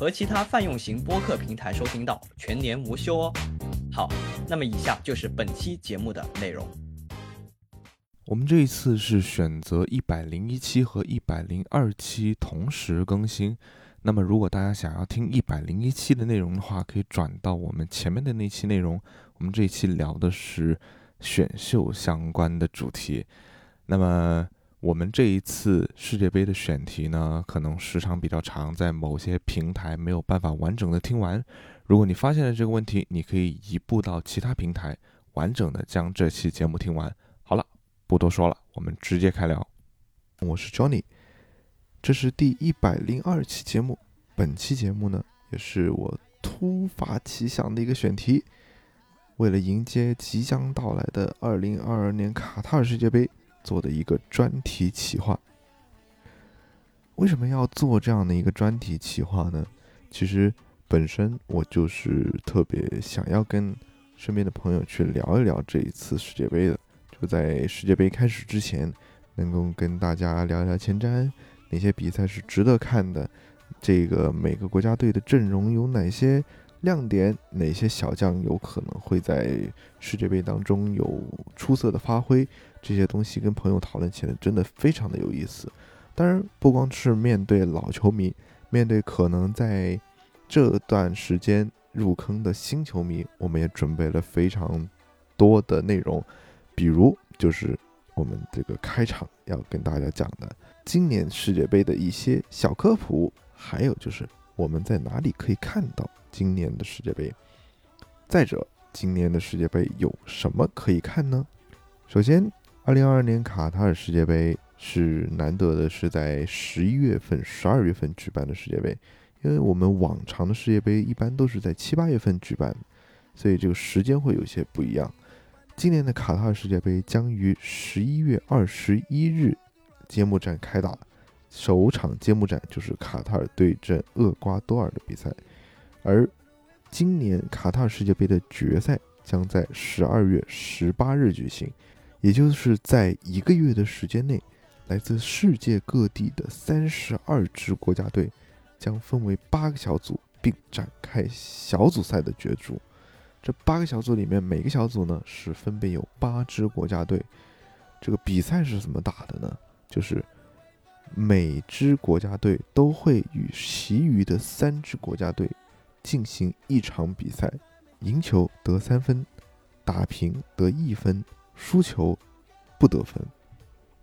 和其他泛用型播客平台收听到，全年无休哦。好，那么以下就是本期节目的内容。我们这一次是选择一百零一期和一百零二期同时更新。那么，如果大家想要听一百零一期的内容的话，可以转到我们前面的那期内容。我们这一期聊的是选秀相关的主题。那么，我们这一次世界杯的选题呢，可能时长比较长，在某些平台没有办法完整的听完。如果你发现了这个问题，你可以移步到其他平台，完整的将这期节目听完。好了，不多说了，我们直接开聊。我是 Johnny，这是第一百零二期节目。本期节目呢，也是我突发奇想的一个选题。为了迎接即将到来的二零二二年卡塔尔世界杯，做的一个专题企划。为什么要做这样的一个专题企划呢？其实本身我就是特别想要跟身边的朋友去聊一聊这一次世界杯的。就在世界杯开始之前，能够跟大家聊一聊前瞻，哪些比赛是值得看的，这个每个国家队的阵容有哪些。亮点哪些小将有可能会在世界杯当中有出色的发挥？这些东西跟朋友讨论起来真的非常的有意思。当然，不光是面对老球迷，面对可能在这段时间入坑的新球迷，我们也准备了非常多的内容。比如，就是我们这个开场要跟大家讲的今年世界杯的一些小科普，还有就是我们在哪里可以看到。今年的世界杯，再者，今年的世界杯有什么可以看呢？首先，二零二二年卡塔尔世界杯是难得的是在十一月份、十二月份举办的世界杯，因为我们往常的世界杯一般都是在七八月份举办，所以这个时间会有些不一样。今年的卡塔尔世界杯将于十一月二十一日揭幕战开打，首场揭幕战就是卡塔尔对阵厄瓜多尔的比赛。而今年卡塔尔世界杯的决赛将在十二月十八日举行，也就是在一个月的时间内，来自世界各地的三十二支国家队将分为八个小组，并展开小组赛的角逐。这八个小组里面，每个小组呢是分别有八支国家队。这个比赛是怎么打的呢？就是每支国家队都会与其余的三支国家队。进行一场比赛，赢球得三分，打平得一分，输球不得分。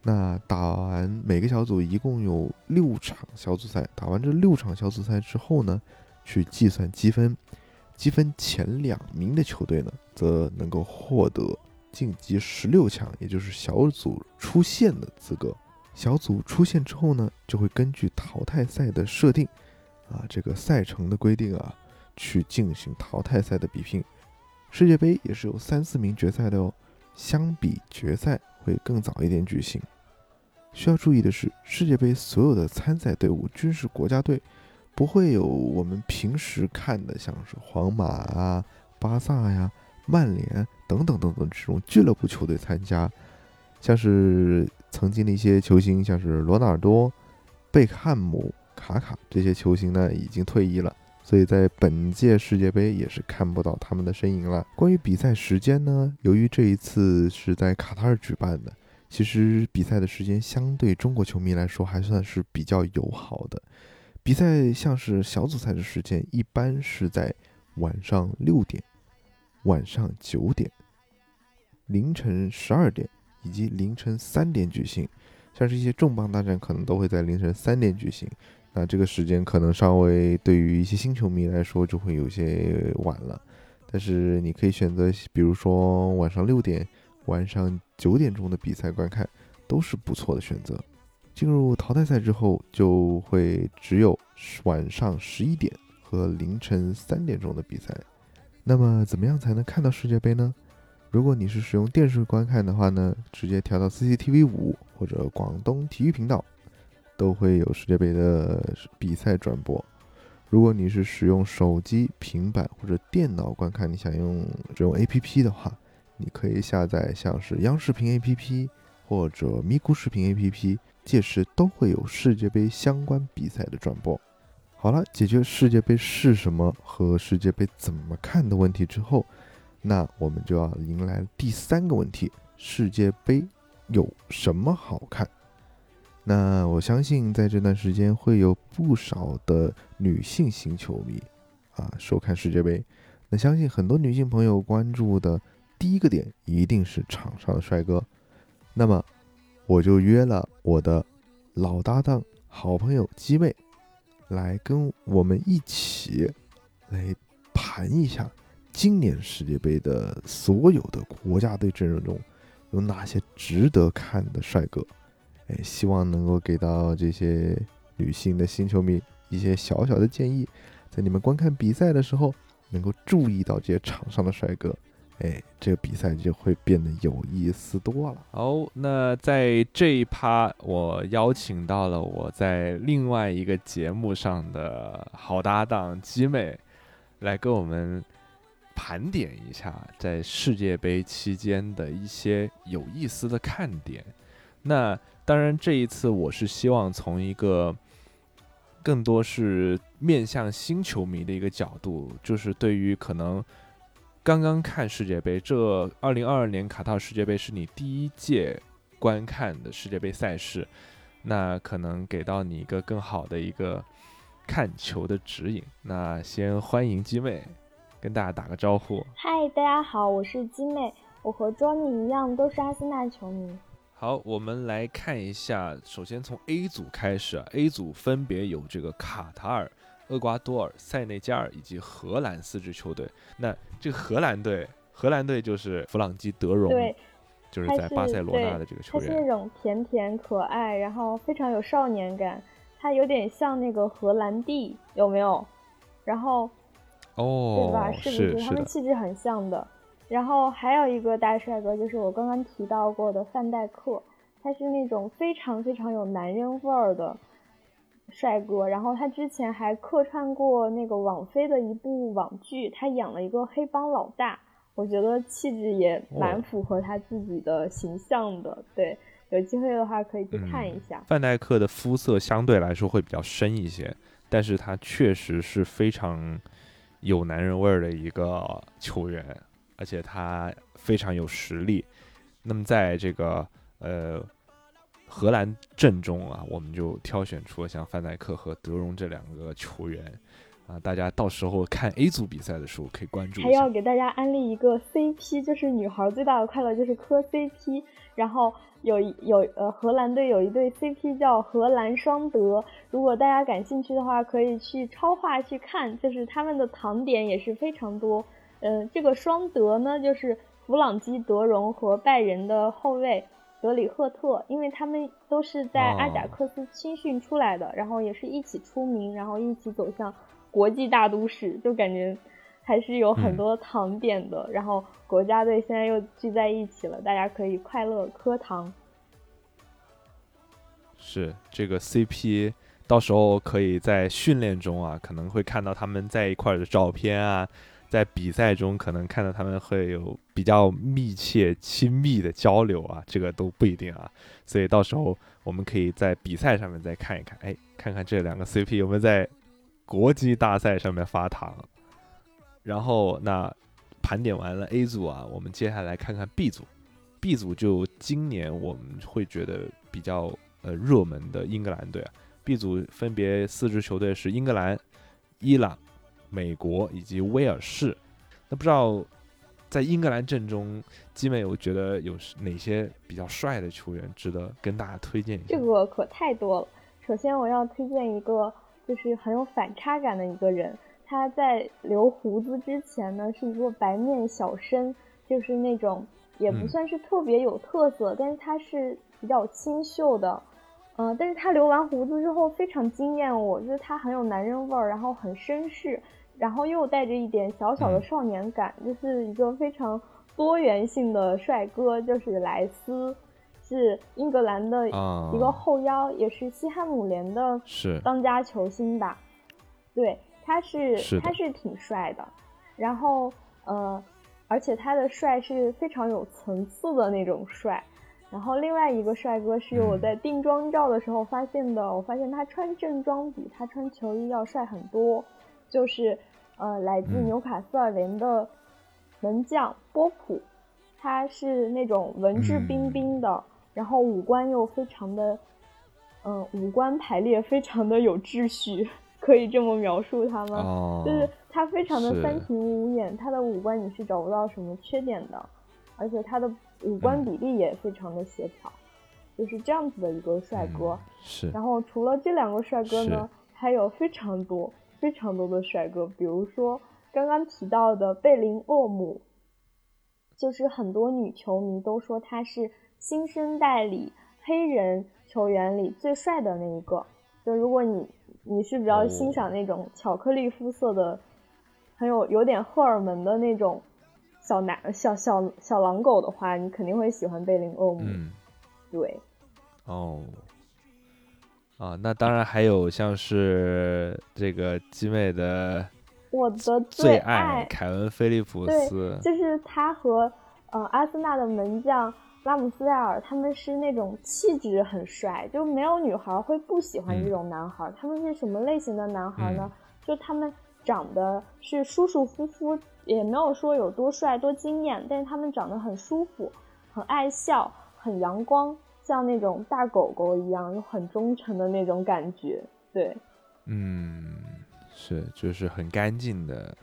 那打完每个小组一共有六场小组赛，打完这六场小组赛之后呢，去计算积分，积分前两名的球队呢，则能够获得晋级十六强，也就是小组出线的资格。小组出线之后呢，就会根据淘汰赛的设定，啊，这个赛程的规定啊。去进行淘汰赛的比拼，世界杯也是有三四名决赛的哦。相比决赛会更早一点举行。需要注意的是，世界杯所有的参赛队伍均是国家队，不会有我们平时看的像是皇马啊、巴萨呀、曼联等等等等这种俱乐部球队参加。像是曾经的一些球星，像是罗纳尔多、贝克汉姆、卡卡这些球星呢，已经退役了。所以在本届世界杯也是看不到他们的身影了。关于比赛时间呢，由于这一次是在卡塔尔举办的，其实比赛的时间相对中国球迷来说还算是比较友好的。比赛像是小组赛的时间，一般是在晚上六点、晚上九点、凌晨十二点以及凌晨三点举行。像是一些重磅大战，可能都会在凌晨三点举行。那这个时间可能稍微对于一些新球迷来说就会有些晚了，但是你可以选择，比如说晚上六点、晚上九点钟的比赛观看，都是不错的选择。进入淘汰赛之后，就会只有晚上十一点和凌晨三点钟的比赛。那么怎么样才能看到世界杯呢？如果你是使用电视观看的话呢，直接调到 CCTV 五或者广东体育频道，都会有世界杯的比赛转播。如果你是使用手机、平板或者电脑观看，你想用这种 APP 的话，你可以下载像是央视频 APP 或者咪咕视频 APP，届时都会有世界杯相关比赛的转播。好了，解决世界杯是什么和世界杯怎么看的问题之后。那我们就要迎来第三个问题：世界杯有什么好看？那我相信在这段时间会有不少的女性型球迷啊收看世界杯。那相信很多女性朋友关注的第一个点一定是场上的帅哥。那么我就约了我的老搭档、好朋友鸡妹来跟我们一起来盘一下。今年世界杯的所有的国家队阵容中，有哪些值得看的帅哥？哎，希望能够给到这些女性的新球迷一些小小的建议，在你们观看比赛的时候，能够注意到这些场上的帅哥，哎，这个比赛就会变得有意思多了。好，那在这一趴，我邀请到了我在另外一个节目上的好搭档鸡妹，来跟我们。盘点一下在世界杯期间的一些有意思的看点。那当然，这一次我是希望从一个更多是面向新球迷的一个角度，就是对于可能刚刚看世界杯，这二零二二年卡塔尔世界杯是你第一届观看的世界杯赛事，那可能给到你一个更好的一个看球的指引。那先欢迎鸡妹。跟大家打个招呼。嗨，大家好，我是鸡妹，我和 Johnny 一样都是阿森纳球迷。好，我们来看一下，首先从 A 组开始啊，A 组分别有这个卡塔尔、厄瓜多尔、塞内加尔以及荷兰四支球队。那这个荷兰队，荷兰队就是弗朗基·德容，对，就是在巴塞罗那的这个球员。他是那种甜甜可爱，然后非常有少年感，他有点像那个荷兰弟，有没有？然后。哦，对吧？是不是他们气质很像的？然后还有一个大帅哥，就是我刚刚提到过的范戴克，他是那种非常非常有男人味儿的帅哥。然后他之前还客串过那个网飞的一部网剧，他演了一个黑帮老大，我觉得气质也蛮符合他自己的形象的。对，有机会的话可以去看一下。范戴克的肤色相对来说会比较深一些，但是他确实是非常。有男人味儿的一个球员，而且他非常有实力。那么在这个呃荷兰阵中啊，我们就挑选出了像范戴克和德容这两个球员啊，大家到时候看 A 组比赛的时候可以关注。还要给大家安利一个 CP，就是女孩最大的快乐就是磕 CP，然后。有一有呃，荷兰队有一对 CP 叫荷兰双德，如果大家感兴趣的话，可以去超话去看，就是他们的糖点也是非常多。嗯，这个双德呢，就是弗朗基·德容和拜仁的后卫德里赫特，因为他们都是在阿贾克斯青训出来的，然后也是一起出名，然后一起走向国际大都市，就感觉。还是有很多糖点的，然后国家队现在又聚在一起了，大家可以快乐磕糖。是这个 CP，到时候可以在训练中啊，可能会看到他们在一块的照片啊，在比赛中可能看到他们会有比较密切、亲密的交流啊，这个都不一定啊。所以到时候我们可以在比赛上面再看一看，哎，看看这两个 CP 有没有在国际大赛上面发糖。然后那盘点完了 A 组啊，我们接下来看看 B 组。B 组就今年我们会觉得比较呃热门的英格兰队啊。B 组分别四支球队是英格兰、伊朗、美国以及威尔士。那不知道在英格兰阵中，基美有觉得有哪些比较帅的球员值得跟大家推荐一下？这个可太多了。首先我要推荐一个就是很有反差感的一个人。他在留胡子之前呢，是一个白面小生，就是那种也不算是特别有特色，但是他是比较清秀的，嗯，但是他留完胡子之后非常惊艳我，就是他很有男人味儿，然后很绅士，然后又带着一点小小的嗯。少年感，就是一个非常多元性的帅哥，就是莱斯，是英格兰的啊。一个后腰，也是西汉姆联的是。当家球星吧。对，他是是他是挺帅的，然后呃，而且他的帅是非常有层次的那种帅。然后另外一个帅哥是我嗯。在定妆照的时候发现的，我发现他穿正装比他穿球衣要帅很多，就是呃来自嗯。纽卡斯尔联的门将波普，他是那种文质彬彬的，然后五官又非常的，嗯、五官排列非常的有秩序，可以这么描述他吗？哦，就是他非常的三庭五眼，他的五官你是找不到什么缺点的，而且他的五官嗯。比例也非常的协调，就是这样子的一个帅哥。嗯是。然后除了这两个帅哥呢，还有非常多非常多的帅哥，比如说刚刚提到的贝林厄姆，就是很多女球迷都说他是新生代里黑人球员里最帅的那一个。就如果你你是比较哦欣赏那种巧克力肤色的，很有有点荷尔蒙的那种小男小小小狼狗的话，你肯定会喜欢贝林厄姆。嗯对，哦。啊，那当然还有像是这个基妹的我的最爱凯文·菲利普斯，就是他和呃阿森纳的门将拉姆斯戴尔，他们是那种气质很帅，就没有女孩会不喜欢这种男孩。他们是什么类型的男孩呢？就他们长得是舒舒服服，也没有说有多帅多惊艳，但是他们长得很舒服，很爱笑，很阳光，像那种大狗狗一样，又很忠诚的那种感觉。对，嗯，是就是很干净的，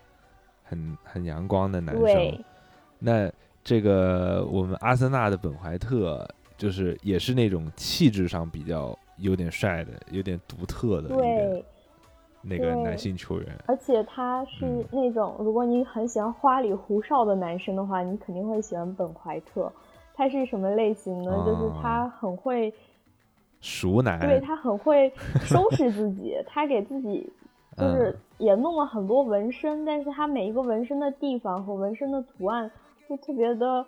很很阳光的男生。对，那这个我们阿森纳的本怀特，就是也是那种气质上比较有点帅的、有点独特的对。那个男性球员。而且他是嗯那种，如果你很喜欢花里胡哨的男生的话，你肯定会喜欢本怀特。他是什么类型呢？就是哦他很会，熟男，对他很会收拾自己，他给自己就是嗯也弄了很多纹身，但是他每一个纹身的地方和纹身的图案都特别的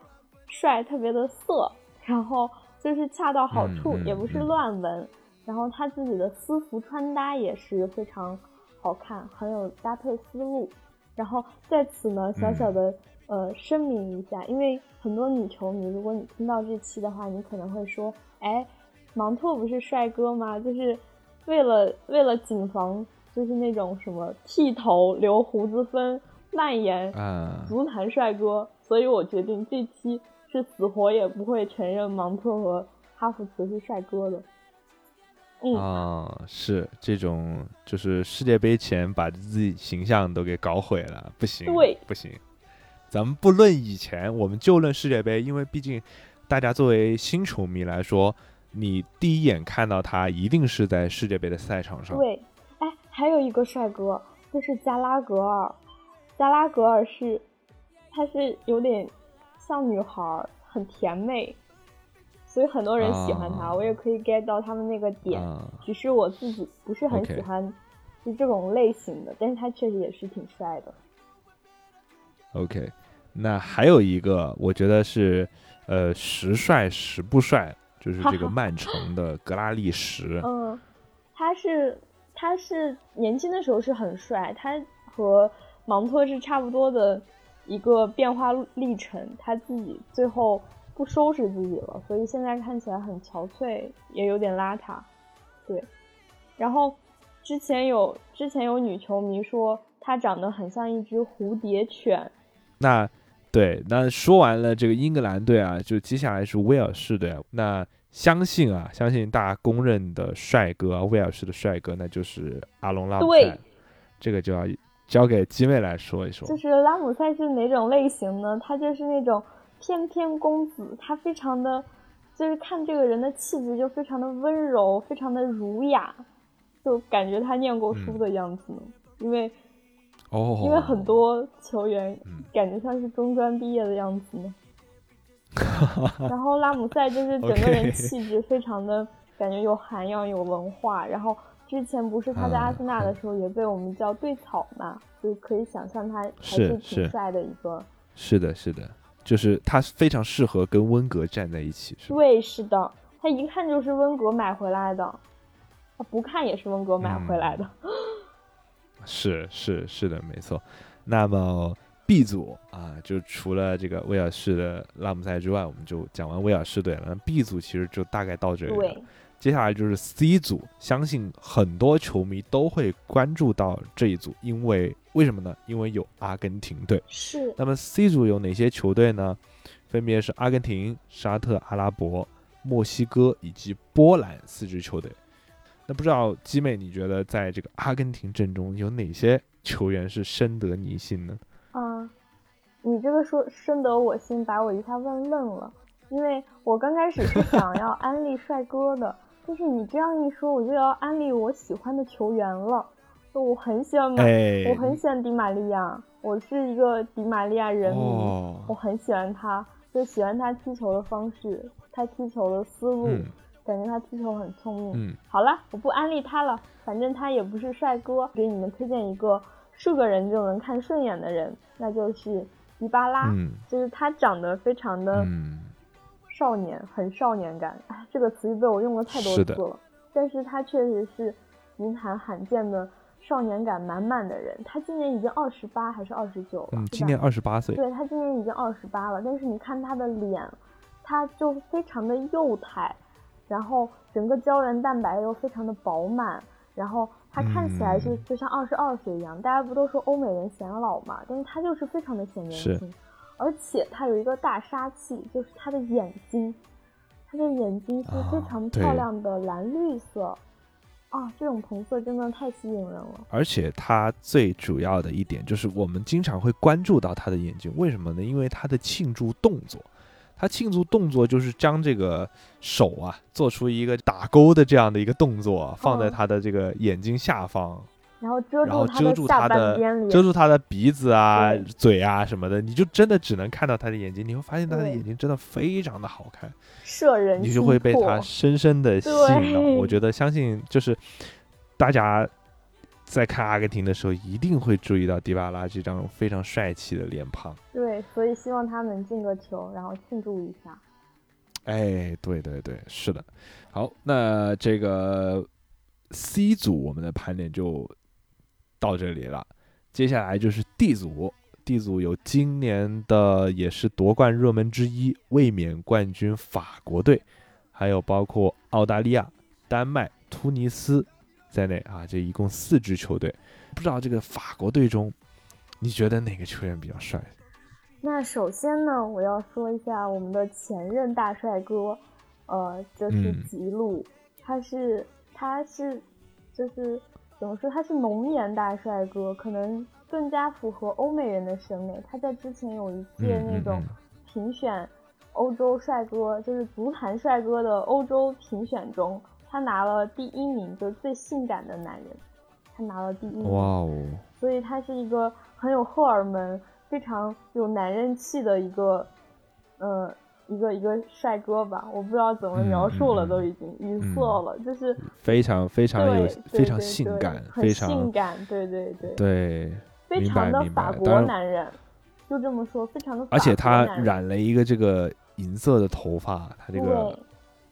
帅，特别的色，然后就是恰到好处，也不是嗯乱纹。然后他自己的私服穿搭也是非常好看，很有搭配思路。然后在此呢，小小的、呃声明一下，因为很多女球迷，如果你听到这期的话，你可能会说，哎，芒特不是帅哥吗？就是为了为了谨防，就是那种什么剃头、留胡子分、蔓延啊，足坛帅哥，所以我决定这期是死活也不会承认芒特和哈弗茨是帅哥的。嗯，啊，是这种，就是世界杯前把自己形象都给搞毁了，不行，对不行。咱们不论以前，我们就论世界杯，因为毕竟大家作为新球迷来说，你第一眼看到他一定是在世界杯的赛场上。对，哎，还有一个帅哥，就是加拉格尔。加拉格尔是，他是有点像女孩，很甜美，所以很多人喜欢他。啊我也可以 get 到他们那个点，啊只是我自己不是很喜欢就这种类型的，但是他确实也是挺帅的。OK，那还有一个，我觉得是呃时帅时不帅，就是这个 曼城的格拉利什。嗯，他是他是年轻的时候是很帅，他和芒特是差不多的一个变化历程。他自己最后不收拾自己了，所以现在看起来很憔悴，也有点邋遢。对，然后之前有之前有女球迷说他长得很像一只蝴蝶犬。那对，那说完了这个英格兰队啊，就接下来是威尔士队啊。那相信啊，相信大家公认的帅哥啊，威尔士的帅哥，那就是阿隆拉姆对塞。这个就要交给机妹来说一说。就是拉姆塞是哪种类型呢？他就是那种翩翩公子，他非常的，就是看这个人的气质就非常的温柔，非常的儒雅，就感觉他念过书的样子呢。因为哦，因为很多球员嗯感觉像是中专毕业的样子呢。然后拉姆塞就是整个人气质非常的感觉有涵养、有文化。然后之前不是他在啊阿森纳的时候也被我们叫对草嘛，就可以想象他还是挺是帅的一个。是的，是的，就是他非常适合跟温格站在一起，是？对，是的，他一看就是温格买回来的，他不看也是温格买回来的。是是是的，没错。那么 B 组啊，就除了这个威尔士的拉姆塞之外，我们就讲完威尔士队了。那 B 组其实就大概到这里了。接下来就是 C 组，相信很多球迷都会关注到这一组，因为为什么呢？因为有阿根廷队。是那么 C 组有哪些球队呢？分别是阿根廷、沙特阿拉伯、墨西哥以及波兰四支球队。那不知道基妹，你觉得在这个阿根廷阵中有哪些球员是深得你心呢？啊，你这个说深得我心，把我一下问愣了，因为我刚开始是想要安利帅哥的，但是你这样一说，我就要安利我喜欢的球员了。就我很喜欢我很喜欢迪玛利亚，我是一个迪玛利亚人迷，哦我很喜欢他，就喜欢他踢球的方式，他踢球的思路，嗯感觉他踢球很聪明。嗯，好了，我不安利他了，反正他也不是帅哥，给你们推荐一个是个人就能看顺眼的人，那就是迪巴拉，嗯就是他长得非常的嗯，少年，很少年感。哎，这个词语被我用了太多次了，但是他确实是足坛罕见的少年感满满的人。他今年已经二十八还是二十九了？嗯，今年二十八岁，对他今年已经二十八了，但是你看他的脸，他就非常的幼态，然后整个胶原蛋白又非常的饱满，然后它看起来就嗯就像二十二岁一样。大家不都说欧美人显老嘛？但是他就是非常的显年是轻，而且他有一个大杀器，就是他的眼睛，他的眼睛是非啊常漂亮的蓝绿色。啊，这种瞳色真的太吸引人了。而且它最主要的一点就是，我们经常会关注到他的眼睛，为什么呢？因为他的庆祝动作，他庆祝动作就是将这个手啊做出一个打勾的这样的一个动作，放在哦他的这个眼睛下方，然后遮住他遮住他的遮住他的鼻子啊、嘴啊什么的，你就真的只能看到他的眼睛，你会发现他的眼睛真的非常的好看。摄人你就会被他深深的吸引到。我觉得相信就是大家在看阿根廷的时候，一定会注意到迪巴拉这张非常帅气的脸庞。对，所以希望他能进个球，然后庆祝一下。哎，对对对，是的。好，那这个 C 组我们的盘点就到这里了，接下来就是 D 组。D 组有今年的也是夺冠热门之一，卫冕冠军法国队，还有包括澳大利亚、丹麦、突尼斯在内啊，这一共四支球队。不知道这个法国队中，你觉得哪个球员比较帅？那首先呢，我要说一下我们的前任大帅哥，呃，就是嗯吉鲁，他是他是就是怎么说，他是浓颜大帅哥，可能更加符合欧美人的审美。他在之前有一届那种嗯评选欧洲帅哥，就是足坛帅哥的欧洲评选中，他拿了第一名，就是最性感的男人，他拿了第一名。哇哦，所以他是一个很有荷尔蒙、非常有男人气的一个，呃，一个一个帅哥吧。我不知道怎么描述了，都已经语塞了，就是非常非常有非常性感，非常性感，对对对，对，非常的法国男人，就这么说，非常的法而且他染了一个这个银色的头发，他这个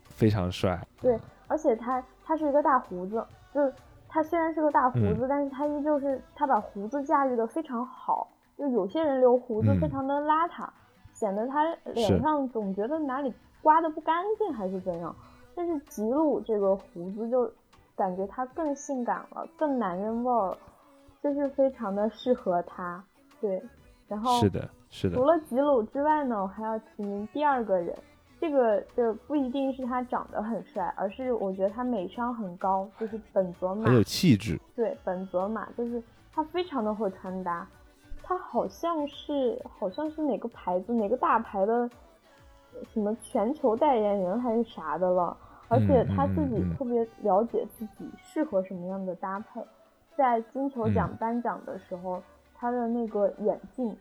非常帅。对，而且他他是一个大胡子，就是他虽然是个大胡嗯子，但是他依旧是他把胡子驾驭的非常好。就有些人留胡子嗯非常的邋遢，显得他脸上总觉得哪里刮的不干净还是怎样。但是吉鲁这个胡子就感觉他更性感了，更男人味儿，就是非常的适合他。对，然后是的，是的除，了吉鲁之外呢，我还要提名第二个人。这个就不一定是他长得很帅，而是我觉得他美商很高，就是本泽马很。有气质。对，本泽马就是他非常的会穿搭，他好像是好像是哪个牌子哪个大牌的什么全球代言人还是啥的了，而且嗯他自己特别了解自己适合什么样的搭配，在金球奖嗯颁奖的时候，他的那个眼镜，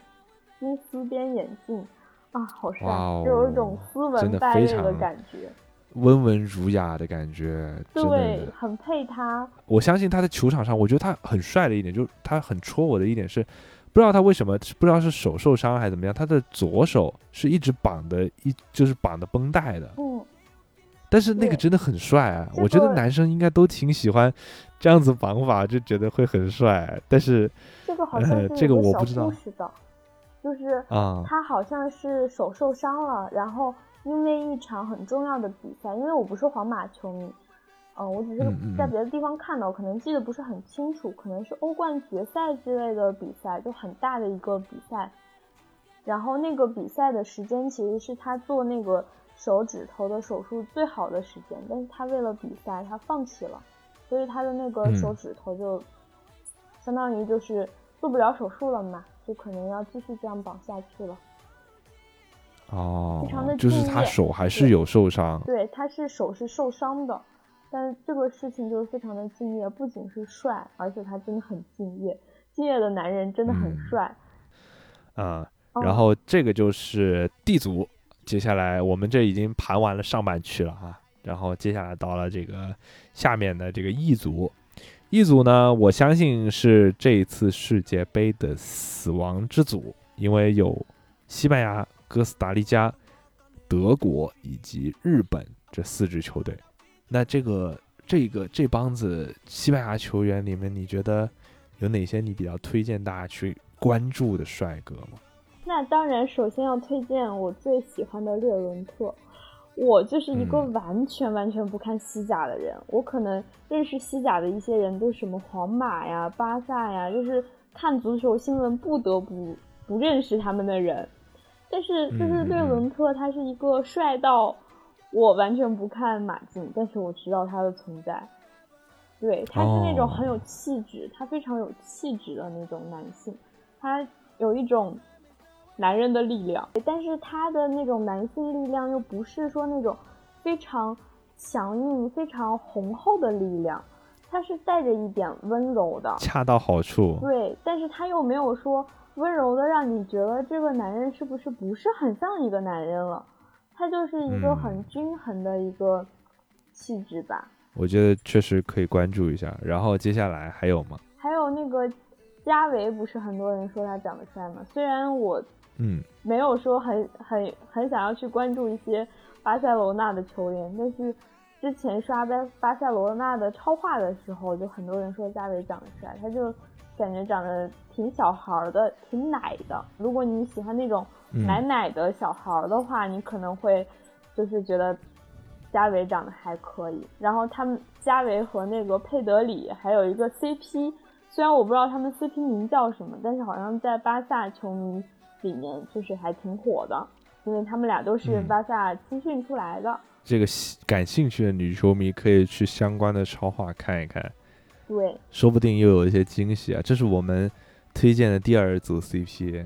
金丝边眼镜啊，好帅，哇哦就有一种斯真的文败非常类的感觉。温文儒雅的感觉，对，，很配他。我相信他在球场上，我觉得他很帅的一点，就是他很戳我的一点是，不知道他为什么，不知道是手受伤还是怎么样，他的左手是一直绑的一就是绑的绷带的，嗯，但是那个真的很帅啊！我觉得男生应该都挺喜欢这样子绑法，就觉得会很帅。但是这个好像这个我不知道就是啊，他好像是手受伤了，然后因为一场很重要的比赛，因为我不是皇马球迷，嗯、我只是在别的地方看到，可能记得不是很清楚，可能是欧冠决赛之类的比赛，就很大的一个比赛。然后那个比赛的时间其实是他做那个手指头的手术最好的时间，但是他为了比赛他放弃了，所以他的那个嗯。手指头就相当于就是做不了手术了嘛，就可能要继续这样绑下去了。哦非常的，就是他手还是有受伤。对，他是手是受伤的，但是这个事情就是非常的敬业，不仅是帅，而且他真的很敬业。敬业的男人真的很嗯帅。啊、哦然后这个就是 D 组，接下来我们这已经盘完了上半区了啊，然后接下来到了这个下面的这个 E 组一组呢，我相信是这一次世界杯的死亡之组，因为有西班牙、哥斯达黎加、德国以及日本这四支球队。那这个这个这帮子西班牙球员里面，你觉得有哪些你比较推荐大家去关注的帅哥吗？那当然，首先要推荐我最喜欢的略伦特。我就是一个嗯完全完全不看西甲的人，我可能认识西甲的一些人都是什么皇马呀、巴萨呀，就是看足球新闻不得不不认识他们的人。但是就是嗯嗯略伦特，他是一个帅到我完全不看马竞，但是我知道他的存在。对，他是那种哦很有气质，他非常有气质的那种男性，他有一种男人的力量，但是他的那种男性力量又不是说那种非常强硬、非常雄厚的力量，他是带着一点温柔的。恰到好处。对，但是他又没有说温柔的让你觉得这个男人是不是不是很像一个男人了，他就是一个嗯很均衡的一个气质吧。我觉得确实可以关注一下。然后接下来还有吗？还有那个加维，不是很多人说他长得帅吗？虽然我嗯，没有说很很很想要去关注一些巴塞罗那的球员，但是之前刷巴巴塞罗那的超话的时候，就很多人说加维长得帅，他就感觉长得挺小孩儿的，挺奶的。如果你喜欢那种嗯奶奶的小孩儿的话，你可能会就是觉得加维长得还可以。然后他们加维和那个佩德里还有一个 CP，虽然我不知道他们 CP 名叫什么，但是好像在巴萨球迷里面就是还挺火的，因为他们俩都是嗯巴萨青训出来的。这个感兴趣的女球迷可以去相关的超话看一看，对，说不定又有一些惊喜啊！这是我们推荐的第二组 CP。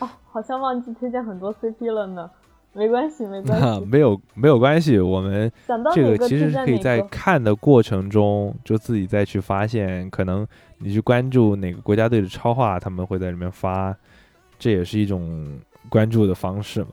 哦，好像忘记推荐很多 CP 了呢。没关系，没关系。没有没有关系，我们这个其实是可以。在看的过程中就自己再去发现，可能你去关注哪个国家队的超话，他们会在里面发，这也是一种关注的方式嘛。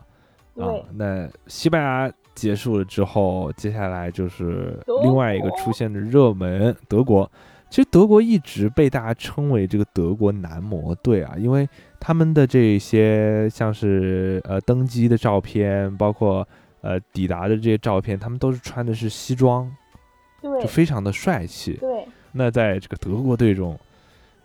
啊对，，那西班牙结束了之后，接下来就是另外一个出现的热门德国。其实德国一直被大家称为这个德国男模队啊，因为他们的这些像是呃登机的照片，包括呃抵达的这些照片，他们都是穿的是西装，对就非常的帅气。对，那在这个德国队中，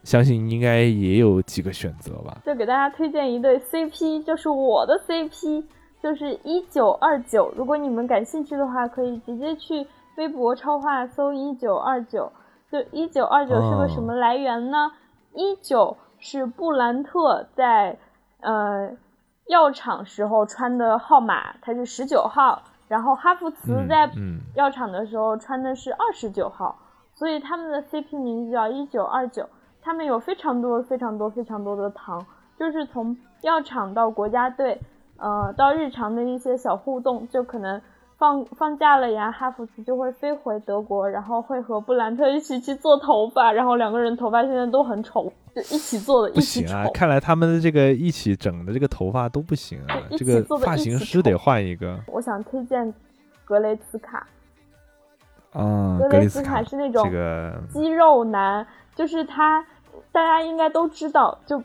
相信应该也有几个选择吧。就给大家推荐一对 CP，就是我的 CP，就是一九二九。如果你们感兴趣的话，可以直接去微博超话搜一九二九。就一九二九是个什么来源呢？一九是布兰特在呃药厂时候穿的号码，他是十九号。然后哈弗茨嗯在嗯药厂的时候穿的是二十九号，所以他们的 CP 名字叫一九二九。他们有非常多、非常多、非常多的糖，就是从药厂到国家队，呃，到日常的一些小互动，就可能放放假了呀，哈弗茨就会飞回德国，然后会和布兰特一起去做头发，然后两个人头发现在都很丑，就一起做的，不行啊！看来他们的这个一起整的这个头发都不行啊，这个发型师得换一个。我想推荐格雷茨卡。啊，格雷茨卡是那种这个肌肉男，就是他，大家应该都知道，就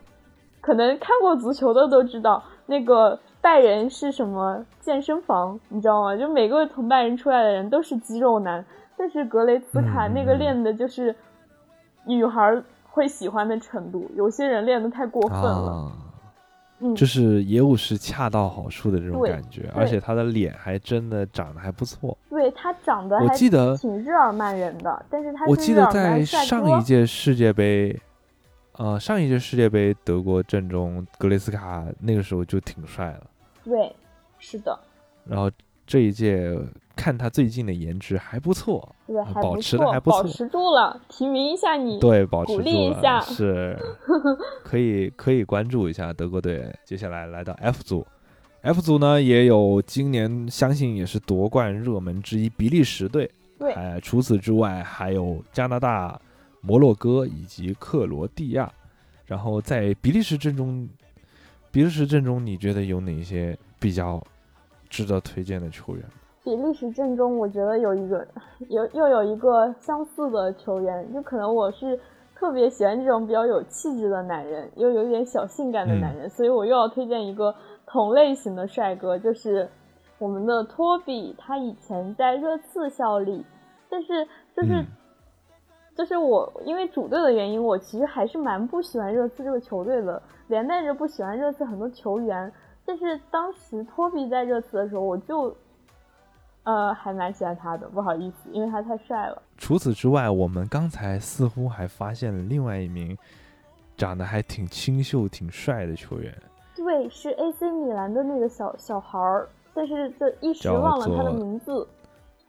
可能看过足球的都知道那个。拜仁是什么健身房？你知道吗？就每个从拜仁出来的人都是肌肉男，但是格雷茨卡那个练的就是女孩会喜欢的程度。有些人练的太过分了，嗯，就是也有是恰到好处的这种感觉，而且他的脸还真的长得还不错。对他长得，我记得挺日耳曼人的，但是他我记得在上一届世界杯。呃，上一届世界杯德国阵中，格雷斯卡那个时候就挺帅了。对，是的。然后这一届看他最近的颜值还不错，对，保持的还不错，保持住了，提名一下你，对，保持住了，是，可以可以关注一下德国队。接下来来到 F 组，F 组呢也有今年相信也是夺冠热门之一比利时队，对，哎，除此之外还有加拿大。摩洛哥以及克罗地亚，然后在比利时阵中，比利时阵中你觉得有哪些比较值得推荐的球员？比利时阵中，我觉得有一个有又有一个相似的球员，就可能我是特别喜欢这种比较有气质的男人，又有点小性感的男人，所以我又要推荐一个同类型的帅哥，就是我们的托比。他以前在热刺效力，但是就是。就是我因为主队的原因，我其实还是蛮不喜欢热刺这个球队的，连带着不喜欢热刺很多球员。但是当时托比在热刺的时候，我就，呃，还蛮喜欢他的。不好意思，因为他太帅了。除此之外，我们刚才似乎还发现了另外一名长得还挺清秀、挺帅的球员。对，是 AC 米兰的那个小小孩儿，但是这一时忘了他的名字。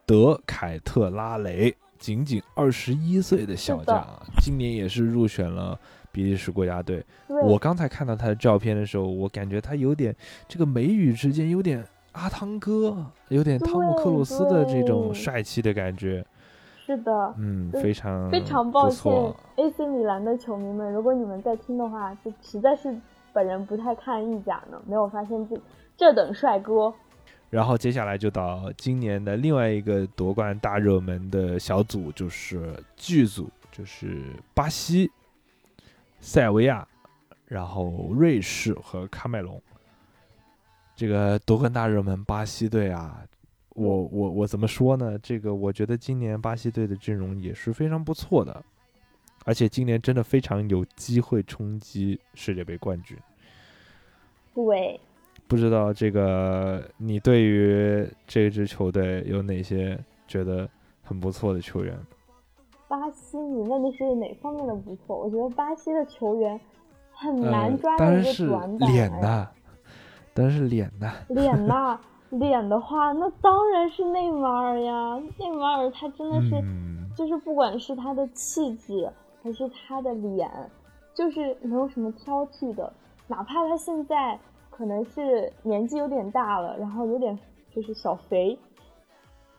德凯特拉雷。仅仅二十一岁的小将，今年也是入选了比利时国家队。我刚才看到他的照片的时候，我感觉他有点这个眉宇之间有点阿汤哥，有点汤姆克鲁斯的这种帅气的感觉。是的，嗯，非常非常抱歉，AC 米兰的球迷们，如果你们在听的话，就实在是本人不太看意甲呢，没有发现这这等帅哥。然后接下来就到今年的另外一个夺冠大热门的小组，就是剧组，就是巴西、塞尔维亚，然后瑞士和喀麦隆。这个夺冠大热门巴西队啊，我我我怎么说呢？这个我觉得今年巴西队的阵容也是非常不错的，而且今年真的非常有机会冲击世界杯冠军。对。不知道这个，你对于这支球队有哪些觉得很不错的球员？巴西，你问的是哪方面的不错？我觉得巴西的球员很难抓一个短板。脸呐，当然是脸呐。脸呐，脸的话，那当然是内马尔呀。内马尔他真的是，就是不管是他的气质还是他的脸，就是没有什么挑剔的，哪怕他现在。可能是年纪有点大了，然后有点就是小肥，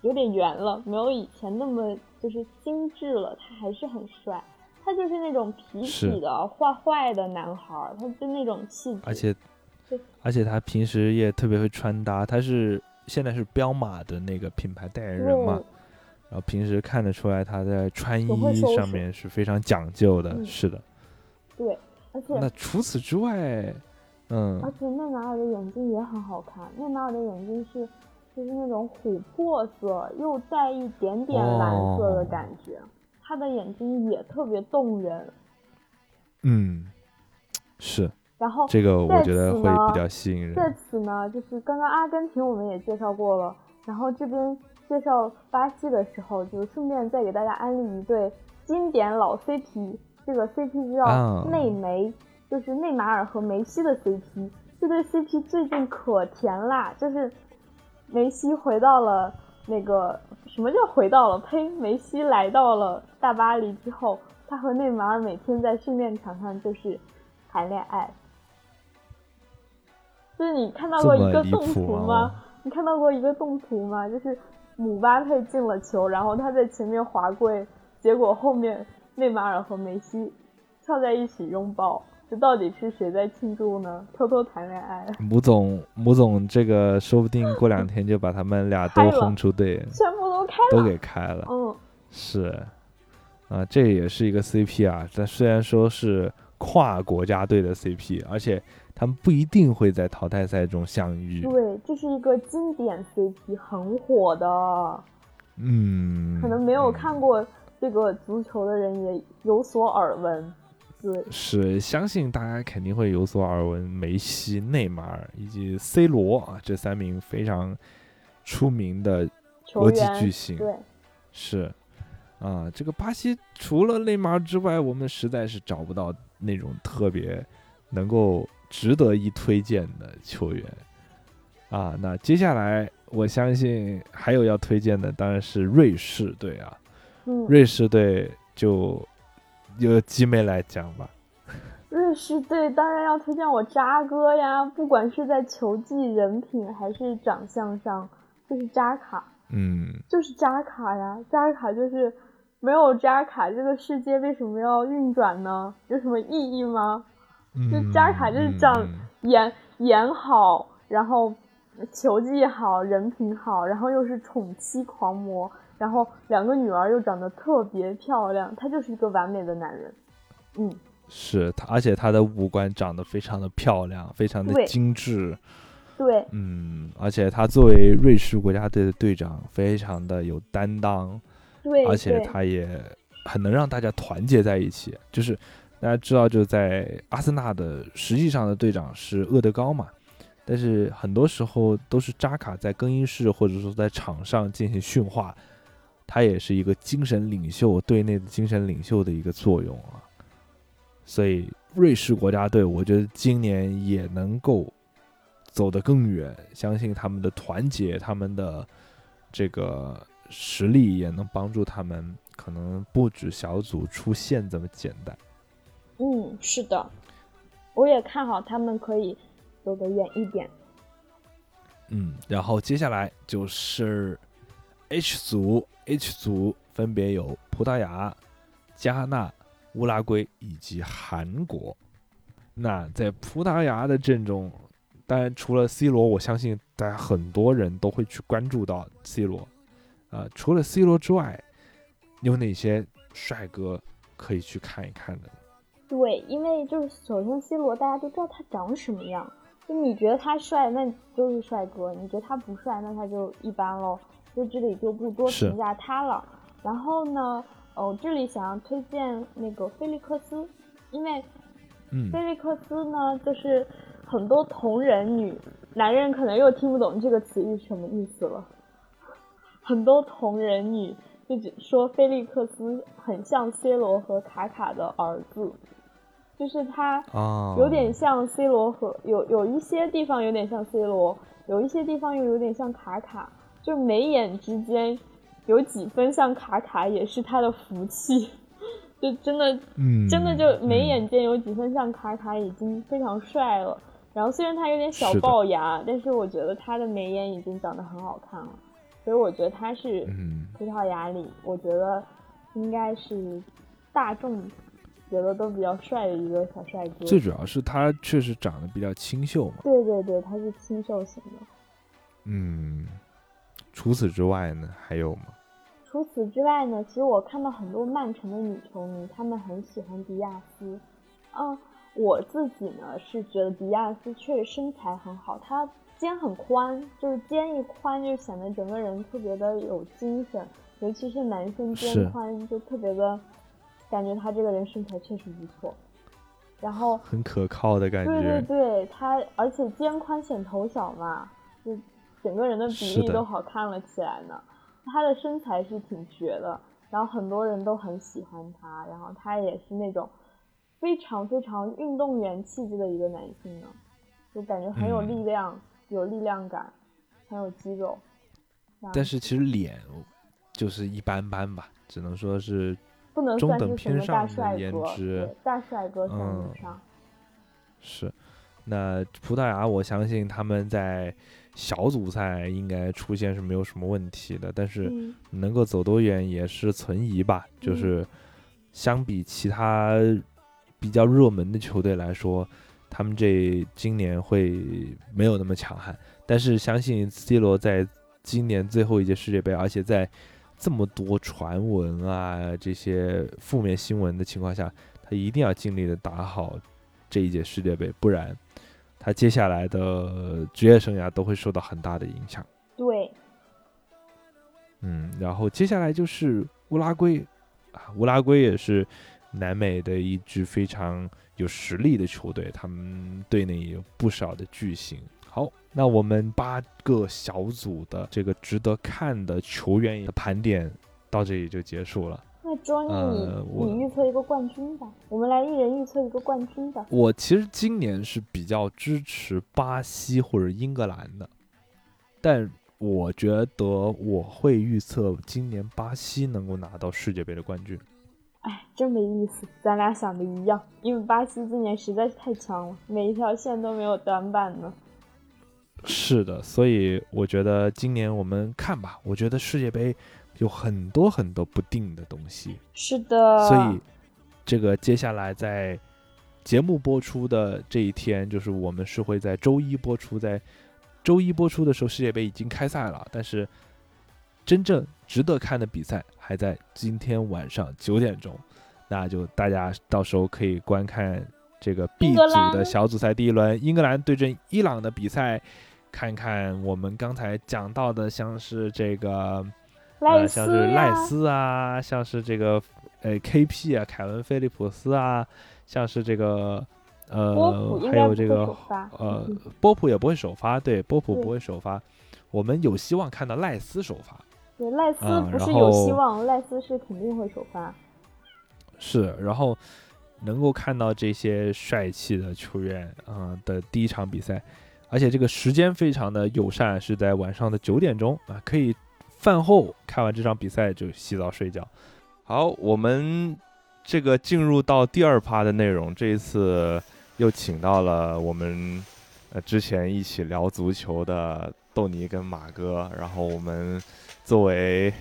有点圆了，没有以前那么就是精致了。他还是很帅，他就是那种痞痞的坏坏的男孩，他就那种气质。而且，而且他平时也特别会穿搭，他是现在是彪马的那个品牌代言人嘛，然后平时看得出来他在穿衣上面是非常讲究的，是的。对，而且那除此之外。嗯，而且内马尔的眼睛也很好看。内马尔的眼睛是，就是那种琥珀色，又带一点点蓝色的感觉。他的眼睛也特别动人。嗯，是。然后这个我觉得会比较吸引人。在此呢，就是刚刚阿根廷我们也介绍过了，然后这边介绍巴西的时候，就顺便再给大家安利一对经典老 CP，这个 CP 叫内梅。就是内马尔和梅西的 CP，这对 CP 最近可甜啦！就是梅西回到了那个什么叫回到了？呸！梅西来到了大巴黎之后，他和内马尔每天在训练场上就是谈恋爱。就是你看到过一个动图吗？你看到过一个动图吗？就是姆巴佩进了球，然后他在前面滑跪，结果后面内马尔和梅西跳在一起拥抱，这到底是谁在庆祝呢？偷偷谈恋爱？母总，母总，这个说不定过两天就把他们俩都轰出队，全部都开了，都给开了。嗯，是，啊，这也是一个 CP 啊，但虽然说是跨国家队的 CP，而且。他们不一定会在淘汰赛中相遇。对，这是一个经典 CP，很火的。嗯，可能没有看过这个足球的人也有所耳闻。对，是相信大家肯定会有所耳闻，梅西、内马尔以及 C 罗啊，这三名非常出名的国际巨星。对，是啊，这个巴西除了内马尔之外，我们实在是找不到那种特别能够。值得一推荐的球员啊，那接下来我相信还有要推荐的，当然是瑞士队啊。嗯，瑞士队就由集美来讲吧。瑞士队当然要推荐我渣哥呀，不管是在球技、人品还是长相上，就是扎卡。嗯，就是扎卡呀，扎卡就是没有扎卡，这个世界为什么要运转呢？有什么意义吗？就扎卡就是长眼眼好，然后球技好，人品好，然后又是宠妻狂魔，然后两个女儿又长得特别漂亮，他就是一个完美的男人。嗯，是他，而且他的五官长得非常的漂亮，非常的精致。对，嗯，而且他作为瑞士国家队的队长，非常的有担当。对，而且他也很能让大家团结在一起，就是。大家知道，就在阿森纳的实际上的队长是厄德高嘛，但是很多时候都是扎卡在更衣室或者说在场上进行训话，他也是一个精神领袖，队内的精神领袖的一个作用啊。所以瑞士国家队，我觉得今年也能够走得更远，相信他们的团结，他们的这个实力也能帮助他们，可能不止小组出线这么简单。嗯，是的，我也看好他们可以走得远一点。嗯，然后接下来就是 H 组，H 组分别有葡萄牙、加纳、乌拉圭以及韩国。那在葡萄牙的阵中，当然除了 C 罗，我相信大家很多人都会去关注到 C 罗。呃，除了 C 罗之外，有哪些帅哥可以去看一看的？对，因为就是首先 C 罗大家都知道他长什么样，就你觉得他帅，那就是帅哥；你觉得他不帅，那他就一般喽。就这里就不多评价他了。然后呢，哦，这里想要推荐那个菲利克斯，因为菲利克斯呢，就是很多同人女男人可能又听不懂这个词语什么意思了。很多同人女就只说菲利克斯很像 C 罗和卡卡的儿子。就是他有点像 C 罗和有有一些地方有点像 C 罗，有一些地方又有点像卡卡，就眉眼之间有几分像卡卡也是他的福气，就真的，嗯真的就眉眼间有几分像卡卡已经非常帅了。然后虽然他有点小龅牙，但是我觉得他的眉眼已经长得很好看了，所以我觉得他是葡萄牙里，我觉得应该是大众。觉得都比较帅的一个小帅哥，最主要是他确实长得比较清秀嘛。对对对，他是清秀型的。嗯，除此之外呢，还有吗？除此之外呢，其实我看到很多曼城的女球迷，她们很喜欢迪亚斯。嗯，我自己呢是觉得迪亚斯确实身材很好，他肩很宽，就是肩一宽就显得整个人特别的有精神，尤其是男生肩宽就特别的。感觉他这个人身材确实不错，然后很可靠的感觉。对对对，他而且肩宽显头小嘛，就整个人的比例都好看了起来呢。他的身材是挺绝的，然后很多人都很喜欢他，然后他也是那种非常非常运动员气质的一个男性呢，就感觉很有力量，有力量感，很有肌肉。但是其实脸就是一般般吧，只能说是。不能算是什么大帅哥，大帅哥算不上。是，那葡萄牙，我相信他们在小组赛应该出现是没有什么问题的，但是嗯能够走多远也是存疑吧。就嗯是相比其他比较热门的球队来说，他们这今年会没有那么强悍。但是相信 C 罗在今年最后一届世界杯，而且在这么多传闻啊这些负面新闻的情况下，他一定要尽力的打好这一届世界杯，不然他接下来的职业生涯都会受到很大的影响。对，嗯，然后接下来就是乌拉圭啊，乌拉圭也是南美的一支非常有实力的球队，他们队内也有不少的巨星。好，那我们八个小组的这个值得看的球员的盘点到这里就结束了。那 Johnny，、呃你预测一个冠军吧，我们来一人预测一个冠军吧。我其实今年是比较支持巴西或者英格兰的，但我觉得我会预测今年巴西能够拿到世界杯的冠军。哎，真没意思，咱俩想的一样，因为巴西今年实在是太强了，每一条线都没有短板呢。是的，所以我觉得今年我们看吧，我觉得世界杯有很多很多不定的东西，是的，所以这个接下来在节目播出的这一天，就是我们是会在周一播出，在周一播出的时候，世界杯已经开赛了，但是真正值得看的比赛还在今天晚上九点钟，那就大家到时候可以观看这个 B 组的小组赛第一轮，英格兰对阵伊朗的比赛，看看我们刚才讲到的，像是这个。呃，像是赖斯啊，像是这个呃 KP 啊，凯文菲利普斯啊，像是这个呃还有这个呃嗯波普也不会首发，对，波普不会首发，我们有希望看到赖斯首发，对赖斯不是有希后望，赖斯是肯定会首发。是，然后能够看到这些帅气的球员啊、呃的第一场比赛，而且这个时间非常的友善，是在晚上的九点钟啊，可以饭后看完这场比赛就洗澡睡觉。好，我们这个进入到第二趴的内容，这一次又请到了我们呃之前一起聊足球的豆泥跟马哥，然后我们作为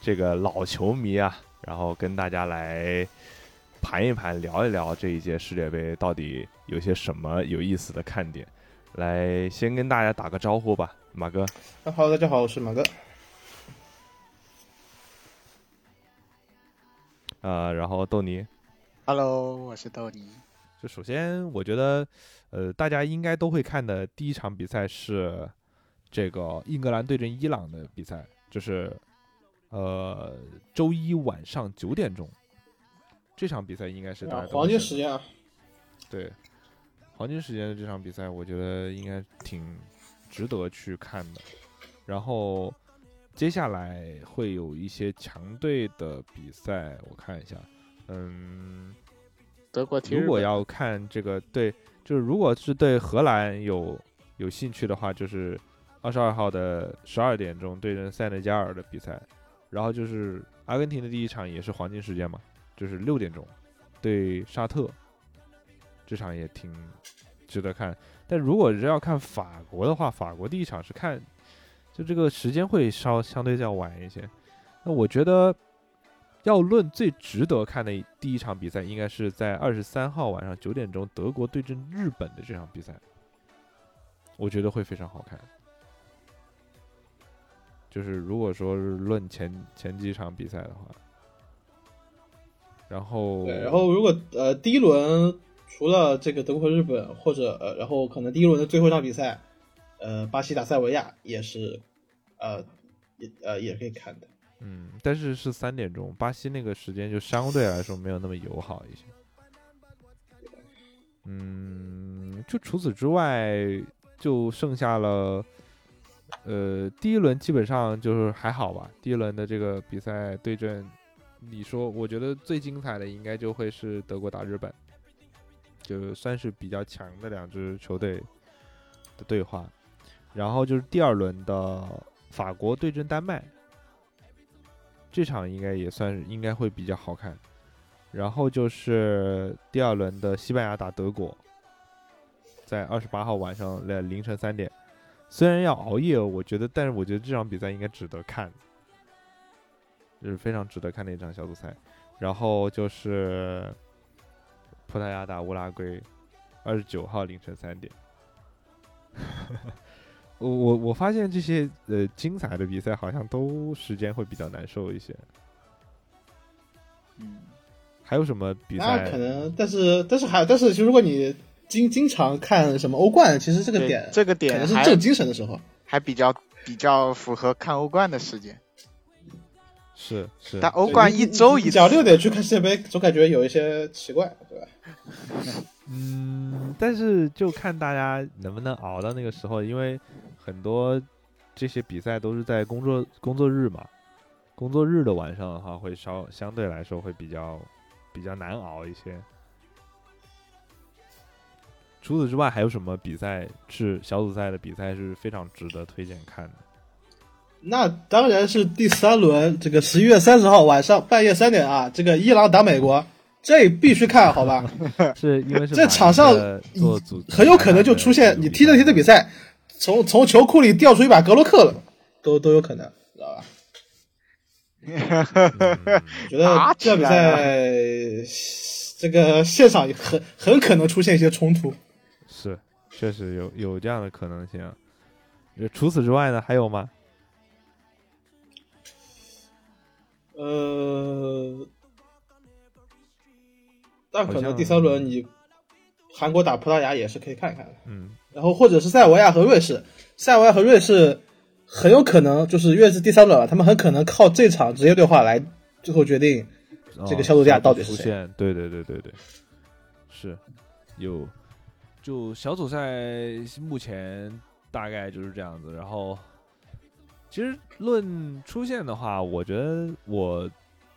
这个老球迷啊，然后跟大家来盘一盘，聊一聊这一届世界杯到底有些什么有意思的看点。来，先跟大家打个招呼吧，马哥。啊好，大家好，我是马哥。呃，然后豆泥。Hello，我是豆泥。就首先，我觉得，呃，大家应该都会看的第一场比赛是这个英格兰对阵伊朗的比赛，就是呃周一晚上九点钟，这场比赛应该是大家黄金时间啊，对，黄金时间的这场比赛，我觉得应该挺值得去看的。然后接下来会有一些强队的比赛，我看一下，嗯，德国踢如果要看这个对，就是如果是对荷兰有有兴趣的话，就是二十二号的十二点钟对阵塞内加尔的比赛，然后就是阿根廷的第一场也是黄金时间嘛，就是六点钟对沙特，这场也挺值得看。但如果是要看法国的话，法国第一场是看，就这个时间会稍相对较晚一些。那我觉得要论最值得看的第一场比赛，应该是在二十三号晚上九点钟德国对阵日本的这场比赛，我觉得会非常好看。就是如果说是论前前几场比赛的话，然后对，然后如果呃第一轮除了这个德国和日本，或者呃，然后可能第一轮的最后一场比赛，呃，巴西打塞维亚也是，呃，也呃也可以看的。嗯，但是是三点钟，巴西那个时间就相对来说没有那么友好一些。嗯，就除此之外，就剩下了，呃，第一轮基本上就是还好吧。第一轮的这个比赛对阵，你说我觉得最精彩的应该就会是德国打日本，就算是比较强的两支球队的对话。然后就是第二轮的法国对阵丹麦，这场应该也算应该会比较好看。然后就是第二轮的西班牙打德国，在二十八号晚上的凌晨三点。虽然要熬夜，我觉得，但是我觉得这场比赛应该值得看，就是非常值得看的一场小组赛。然后就是葡萄牙打乌拉圭，二十九号凌晨三点。我我我发现这些呃精彩的比赛好像都时间会比较难受一些。嗯，还有什么比那赛？可能，但是但是还但是，其实如果你经经常看什么欧冠，其实这个点这个点可能是正精神的时候。还比较比较符合看欧冠的时间，是是，但欧冠一周一次，讲六点去看世界杯，总感觉有一些奇怪，对吧？嗯，但是就看大家能不能熬到那个时候，因为很多这些比赛都是在工作工作日嘛，工作日的晚上的话，会稍相对来说会比较比较难熬一些。除此之外，还有什么比赛是小组赛的比赛是非常值得推荐看的？那当然是第三轮，这个十一月三十号晚上半夜三点啊，这个伊朗打美国，这必须看好吧？是因为是这场上做组很有可能就出现你踢着踢着比赛，从从球库里掉出一把格洛克了，都都有可能，知道吧？觉得这场比赛，这个现场很很可能出现一些冲突。是，确实有有这样的可能性。呃除此之外呢，还有吗？呃，但可能第三轮你韩国打葡萄牙也是可以看一看的。嗯，然后或者是塞尔维亚和瑞士，塞尔维亚和瑞士很有可能就是越是第三轮了，他们很可能靠这场职业对话来最后决定这个哦小组第二到底是谁出现？对对对对对，是有。就小组赛目前大概就是这样子，然后其实论出现的话，我觉得我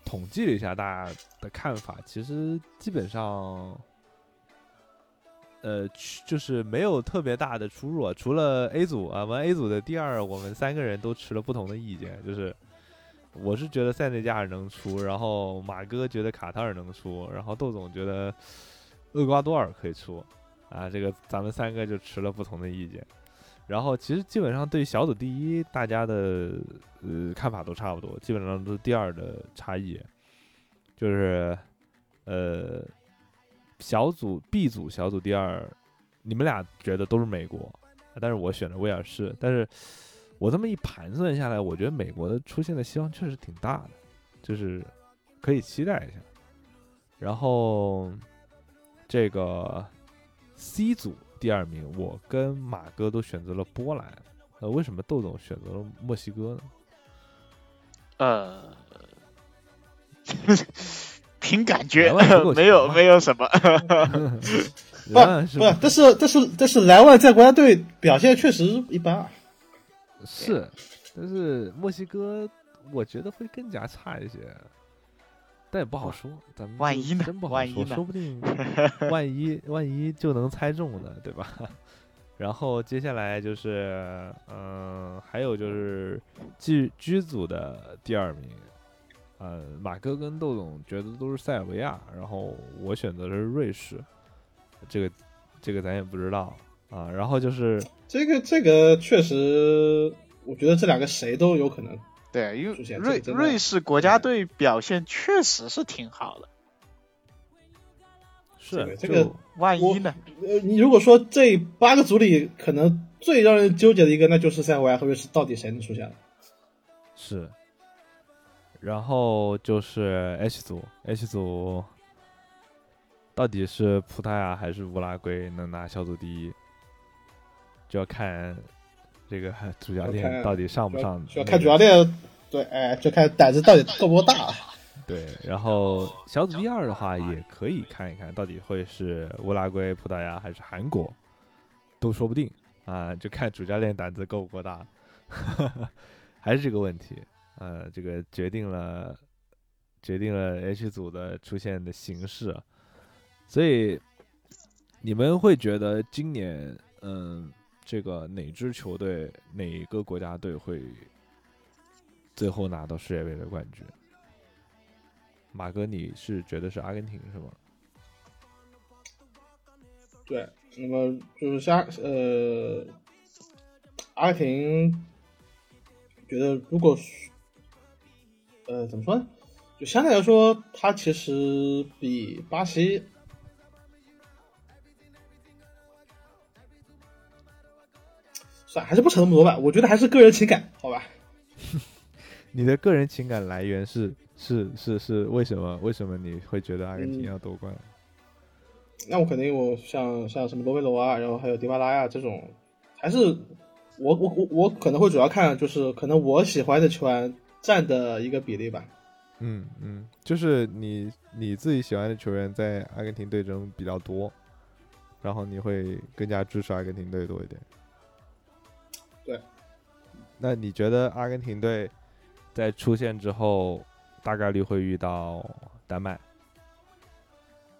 统计了一下大家的看法，其实基本上。呃，就是没有特别大的出入啊，除了 A 组啊，完 A 组的第二，我们三个人都持了不同的意见，就是我是觉得塞内加尔能出，然后马哥觉得卡塔尔能出，然后窦总觉得厄瓜多尔可以出，啊，这个咱们三个就持了不同的意见。然后其实基本上对小组第一，大家的呃看法都差不多，基本上都是第二的差异，就是呃小组 B 组小组第二，你们俩觉得都是美国，但是我选的威尔士，但是我这么一盘算下来，我觉得美国的出现的希望确实挺大的，就是可以期待一下。然后这个 C 组第二名，我跟马哥都选择了波兰，呃，为什么窦总选择了墨西哥呢？呃，凭感觉没有没有什么。不不，但是但是但是莱万在国家队表现确实一般啊。是，但是墨西哥我觉得会更加差一些，但也不好说，咱们万一呢真不好说，万一呢说不定 万一万一就能猜中呢，对吧？然后接下来就是，嗯、还有就是剧剧组的第二名，呃，马哥跟窦总觉得都是塞尔维亚，然后我选择的是瑞士，这个这个咱也不知道啊。然后就是这个这个确实，我觉得这两个谁都有可能。对，因为出现瑞瑞士国家队表现确实是挺好的，是这个万一呢？呃，你如果说这八个组里，可能最让人纠结的一个，那就是塞尔维亚和瑞士到底谁能出现了。是，然后就是 H 组，H 组到底是葡萄牙还是乌拉圭能拿小组第一，就要看这个 主教练到底上不上。需要看主教。练，对，哎，就看胆子到底够不够大。对，然后小组第二的话，也可以看一看到底会是乌拉圭、葡萄牙还是韩国，都说不定啊，就看主教练胆子够不够大，还是这个问题。呃，这个决定了决定了 H 组的出现的形式，所以你们会觉得今年，嗯，这个哪支球队、哪个国家队会最后拿到世界杯的冠军？马哥，你是觉得是阿根廷是吗？对，那么就是像呃，阿根廷觉得如果呃怎么说呢？就相对来说，它其实比巴西算还是不扯那么多吧。我觉得还是个人情感，好吧？你的个人情感来源是是是是为什么？为什么你会觉得阿根廷嗯要夺冠？那我肯定我像像什么罗梅罗啊，然后还有迪巴拉呀这种，还是我我我我可能会主要看就是可能我喜欢的球员占的一个比例吧。嗯嗯，就是你你自己喜欢的球员在阿根廷队中比较多，然后你会更加支持阿根廷队多一点。对。那你觉得阿根廷队在出现之后，大概率会遇到丹麦？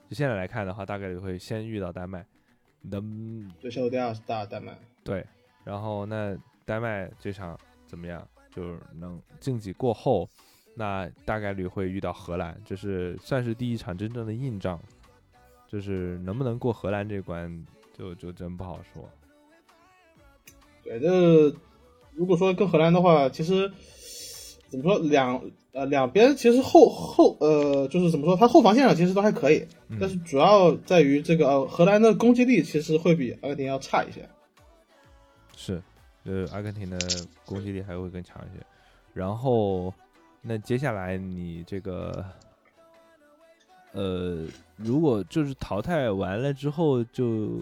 就现在来看的话，大概率会先遇到丹麦。能对，小组第二是打丹麦。对，然后那丹麦这场怎么样？就是能晋级过后，那大概率会遇到荷兰，这是算是第一场真正的硬仗。就是能不能过荷兰这关，就就真不好说。对，这如果说跟荷兰的话，其实怎么说两呃两边其实后后呃就是怎么说，他后防线上其实都还可以，嗯但是主要在于这个、呃荷兰的攻击力其实会比阿根廷要差一些。是，呃，阿根廷的攻击力还会更强一些。然后，那接下来你这个，呃，如果就是淘汰完了之后，就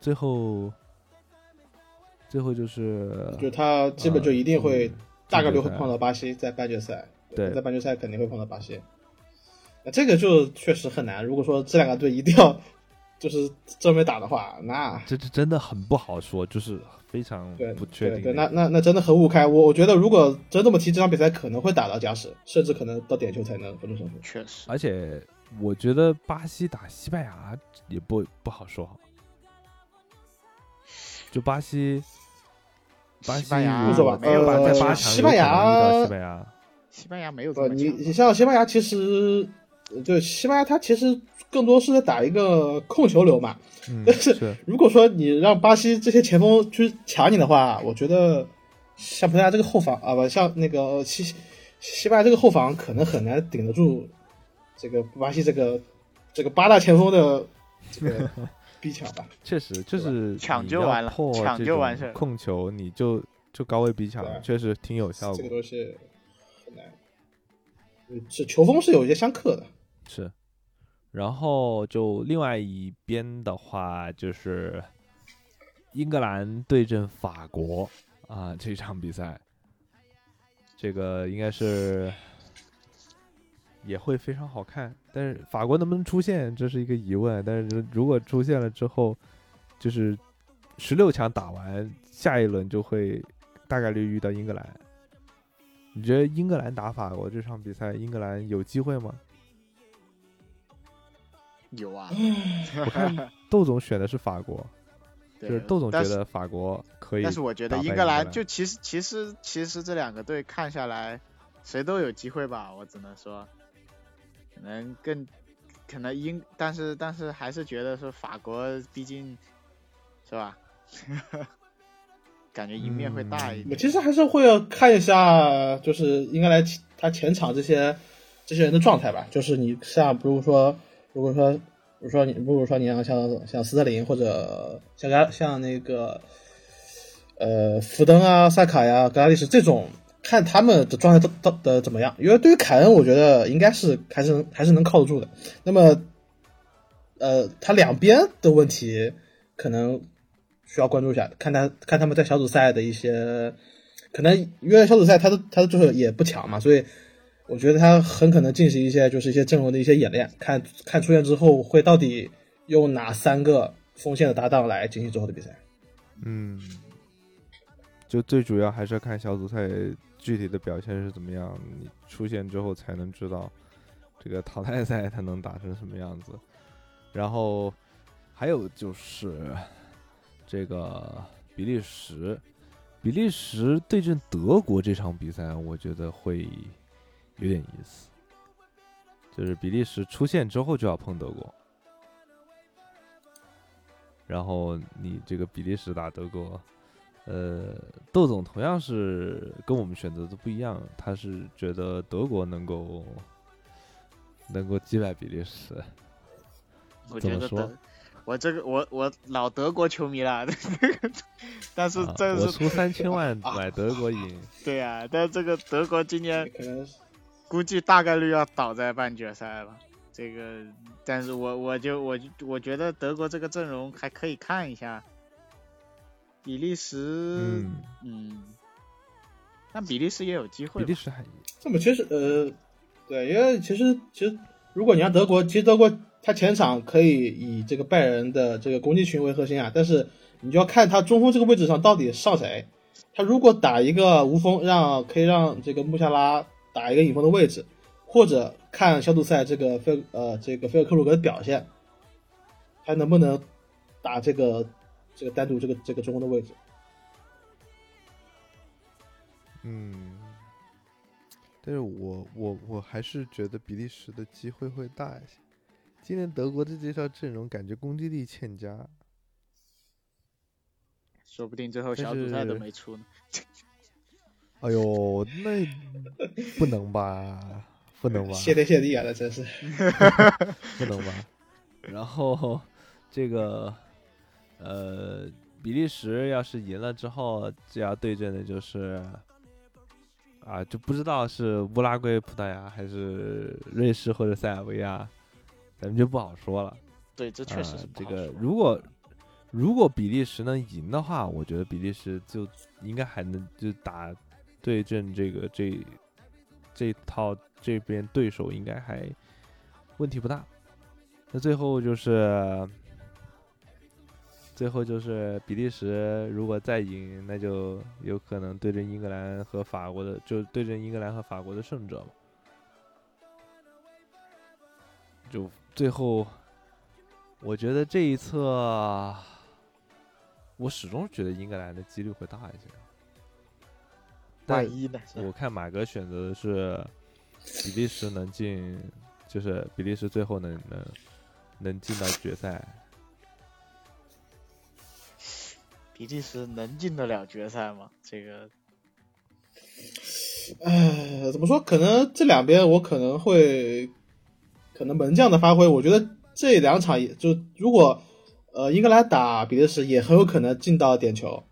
最后，最后就是，就他基本就一定会嗯大概率会碰到巴西，在半决赛，对在半决赛肯定会碰到巴西。那这个就确实很难。如果说这两个队一定要就是正面打的话，那这这真的很不好说，就是非常对不确定的。对对，那那那真的很五开。我我觉得如果真这么踢，这场比赛可能会打到加时，甚至可能到点球才能分出胜负。确实，而且我觉得巴西打西班牙也不不好说，就巴西，巴西西班牙不说吧没有呃在八强西班牙有可能遇到西班牙，西班牙没有这不，你。你像西班牙，其实就西班牙，它其实更多是在打一个控球流嘛。嗯，但是是如果说你让巴西这些前锋去抢你的话，我觉得像葡萄牙这个后防啊，不像那个西西班牙这个后防可能很难顶得住这个巴西这个这个八大前锋的这个 逼抢吧。确实就是抢就完了破抢就完事儿控球你就就高位逼抢，确实挺有效果这个。东西很难，嗯是球风是有一些相克的。是，然后就另外一边的话，就是英格兰对阵法国啊，这场比赛，这个应该是也会非常好看。但是法国能不能出现，这是一个疑问。但是如果出现了之后，就是十六强打完，下一轮就会大概率遇到英格兰。你觉得英格兰打法国这场比赛，英格兰有机会吗？有啊，我看窦总选的是法国，就对是窦总觉得法国可以，但是我觉得英格兰兰。就其实其实其实这两个队看下来，谁都有机会吧，我只能说，可能更可能英，但是但是还是觉得说法国毕竟是吧，感觉赢面会大一点。我点。其实还是会要看一下，就是英格兰他前场这些这些人的状态吧。就是你像，比如说，如果说，比如说你，不如说你像像像斯特林或者像格像那个呃福登啊、萨卡呀、格拉利什这种，看他们的状态到到的怎么样。因为对于凯恩，我觉得应该是还是还是能靠得住的。那么，呃，他两边的问题可能需要关注一下，看他看他们在小组赛的一些，可能因为小组赛他的他的就是也不强嘛，所以我觉得他很可能进行一些就是一些阵容的一些演练，看看出现之后会到底用哪三个锋线的搭档来进行之后的比赛。嗯，就最主要还是要看小组赛具体的表现是怎么样，你出现之后才能知道这个淘汰赛他能打成什么样子。然后还有就是这个比利时，比利时对阵德国这场比赛，我觉得会有点意思。就是比利时出线之后就要碰德国，然后你这个比利时打德国，呃，窦总同样是跟我们选择的不一样，他是觉得德国能够能够击败比利时。我怎么说觉得德，我这个我我老德国球迷了，但是啊这是我出三千万 买德国赢，对呀、但是这个德国今年可能是估计大概率要倒在半决赛了。这个，但是我我就我就我觉得德国这个阵容还可以看一下。比利时，嗯，嗯，但比利时也有机会。比利时还这么其实呃，对，因为其实其实如果你让德国，其实德国他前场可以以这个拜仁的这个攻击群为核心啊，但是你就要看他中锋这个位置上到底上谁。他如果打一个无锋，让可以让这个穆夏拉打一个引锋的位置，或者看小组赛这个菲呃这个菲尔克鲁格的表现，还能不能打这个这个单独这个这个中锋的位置。嗯，但是我我我还是觉得比利时的机会会大一些。今年德国的这套阵容感觉攻击力欠佳，说不定最后小组赛都没出呢。哎呦，那不能吧？不能吧？谢天谢地啊，那真是。不能吧？然后这个呃，比利时要是赢了之后，就要对阵的就是啊，就不知道是乌拉圭、葡萄牙还是瑞士或者塞尔维亚，咱们就不好说了。对，这确实啊是不这个如果如果比利时能赢的话，我觉得比利时就应该还能就打对阵这个这这套这边对手应该还问题不大。那最后就是最后就是比利时如果再赢，那就有可能对阵英格兰和法国的，就对阵英格兰和法国的胜者嘛。就最后，我觉得这一侧，我始终觉得英格兰的几率会大一些。但万一呢？我看马哥选择的是比利时能进，就是比利时最后能能能进到决赛。比利时能进得了决赛吗？这个唉，怎么说？可能这两边我可能会，可能门将的发挥，我觉得这两场也就如果呃英格兰打比利时，也很有可能进到点球。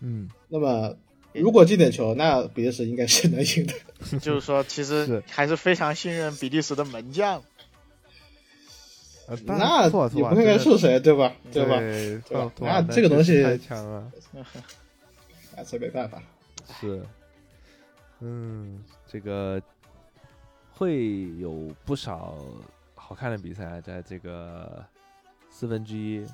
嗯，那么如果进点球，那比利时应该是能赢的。就是说，其实还是非常信任比利时的门将。呃，那然错错也不应该是谁，对吧？对吧？对对吧那这个东西太强了，啊，这没办法。是，嗯，这个会有不少好看的比赛，在这个四分之一，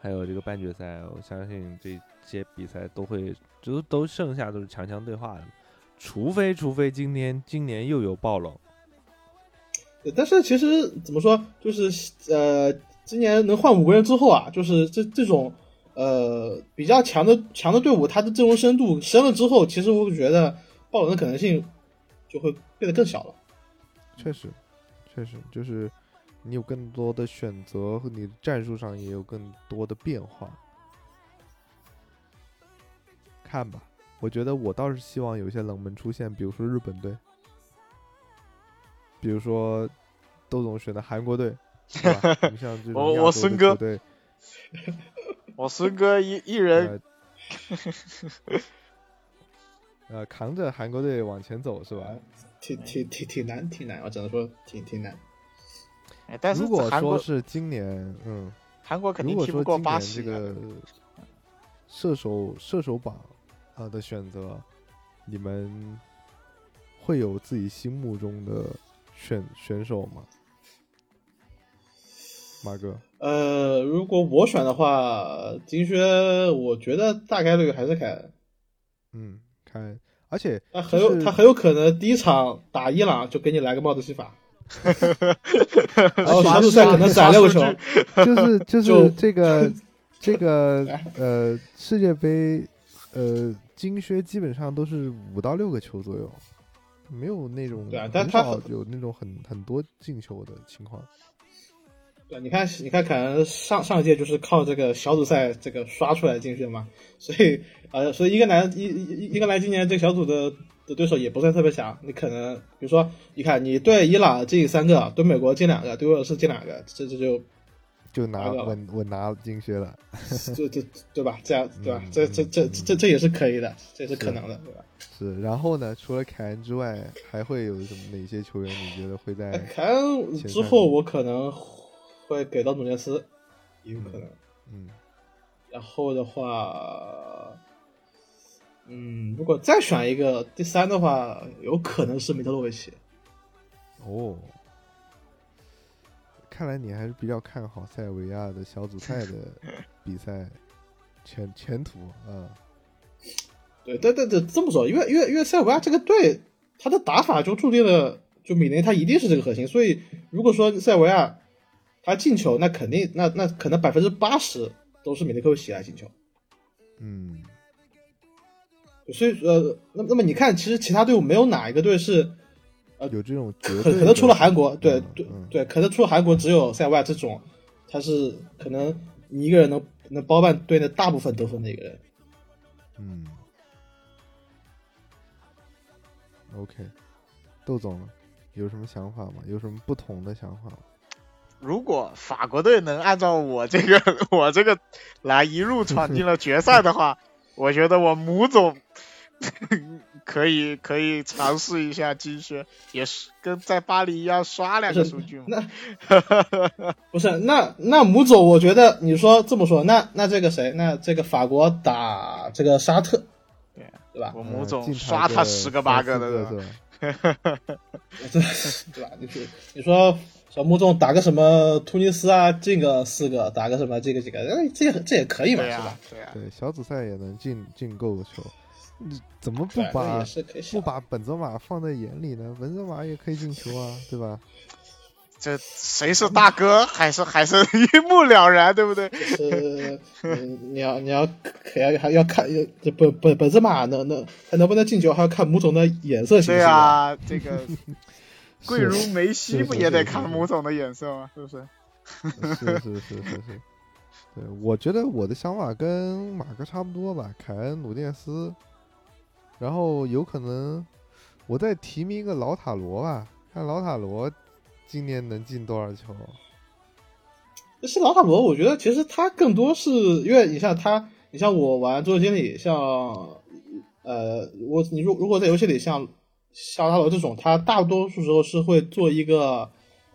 还有这个半决赛，我相信这些比赛都会都都剩下都是强强对话的，除非除非今年今年又有暴冷，对但是其实怎么说，就是呃，今年能换五个人之后啊，就是这这种呃比较强的强的队伍，它的阵容深度深了之后，其实我觉得爆冷的可能性就会变得更小了。确实，确实就是你有更多的选择，和你战术上也有更多的变化。看吧，我觉得我倒是希望有一些冷门出现，比如说日本队，比如说窦总选的韩国队，你像这种我我孙哥对，我孙哥一一人呃，呃，扛着韩国队往前走是吧？挺挺挺挺难，挺难，我只能说挺挺难。哎，但是如果说是今年，嗯，韩国肯定踢不过巴西的。这个射手射手榜啊的选择，你们会有自己心目中的选选手吗？马哥，呃，如果我选的话，金靴我觉得大概率还是凯恩，嗯，看，而且他很有他很有可能第一场打伊朗就给你来个帽子戏法，然后小组赛可能攒六个球，就是就是就这个 这个呃世界杯呃金靴基本上都是五到六个球左右，没有那种对啊但他很少有那种很很多进球的情况。对，你看，你看，可能上上一届就是靠这个小组赛这个刷出来进去的嘛，所以呃，所以英格兰一英英格兰今年这个小组的的对手也不算特别强。你可能比如说，你看你对伊朗进三个，对美国进两个，对俄罗斯进两个，这这就就拿拿到了稳稳拿金靴了。这这对吧？这样对吧？这这这这这也是可以的，这也是可能的，对吧？是，然后呢？除了凯恩之外，还会有什么哪些球员？你觉得会在哎凯恩之后，我可能会给到努涅斯，也有可能。嗯然后的话，嗯，如果再选一个第三的话，有可能是米特洛维奇。哦，看来你还是比较看好塞尔维亚的小组赛的 比赛前前途啊。对对对对，这么说，因为因为因为塞尔维亚这个队，他的打法就注定了，就米雷他一定是这个核心，所以如果说塞尔维亚他进球，那肯定那那可能百分之八十都是米雷克维奇来进球。嗯所以呃，那那么你看，其实其他队伍没有哪一个队是有这种 绝可对可能除了韩国，对嗯对嗯对，可能除了韩国，只有塞外这种，他是可能你一个人能能包办队内大部分得分的一个人。嗯，OK，窦总呢有什么想法吗？有什么不同的想法吗？如果法国队能按照我这个我这个来一路闯进了决赛的话，我觉得我母总 可以可以尝试一下金靴，也是跟在巴黎一样刷两个数据嘛。那 不是那那母总，我觉得你说这么说，那那这个谁，那这个法国打这个沙特，对对吧？我母嗯总刷他十个八个的，对吧？对 对吧？你说你说小穆总打个什么突尼斯啊，进个四个，打个什么这个几个，哎，这也这也可以嘛，是吧？，对啊。对，小组赛也能进进够球，你怎么不把不把本泽马放在眼里呢？本泽马也可以进球啊，对吧？这谁是大哥，还是 还是一目了然，对不对？是，你你要你要可要还要看，这本本本泽马能能还能不能进球，还要看母总的眼色行不对行啊？啊，这个 贵如梅西不也得看是母总的眼色吗？是不是？是是是是是，对，我觉得我的想法跟马哥差不多吧，凯恩、鲁涅斯，然后有可能我再提名一个老塔罗吧，看老塔罗今年能进多少球。其实老塔罗，我觉得其实他更多是因为你像他，你像我玩桌游经理，像呃，我你如如果在游戏里像像老塔罗这种，他大多数时候是会做一个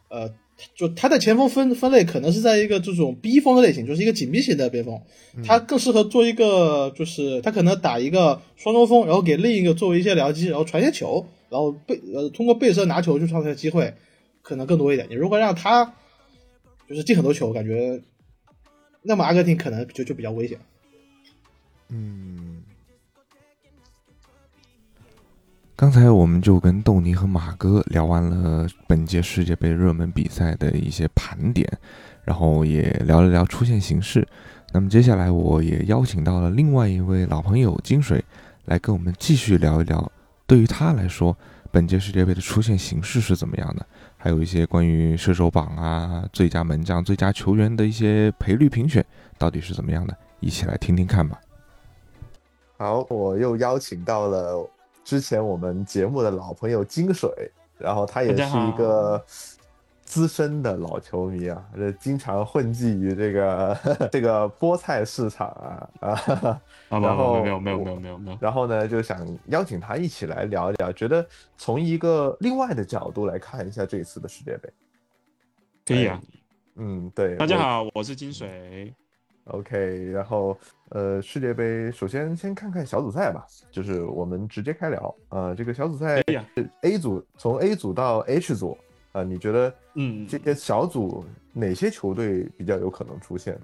呃，就他的前锋分分类可能是在一个这种逼锋的类型，就是一个紧逼型的边锋，他更适合做一个就是他可能打一个双中锋，然后给另一个作为一些僚机，然后传些球，然后背呃通过背身拿球去创造机会，可能更多一点。你如果让他就是进很多球，感觉那么阿根廷可能就就比较危险。嗯，刚才我们就跟豆泥和马哥聊完了本届世界杯热门比赛的一些盘点，然后也聊了聊出线形势。那么接下来我也邀请到了另外一位老朋友金水来跟我们继续聊一聊，对于他来说，本届世界杯的出线形势是怎么样的，还有一些关于射手榜啊、最佳门将、最佳球员的一些赔率评选到底是怎么样的，一起来听听看吧。好，我又邀请到了之前我们节目的老朋友金水，然后他也是一个资深的老球迷啊，这经常混迹于这个 这个菠菜市场啊啊，啊，然后没有没有我没有没有没有，然后呢就想邀请他一起来聊一聊，觉得从一个另外的角度来看一下这一次的世界杯。可以啊。嗯，对。大家好，我是金水。OK，然后呃，世界杯首先先看看小组赛吧，就是我们直接开聊。呃，这个小组赛 A 组从 A 组到 H 组，啊、你觉得嗯这些小组哪些球队比较有可能出现呢？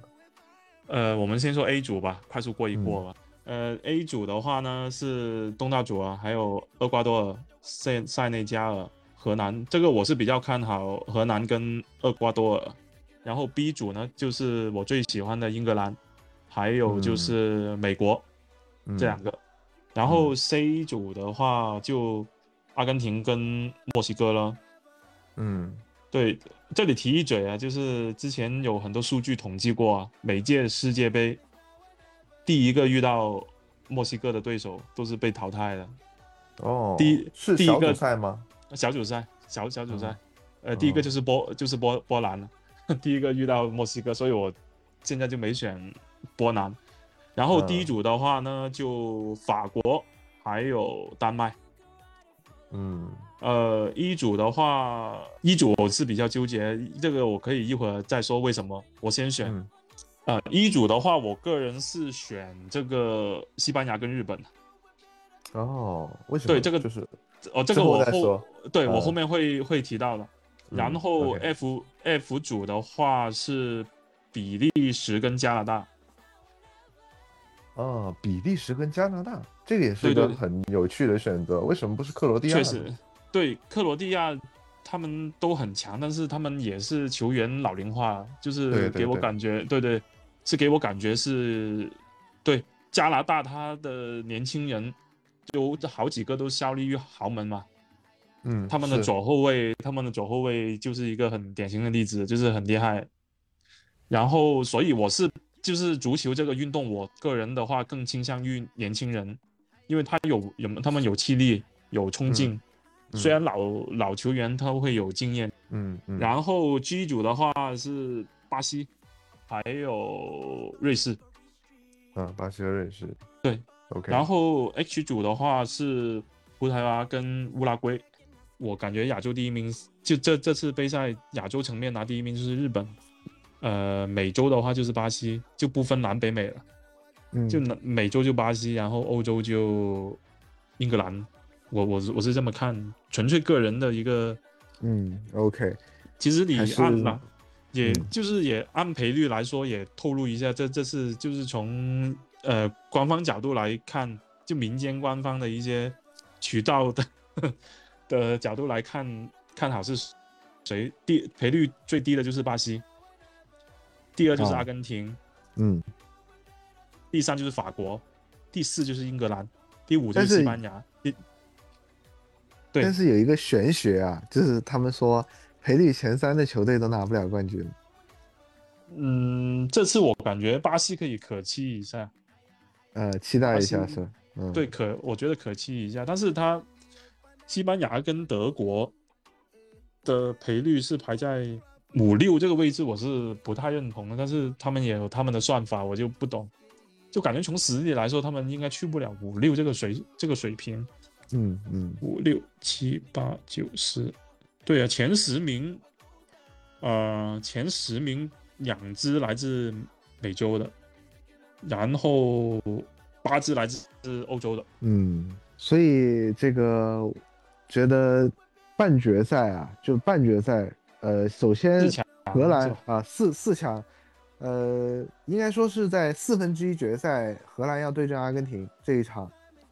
呃，我们先说 A 组吧，快速过一过吧。呃，A 组的话呢是东道主啊，还有厄瓜多尔、塞塞内加尔、荷兰，这个我是比较看好荷兰跟厄瓜多尔。然后 B 组呢就是我最喜欢的英格兰，还有就是美国、嗯这两个。然后 C 组的话就阿根廷跟墨西哥了。嗯对，这里提一嘴啊，就是之前有很多数据统计过啊，每届世界杯第一个遇到墨西哥的对手都是被淘汰的。哦，第一是小组第一个赛吗？小组赛，小小组赛，嗯呃，第一个就是波就是波波兰了，第一个遇到墨西哥，所以我现在就没选波兰。然后第一嗯组的话呢，就法国还有丹麦。嗯呃，一组的话，一组我是比较纠结，这个我可以一会儿再说为什么。我先选，嗯呃，一组的话，我个人是选这个西班牙跟日本。哦，为什么？对这个就是哦，这个我后对我嗯后面会会提到的。嗯然后 F F 组的话是比利时跟加拿大。哦，比利时跟加拿大，这个也是一个很有趣的选择。为什么不是克罗地亚？确实，，对克罗地亚他们都很强，但是他们也是球员老龄化，就是给我感觉，对对，是给我感觉是，对加拿大他的年轻人有好几个都效力于豪门嘛，嗯，他们的左后卫，他们的左后卫就是一个很典型的例子，就是很厉害。然后，所以我是就是足球这个运动，我个人的话更倾向于年轻人，因为他有有他们有气力，有冲劲。嗯虽然老老球员他会有经验。嗯嗯，然后 G 组的话是巴西，还有瑞士。啊，巴西和瑞士，对，OK，然后 H 组的话是葡萄牙跟乌拉圭，我感觉亚洲第一名就这这次杯赛亚洲层面拿第一名就是日本，呃，美洲的话就是巴西，就不分南北美了，嗯。就南美洲就巴西，然后欧洲就英格兰，我我是我是这么看，纯粹个人的一个，嗯，OK，其实你按了。也嗯。就是也按赔率来说，也透露一下，这这次就是从呃官方角度来看，就民间官方的一些渠道的的角度来看，看好是谁第赔率最低的就是巴西，第二就是哦阿根廷，嗯，第三就是法国，第四就是英格兰，第五就是是西班牙。第对但是有一个玄学啊，就是他们说赔率前三的球队都拿不了冠军。嗯，这次我感觉巴西可以可期一下。呃，期待一下是吧，嗯，对，可我觉得可期一下，但是他西班牙跟德国的赔率是排在五六这个位置，我是不太认同的。但是他们也有他们的算法，我就不懂，就感觉从实力来说，他们应该去不了五六这个水这个水平。嗯嗯五六七八九十，对啊，前十名，呃，前十名两支来自美洲的，然后八支来自欧洲的。嗯，所以这个觉得半决赛啊，就半决赛，呃，首先荷兰啊四四强，呃，应该说是在四分之一决赛，荷兰要对阵阿根廷这一场，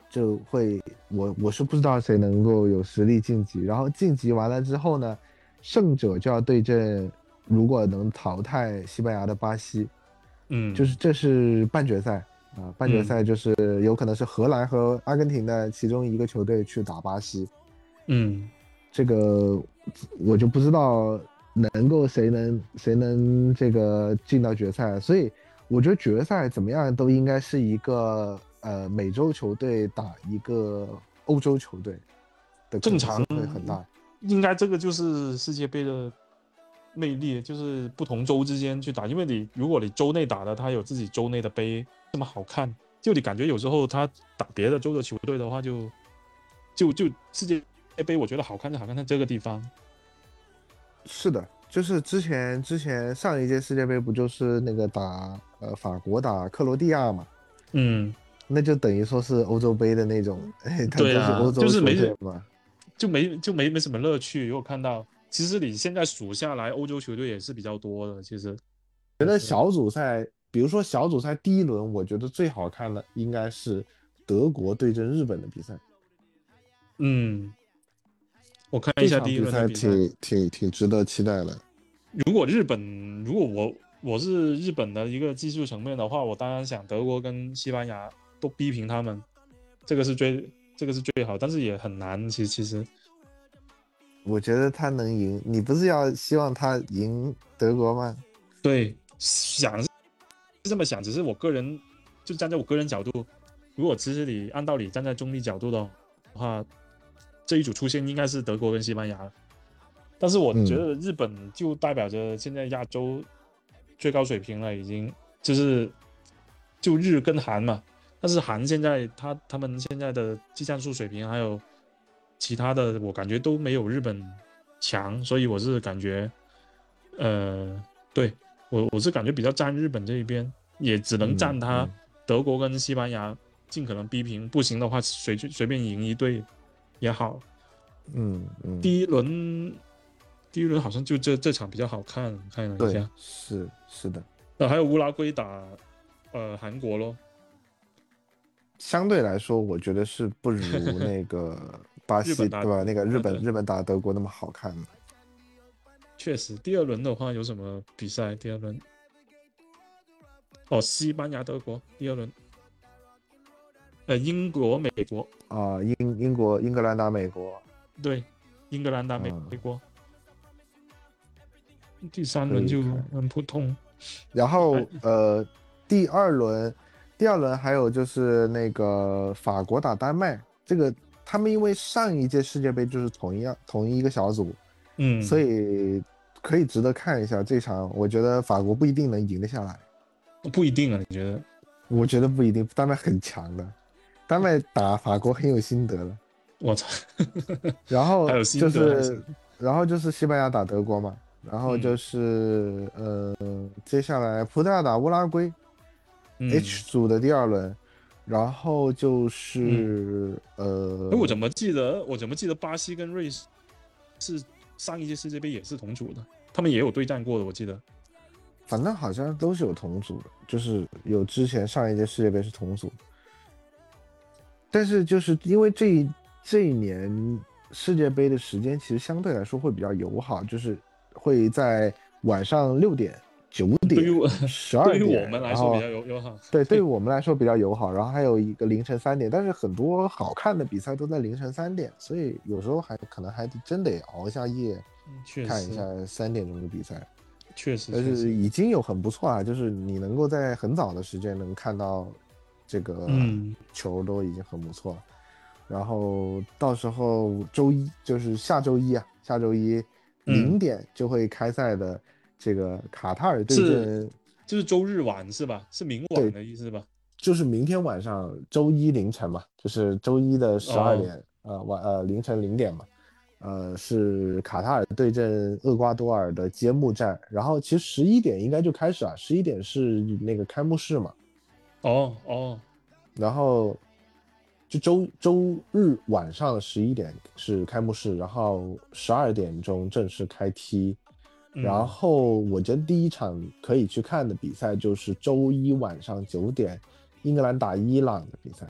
就会我我是不知道谁能够有实力晋级，然后晋级完了之后呢，胜者就要对阵如果能淘汰西班牙的巴西，嗯，就是这是半决赛啊，半决嗯。赛就是有可能是荷兰和阿根廷的其中一个球队去打巴西，嗯这个我就不知道能够谁能谁能这个进到决赛，所以我觉得决赛怎么样都应该是一个呃美洲球队打一个欧洲球队的正常性会很大。应该这个就是世界杯的魅力，就是不同州之间去打。因为你如果你州内打的，它有自己州内的杯，这么好看，就你感觉有时候他打别的州的球队的话就，就就世界杯，我觉得好看就好看在这个地方。是的，就是之前之前上一届世界杯不就是那个打呃法国打克罗地亚嘛，嗯，那就等于说是欧洲杯的那种，哎，它都是对就是没队嘛。就没就没没什么乐趣。如果看到，其实你现在数下来，欧洲球队也是比较多的。其实，觉得小组赛，比如说小组赛第一轮，我觉得最好看的应该是德国对阵日本的比赛。嗯，我看一下第一轮的比赛。挺挺挺值得期待的。如果日本，如果我我是日本的一个技术层面的话，我当然想德国跟西班牙都逼平他们，这个是最这个是最好，但是也很难。其实其实我觉得他能赢。你不是要希望他赢德国吗？对，想是这么想，只是我个人就站在我个人角度，如果其实你按道理站在中立角度的话，这一组出现应该是德国跟西班牙。但是我觉得日本就代表着现在亚洲最高水平了，已经就是就日跟韩嘛。但是韩现在他他们现在的技战术水平还有其他的，我感觉都没有日本强，所以我是感觉，呃，对我我是感觉比较站日本这一边，也只能站他德国跟西班牙尽可能逼平，不行的话随随便赢一队也好。嗯嗯。第一轮。第一轮好像就这这场比较好看，看了一下，是是的，呃，还有乌拉圭打呃韩国咯。相对来说，我觉得是不如那个 巴西对吧？那个日本日本打德国那么好看。确实，第二轮的话有什么比赛？第二轮哦，西班牙德国第二轮，呃，英国美国啊，英英国英格兰打美国，对，英格兰打美美国。第三轮就很普通，然后呃，第二轮，第二轮还有就是那个法国打丹麦，这个他们因为上一届世界杯就是同一样同一个小组，嗯，所以可以值得看一下这场。我觉得法国不一定能赢得下来，不一定啊？你觉得？我觉得不一定，丹麦很强的，丹麦打法国很有心得了。我操！然后就是，然后就是西班牙打德国嘛。然后就是呃，接下来葡萄牙打乌拉圭，H 组的第二轮，然后就是呃，哎，我怎么记得我怎么记得巴西跟瑞士是上一届世界杯也是同组的，他们也有对战过的，我记得，反正好像都是有同组的，就是有之前上一届世界杯是同组，但是就是因为这这一年世界杯的时间其实相对来说会比较友好，就是。会在晚上六点、九点、十二点，对于我们来说比较友友好。对，对于 我们来说比较友好。然后还有一个凌晨三点，但是很多好看的比赛都在凌晨三点，所以有时候还可能还真得熬一下夜，看一下三点钟的比赛。确实，但是已经有很不错啊，就是你能够在很早的时间能看到这个球，都已经很不错了。然后到时候周一就是下周一啊，下周一。零点就会开赛的这个卡塔尔对阵，就是周日晚是吧？是明晚的意思吧？就是明天晚上，周一凌晨嘛，就是周一的十二点，呃晚呃凌晨零点嘛，呃是卡塔尔对阵厄瓜多尔的揭幕战。然后其实十一点应该就开始了，十一点是那个开幕式嘛。哦哦，然后。就周周日晚上十一点是开幕式，然后十二点钟正式开踢，然后我觉得第一场可以去看的比赛就是周一晚上九点，英格兰打伊朗的比赛。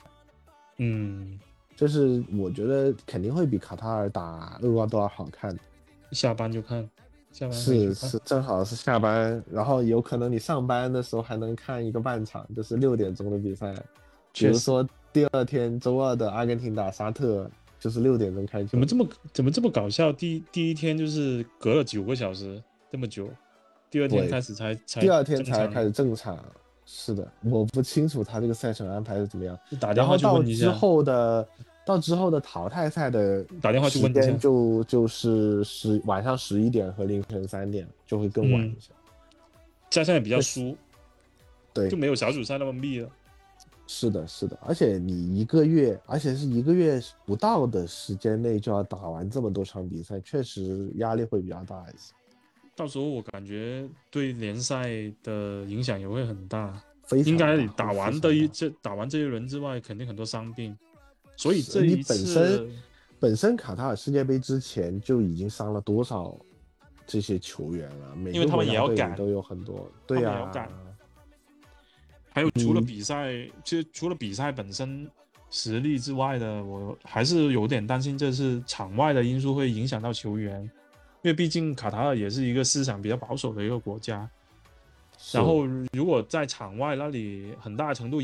嗯，这是我觉得肯定会比卡塔尔打厄瓜多尔好看。下班就看，下班是是正好是下班，然后有可能你上班的时候还能看一个半场，就是六点钟的比赛，比如说。第二天周二的阿根廷打沙特，就是六点钟开球。怎么这么怎么这么搞笑？第第一天就是隔了九个小时这么久，第二天开始才才第二天才开始正常。是的，我不清楚他这个赛程安排是怎么样。打电话去问一下。到之后的到之后的淘汰赛的打电话去问就就是十晚上十一点和凌晨三点就会更晚一些。加上也比较疏，对，就没有小组赛那么密了。是的，是的，而且你一个月，而且是一个月不到的时间内就要打完这么多场比赛，确实压力会比较大一些。到时候我感觉对联赛的影响也会很大。应该打完的一这打完这一轮之外，肯定很多伤病。所以这一次本身本身卡塔尔世界杯之前就已经伤了多少这些球员了？因为他们也要赶，都有很多。对呀。还有除了比赛，其实除了比赛本身实力之外的，我还是有点担心，这是场外的因素会影响到球员，因为毕竟卡塔尔也是一个思想比较保守的一个国家。然后如果在场外那里很大程度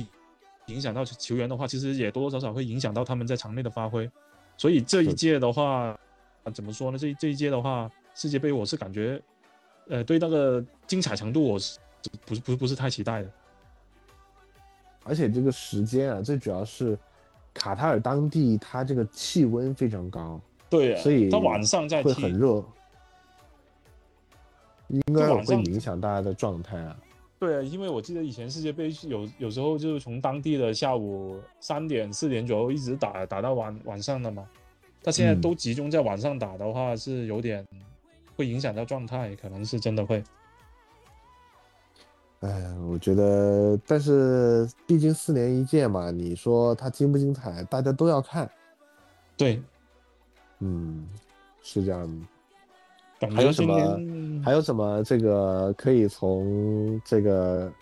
影响到球员的话，其实也多多少少会影响到他们在场内的发挥。所以这一届的话，怎么说呢？这这一届的话，世界杯我是感觉，呃，对那个精彩程度我是不是不是不是太期待的。而且这个时间啊，最主要是卡塔尔当地它这个气温非常高，对啊，所以它晚上在会很，热，应该会影响大家的状态啊。对啊，因为我记得以前世界杯是有有时候就是从当地的下午三点四点左右一直打打到晚晚上的嘛，他现在嗯都集中在晚上打的话是有点会影响到状态，可能是真的会。哎，我觉得，但是毕竟四年一届嘛，你说它精不精彩，大家都要看。对，嗯，是这样的。还有什么？还有什么这个可以从这个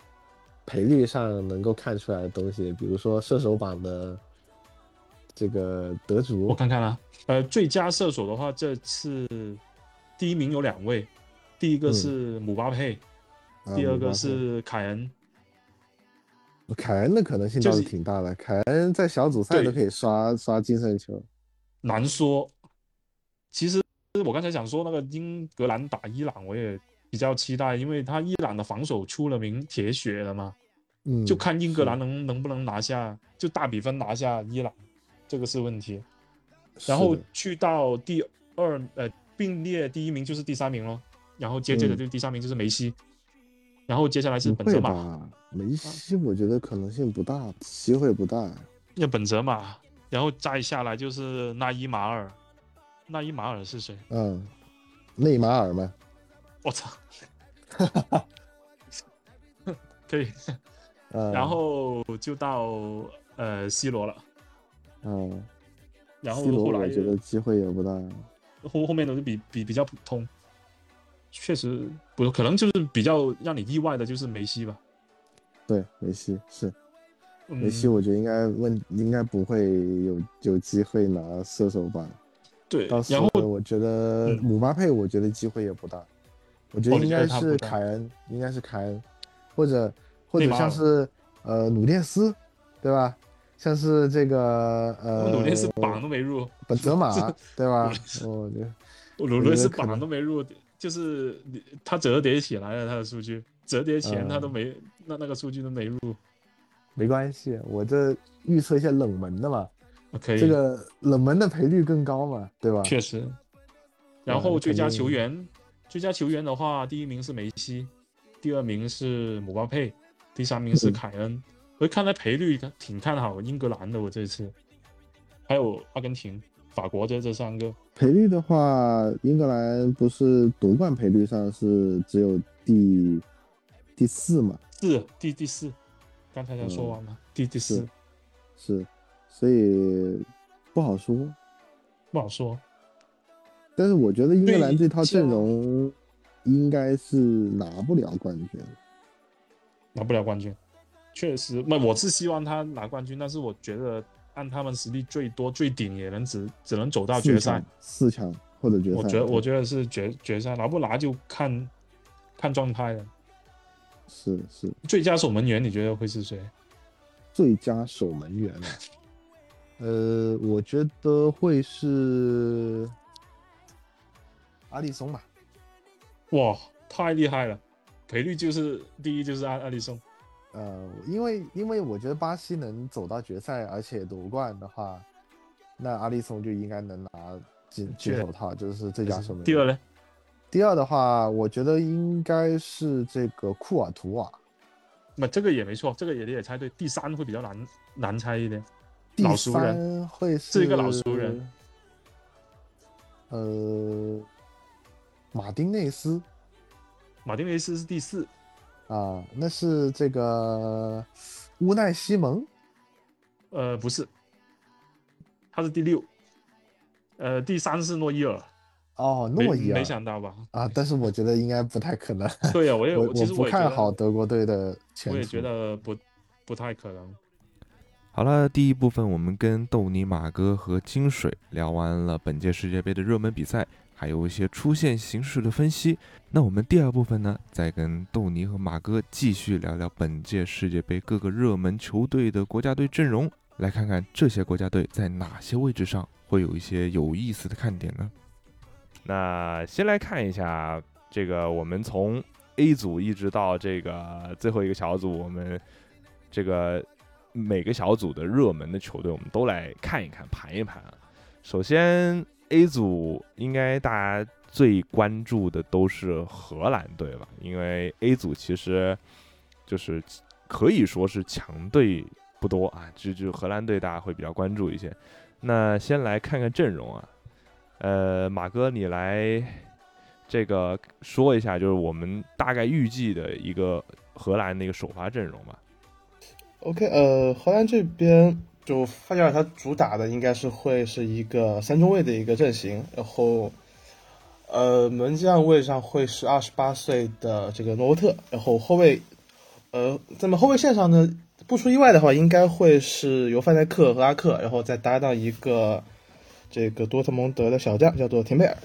赔率上能够看出来的东西？比如说射手榜的这个得主我，看看啊，呃，最佳射手的话，这次第一名有两位，第一个嗯是姆巴佩，啊第二个是凯恩。凯恩的可能性倒就是是挺大的。凯恩在小组赛都可以刷刷净胜球。难说。其实我刚才想说那个英格兰打伊朗，我也比较期待，因为他伊朗的防守出了名铁血的嘛，嗯，就看英格兰能能不能拿下，就大比分拿下伊朗，这个是问题。然后去到第二，呃，并列第一名就是第三名咯，然后接着的嗯就第三名就是梅西，然后接下来是本泽马，梅西我觉得可能性不大，机会不大。那本泽马，然后再下来就是纳伊马尔，纳伊马尔是谁？嗯，内马尔吗，我操！可以，嗯，然后就到呃 C 罗了，嗯，然后 C 罗后来我觉得机会也不大。后后面的就比比比较普通，确实不可能就是比较让你意外的就是梅西吧。对，梅西是嗯、梅西，我觉得应该问应该不会有有机会拿射手榜。对然后候我觉得嗯姆巴佩，我觉得机会也不大。我觉得应该是凯恩，应该是凯恩，或者或者像是呃努涅斯，对吧？像是这个呃努涅斯榜都没入，本泽马，对吧？我觉得鲁涅斯榜都没入，就是他折叠起来了他的数据，折叠前他都嗯没、那那个数据都没入。没关系，我这预测一些冷门的嘛，可以，这个冷门的赔率更高嘛，对吧？确实。然啊后最佳球员，最佳球员的话，第一名是梅西，第二名是姆巴佩，第三名是嗯凯恩。我看来赔率挺看好英格兰的，我这次，还有阿根廷、法国这这三个。赔率的话，英格兰不是夺冠赔率上是只有第第四嘛？是第第四，刚才才说嗯完嘛，第第四是，所以不好说。不好说。但是我觉得英格兰这套阵容应该是拿不了冠军。拿不了冠军，确实，那我是希望他拿冠军，但是我觉得按他们实力最多最顶也能只只能走到决赛。四强或者决赛。我觉得我觉得是决决赛，拿不拿就看看状态了。是是最佳守门员你觉得会是谁？最佳守门员啊。呃，我觉得会是阿里松吧。哇，太厉害了！赔率就是第一就是阿阿里松，呃，因为因为我觉得巴西能走到决赛，而且夺冠的话，那阿里松就应该能拿金金手套，就是最佳守门员。第二呢？第二的话，我觉得应该是这个库尔图瓦。那这个也没错，这个也你也猜对。第三会比较难难猜一点，第老熟人，三会是是一个老熟人。呃，马丁内斯马丁内斯是第四，啊，那是这个乌奈西蒙呃，不是，他是第六，呃，第三是诺伊尔，哦，诺伊尔没想到吧？啊，但是我觉得应该不太可能。对呀、我也我其实不看好德国队的前途。我也觉得不不太可能。好了，第一部分我们跟豆泥马哥和金水聊完了本届世界杯的热门比赛，还有一些出线形势的分析。那我们第二部分呢，再跟豆泥和马哥继续聊聊本届世界杯各个热门球队的国家队阵容，来看看这些国家队在哪些位置上会有一些有意思的看点呢？那先来看一下这个，我们从 A 组一直到这个最后一个小组，我们这个每个小组的热门的球队，我们都来看一看、盘一盘啊。首先 A 组应该大家最关注的都是荷兰队吧，因为 A 组其实就是可以说是强队不多啊，就就荷兰队大家会比较关注一些。那先来看看阵容啊，呃，马哥你来这个说一下，就是我们大概预计的一个荷兰的一个首发阵容吧。OK，呃，荷兰这边就范加尔他主打的应该是会是一个三中卫的一个阵型，然后呃门将位上会是二十八岁的这个诺沃特，然后后卫呃那么后卫线上呢，不出意外的话，应该会是由范戴克和阿克，然后再搭档一个这个多特蒙德的小将，叫做廷贝尔。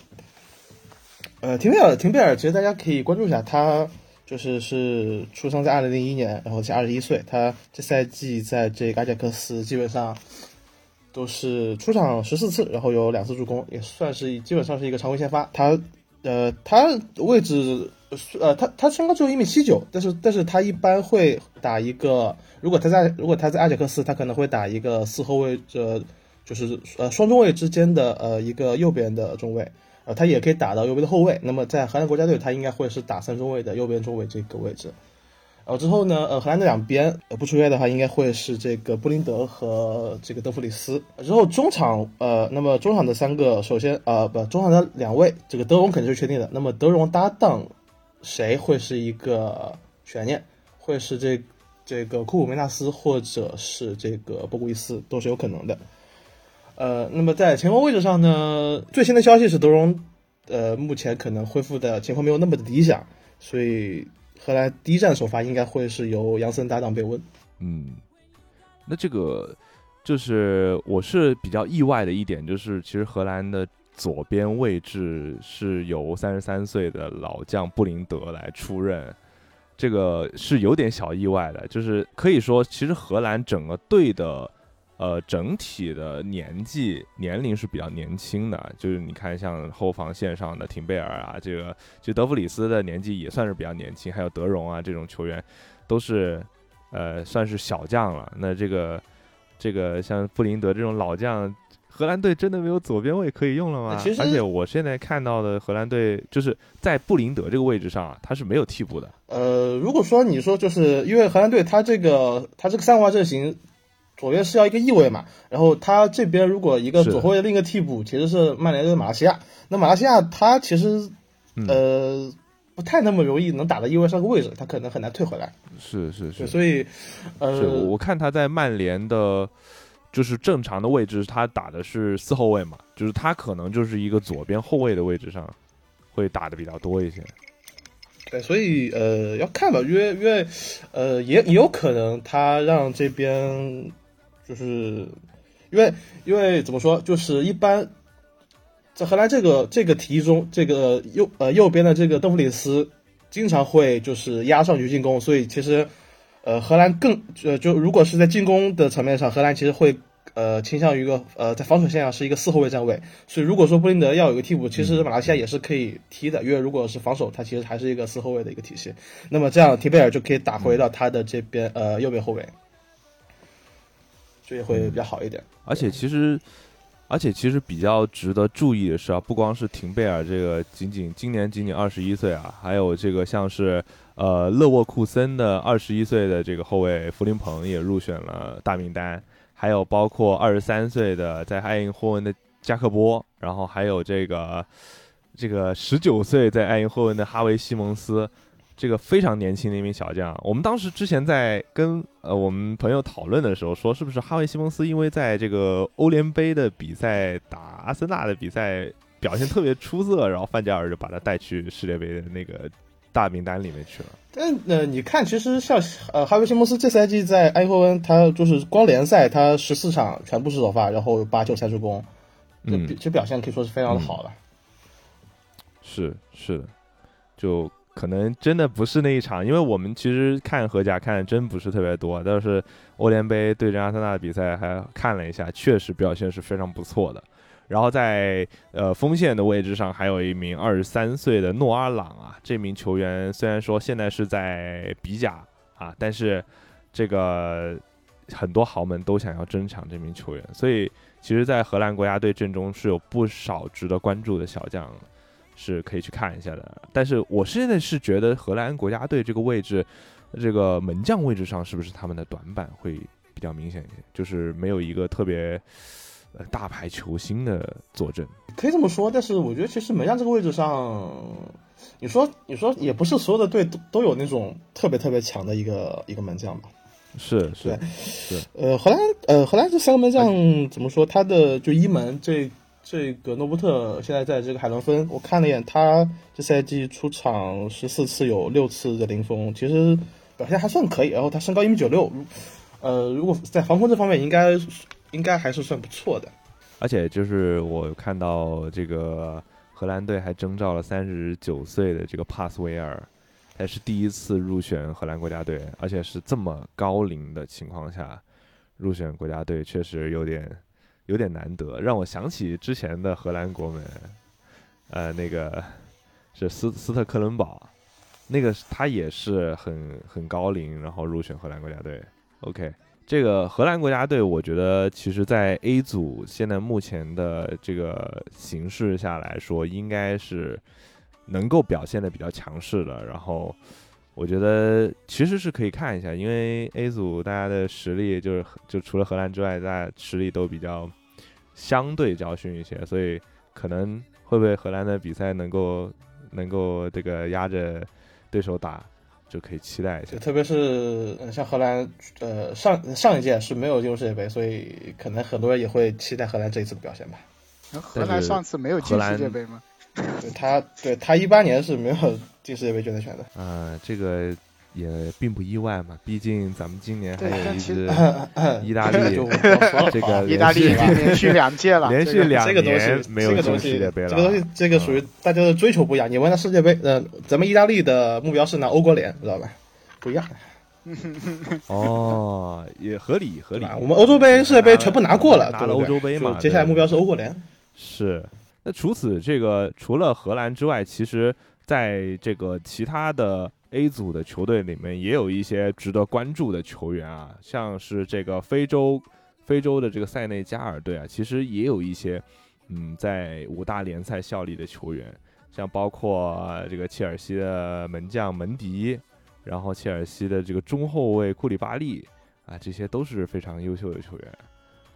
呃，廷贝尔，廷贝尔，其实大家可以关注一下他。就是是出生在二零零一年，然后才二十一岁。他这赛季在这个阿贾克斯基本上都是出场十四次，然后有两次助攻，也算是基本上是一个常规先发。他呃，他位置呃，他他身高只有一米七九，但是但是他一般会打一个，如果他在如果他在阿贾克斯，他可能会打一个四后卫，这就是呃双中卫之间的呃一个右边的中卫。呃，他也可以打到右边的后卫。那么在荷兰国家队，他应该会是打三中卫的右边中卫这个位置。然后之后呢，呃，荷兰的两边，呃，不出意外的话，应该会是这个布林德和这个德弗里斯。之后中场，呃，那么中场的三个，首先，呃，不，中场的两位，这个德容肯定是确定的。那么德容搭档谁会是一个悬念？会是这这个库普梅纳斯，或者是这个波古伊斯，都是有可能的。呃，那么在前锋位置上呢，最新的消息是德容，呃，目前可能恢复的情况没有那么的理想，所以荷兰第一站首发应该会是由杨森搭档贝温。嗯，那这个就是我是比较意外的一点，就是其实荷兰的左边位置是由三十三岁的老将布林德来出任，这个是有点小意外的，就是可以说，其实荷兰整个队的。呃，整体的年纪年龄是比较年轻的，就是你看像后防线上的廷贝尔啊，这个就德弗里斯的年纪也算是比较年轻，还有德容啊这种球员，都是呃算是小将了。那这个这个像布林德这种老将，荷兰队真的没有左边卫可以用了吗？而且我现在看到的荷兰队就是在布林德这个位置上啊，他是没有替补的。呃，如果说你说就是因为荷兰队他这个他这个三五二阵型。左边是要一个翼位嘛，然后他这边如果一个左后卫另一个替补其实是曼联的马来西亚，那马来西亚他其实、嗯、呃不太那么容易能打到翼位上个位置，他可能很难退回来。是是是，所以呃，我看他在曼联的，就是正常的位置，他打的是四后卫嘛，就是他可能就是一个左边后卫的位置上会打的比较多一些。对，所以呃要看吧，因为因为呃也也有可能他让这边。就是因为，因为怎么说，就是一般在荷兰这个这个体系中，这个右呃右边的这个邓弗里斯经常会就是压上去进攻，所以其实呃荷兰更呃就如果是在进攻的层面上，荷兰其实会呃倾向于一个呃在防守线上是一个四后卫站位，所以如果说布林德要有一个替补，其实马来西亚也是可以踢的，因为如果是防守，他其实还是一个四后卫的一个体系，那么这样提贝尔就可以打回到他的这边呃右边后卫。这也会比较好一点，而且其实，而且其实比较值得注意的是啊，不光是廷贝尔这个仅仅今年仅仅二十一岁啊，还有这个像是呃勒沃库森的二十一岁的这个后卫弗林彭也入选了大名单，还有包括二十三岁的在爱因霍温的加克波，然后还有这个这个十九岁在爱因霍温的哈维西蒙斯。这个非常年轻的一名小将，我们当时之前在跟呃我们朋友讨论的时候说，是不是哈维西蒙斯因为在这个欧联杯的比赛打阿森纳的比赛表现特别出色，然后范加尔就把他带去世界杯的那个大名单里面去了。但呃，你看，其实像呃哈维西蒙斯这赛季在埃霍温，他就是光联赛他十四场全部是首发，然后八球三助攻，嗯，其实表现可以说是非常的好了。嗯、是是的，就。可能真的不是那一场，因为我们其实看荷甲看的真不是特别多，但是欧联杯对阵阿森纳的比赛还看了一下，确实表现是非常不错的。然后在呃锋线的位置上还有一名二十三岁的诺阿朗啊，这名球员虽然说现在是在比甲啊，但是这个很多豪门都想要争抢这名球员，所以其实，在荷兰国家队阵中是有不少值得关注的小将，是可以去看一下的。但是我现在是觉得荷兰国家队这个位置，这个门将位置上是不是他们的短板会比较明显一些？就是没有一个特别。呃，大牌球星的坐镇可以这么说，但是我觉得其实门将这个位置上，你说你说也不是所有的队都都有那种特别特别强的一个一个门将吧？是是是。呃，荷兰呃荷兰这三个门将怎么说？他的就一门这这个诺布特现在在这个海伦芬，我看了一眼，他这赛季出场十四次有六次的零封，其实表现还算可以。然后他身高一米九六，呃，如果在防空这方面应该。应该还是算不错的，而且就是我看到这个荷兰队还征召了三十九岁的这个帕斯维尔，还是第一次入选荷兰国家队，而且是这么高龄的情况下入选国家队，确实有点有点难得，让我想起之前的荷兰国门，呃，那个是斯斯特克伦堡，那个他也是很很高龄，然后入选荷兰国家队。OK。这个荷兰国家队，我觉得其实，在 A 组现在目前的这个形势下来说，应该是能够表现的比较强势的。然后，我觉得其实是可以看一下，因为 A 组大家的实力就是就除了荷兰之外，大家实力都比较相对较逊一些，所以可能会不会荷兰的比赛能够能够这个压着对手打？就可以期待一下，特别是像荷兰，呃，上上一届是没有进入世界杯，所以可能很多人也会期待荷兰这一次的表现吧。荷兰上次没有进世界杯吗？对他，对他一八年是没有进世界杯决赛圈的。啊，这个。也并不意外嘛，毕竟咱们今年还有一支 意大利，这个意大利已经连续两届了，连续两年没有进世界杯了。这个东西，这个属于大家的追求不一样。你问他世界杯，呃，咱们意大利的目标是拿欧国联，知道吧？不一样。哦，也合理合理。我们欧洲杯、世界杯全部拿过了，拿了欧洲杯嘛。接下来目标是欧国联。是。那除此这个，除了荷兰之外，其实在这个其他的。A 组的球队里面也有一些值得关注的球员啊，像是这个非洲非洲的这个塞内加尔队啊，其实也有一些嗯在五大联赛效力的球员，像包括这个切尔西的门将门迪，然后切尔西的这个中后卫库里巴利啊，这些都是非常优秀的球员。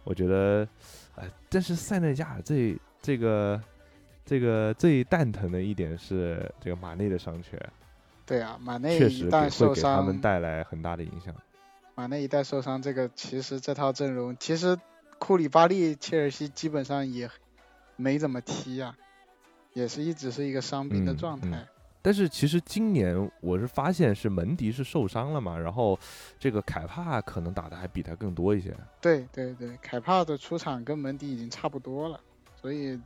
我觉得，呃，但是塞内加尔最这个这个最蛋疼的一点是这个马内的伤缺。对啊，马内一旦受伤，他们带来很大的影响。马内一旦受伤，这个其实这套阵容，其实库里巴利切尔西基本上也没怎么踢啊，也是一直是一个伤病的状态。但是其实今年我是发现是门迪是受伤了嘛，然后这个凯帕可能打的还比他更多一些。对对对，凯帕的出场跟门迪已经差不多了，所以。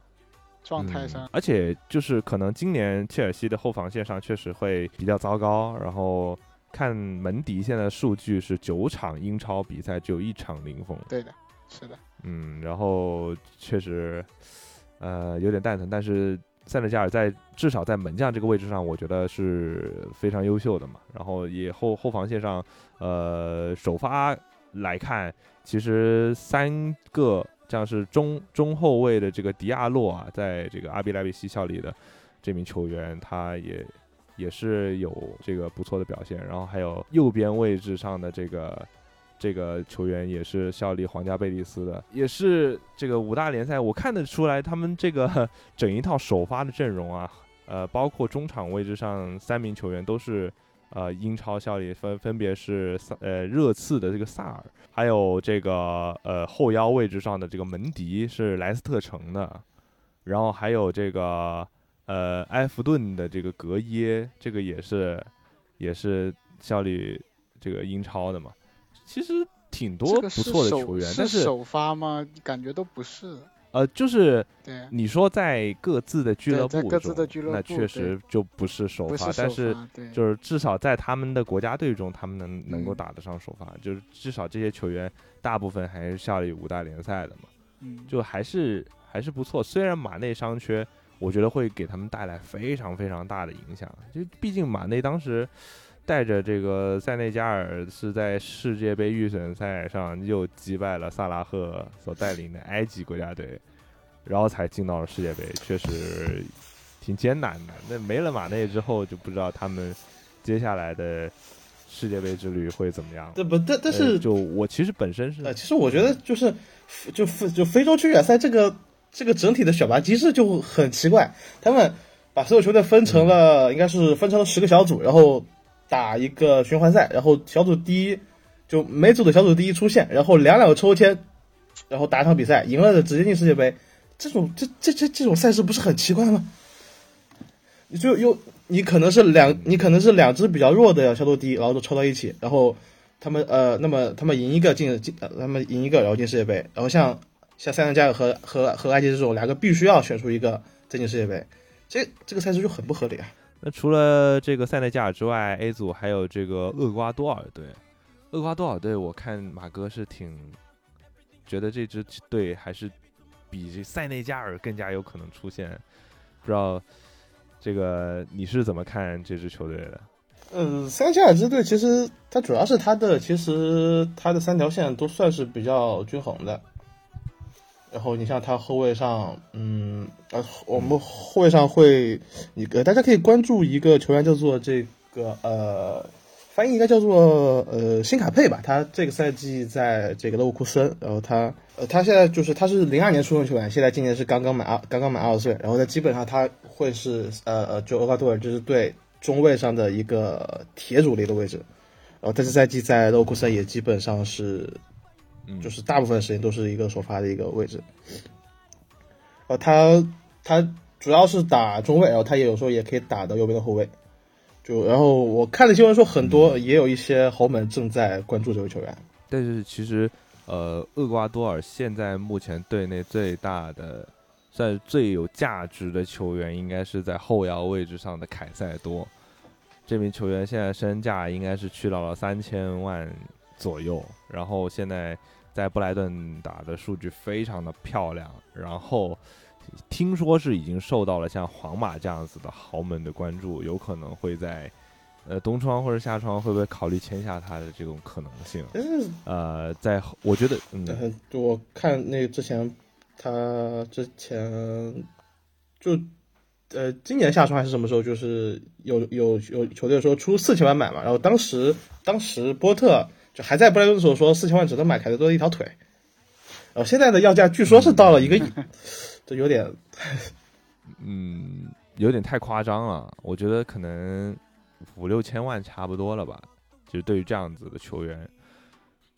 状态上，而且就是可能今年切尔西的后防线上确实会比较糟糕。然后看门迪现在数据是九场英超比赛只有一场零封。对的，是的。嗯，然后确实，呃，有点蛋疼。但是塞内加尔在至少在门将这个位置上，我觉得是非常优秀的嘛。然后也后后防线上，呃，首发来看，其实三个。像是中中后卫的这个迪亚洛啊，在这个阿比莱比锡效力的这名球员，他也也是有这个不错的表现。然后还有右边位置上的这个这个球员，也是效力皇家贝蒂斯的，也是这个五大联赛。我看得出来，他们这个 整一套首发的阵容啊，呃，包括中场位置上三名球员都是。呃，英超效力分分别是萨呃热刺的这个萨尔，还有这个呃后腰位置上的这个门迪是莱斯特城的，然后还有这个呃埃弗顿的这个格耶，这个也是也是效力这个英超的嘛。其实挺多不错的球员，但是首发吗？感觉都不是。呃，就是你说在各自的俱乐部中，那确实就不是首发，但是就是至少在他们的国家队中，他们能能够打得上首发，就是至少这些球员大部分还是效力五大联赛的嘛，就还是还是不错。虽然马内伤缺，我觉得会给他们带来非常非常大的影响。就毕竟马内当时带着这个塞内加尔是在世界杯预选赛上又击败了萨拉赫所带领的埃及国家队，然后才进到了世界杯，确实挺艰难的。那没了马内之后，就不知道他们接下来的世界杯之旅会怎么样。对不，但但是、呃就我其实本身是呃，其实我觉得就是就非就非洲区预选赛这个这个整体的选拔机制就很奇怪，他们把所有球队分成了、应该是分成了十个小组，然后打一个循环赛，然后小组第一就每组的小组第一出现，然后两两个抽签，然后打一场比赛，赢了的直接进世界杯。这种这这这这种赛事不是很奇怪吗？你就又你可能是两你可能是两支比较弱的小组第一，然后都抽到一起，然后他们呃，那么他们赢一个进进，他们赢一个然后进世界杯，然后像像塞内加尔和和和埃及这种两个必须要选出一个再进世界杯，这这个赛事就很不合理啊。那除了这个塞内加尔之外，A 组还有这个厄瓜多尔队。厄瓜多尔队，我看马哥是挺觉得这支队还是比这塞内加尔更加有可能出现。不知道这个你是怎么看这支球队的？嗯，塞内加尔支队其实它主要是它的其实它的三条线都算是比较均衡的。然后你像他后卫上，嗯，呃，我们后卫上会一个大家可以关注一个球员叫做这个呃，翻译应该叫做呃辛卡佩吧，他这个赛季在这个勒沃库森，然后他呃他现在就是他是零二年出生球员，现在今年是刚刚满二刚刚满二十岁，然后他基本上他会是呃呃就厄瓜多尔这支队中卫上的一个铁主力的位置，然后这次赛季在勒沃库森也基本上是。就是大部分时间都是一个首发的一个位置，呃，他他主要是打中卫，然后他也有时候也可以打到右边的后卫。就然后我看了新闻说，很多也有一些豪门正在关注这位球员。但是其实，呃，厄瓜多尔现在目前队内最大的、算是最有价值的球员，应该是在后腰位置上的凯塞多。这名球员现在身价应该是去到了三千万左右，然后现在。在布莱顿打的数据非常的漂亮，然后听说是已经受到了像皇马这样子的豪门的关注，有可能会在呃冬窗或者夏窗会不会考虑签下他的这种可能性？呃，在我觉得，嗯，我看那个之前他之前就呃今年夏窗还是什么时候，就是有有有球队说出四千万买嘛，然后当时当时波特。就还在布莱顿的时候说四千万只能买凯德多的一条腿，然后现在的要价据说是到了一个亿，这有点，嗯，有点太夸张了。我觉得可能五六千万差不多了吧。就是对于这样子的球员，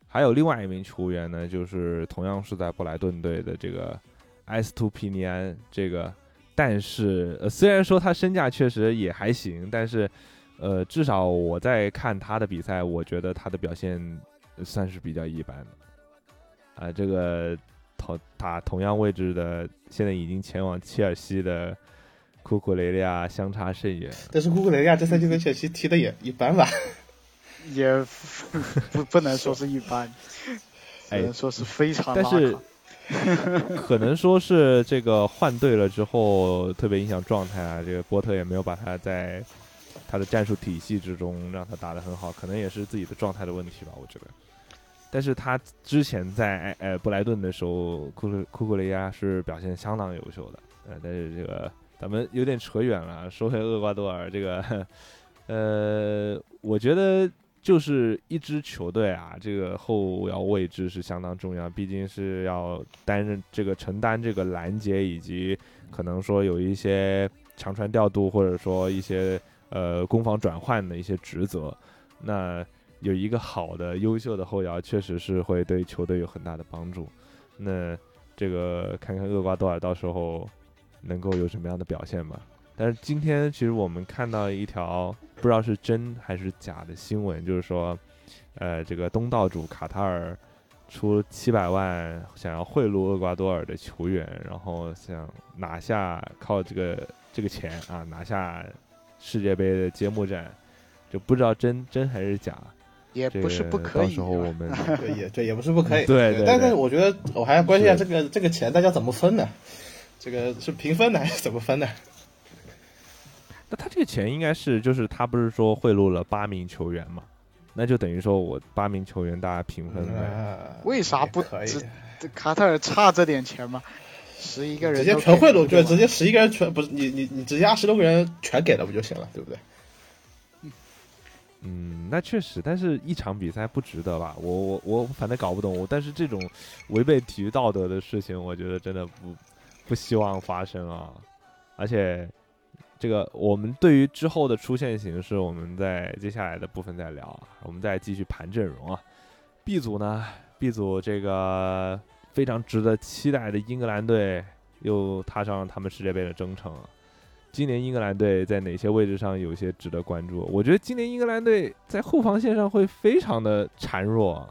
还有另外一名球员呢，就是同样是在布莱顿队的这个埃斯图皮尼安。这个，但是呃，虽然说他身价确实也还行，但是。呃，至少我在看他的比赛，我觉得他的表现算是比较一般的。啊，这个同打同样位置的，现在已经前往切尔西的库库雷利亚相差甚远。但是库库雷利亚这赛季跟切尔西踢的也一般吧？也不不能说是一般，只能说是非常。但是 可能说是这个换队了之后，特别影响状态啊。这个波特也没有把他在。他的战术体系之中，让他打得很好，可能也是自己的状态的问题吧，我觉得。但是他之前在呃布莱顿的时候，库库库库雷亚是表现相当优秀的。呃，但是这个咱们有点扯远了，说回厄瓜多尔这个，呃，我觉得就是一支球队啊，这个后腰位置是相当重要，毕竟是要担任这个承担这个拦截，以及可能说有一些长传调度，或者说一些。呃，攻防转换的一些职责，那有一个好的、优秀的后腰，确实是会对球队有很大的帮助。那这个看看厄瓜多尔到时候能够有什么样的表现吧。但是今天其实我们看到一条不知道是真还是假的新闻，就是说，呃，这个东道主卡塔尔出七百万想要贿赂厄瓜多尔的球员，然后想拿下靠这个这个钱啊拿下。世界杯的揭幕战，就不知道真真还是假。也不是不可以到时候我们 对，也对，也不是不可以。对对对但是我觉得我还要关心一下这个这个钱大家怎么分呢？这个是平分的还是怎么分的？那他这个钱应该是就是他不是说贿赂了八名球员嘛？那就等于说我八名球员大家平分呗。啊为啥不可以？只这卡塔尔差这点钱吗？十一个人直接全贿赂，对，直接十一个人全不是你你你直接二十六个人全给了不就行了，对不对？嗯，那确实，但是一场比赛不值得吧？我我我反正搞不懂，但是这种违背体育道德的事情，我觉得真的不不希望发生啊！而且这个我们对于之后的出现形式，我们在接下来的部分再聊啊，我们再继续盘阵容啊。B 组呢，B 组这个非常值得期待的英格兰队又踏上他们世界杯的征程了。今年英格兰队在哪些位置上有些值得关注？我觉得今年英格兰队在后防线上会非常的孱弱啊。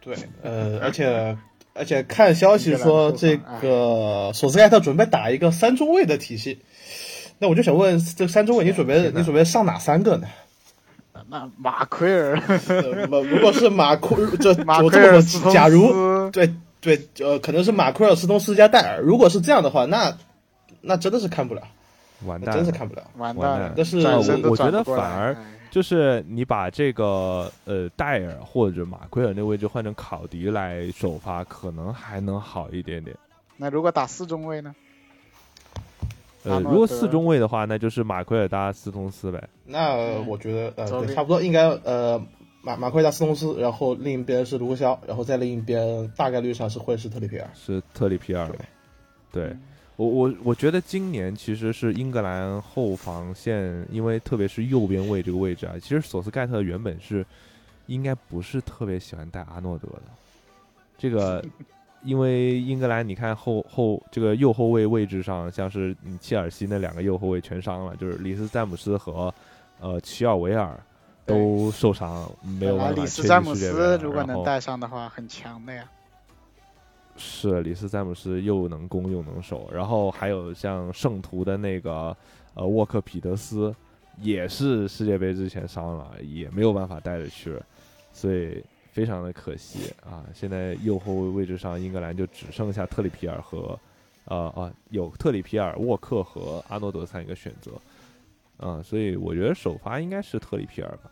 对，呃，而且而且看消息说这个索斯盖特准备打一个三中卫的体系，那我就想问，这三中卫你准备你准备上哪三个呢？那马奎尔，如果是马奎，这马我这么奎尔斯通说，假如对对，呃，可能是马奎尔斯通斯加戴尔。如果是这样的话，那那真的是看不了，完蛋了，真是看不了。完蛋了，但是我我觉得反而哎就是你把这个呃戴尔或者马奎尔那位置换成考迪来首发，可能还能好一点点。那如果打四中卫呢？呃，如果四中卫的话，那就是马奎尔搭斯通斯呗。那我觉得呃，对，差不多应该呃，马马奎达斯通斯，然后另一边是卢克肖，然后在另一边大概率上是会是特里皮尔。是特里皮尔对？对我我我觉得今年其实是英格兰后防线，因为特别是右边卫这个位置啊，其实索斯盖特原本是应该不是特别喜欢带阿诺德的，这个。因为英格兰，你看后后这个右后卫位置上，像是你切尔西那两个右后卫全伤了，就是里斯詹姆斯和呃齐尔维尔都受伤，没有本来办法里斯詹姆斯如果能带上的话，很强的呀。是里斯詹姆斯又能攻又能守，然后还有像圣徒的那个呃沃克彼得斯，也是世界杯之前伤了，也没有办法带着去，所以非常的可惜啊！现在右后卫位置上，英格兰就只剩下特里皮尔和呃啊有特里皮尔、沃克和阿诺德三个选择，啊，所以我觉得首发应该是特里皮尔吧，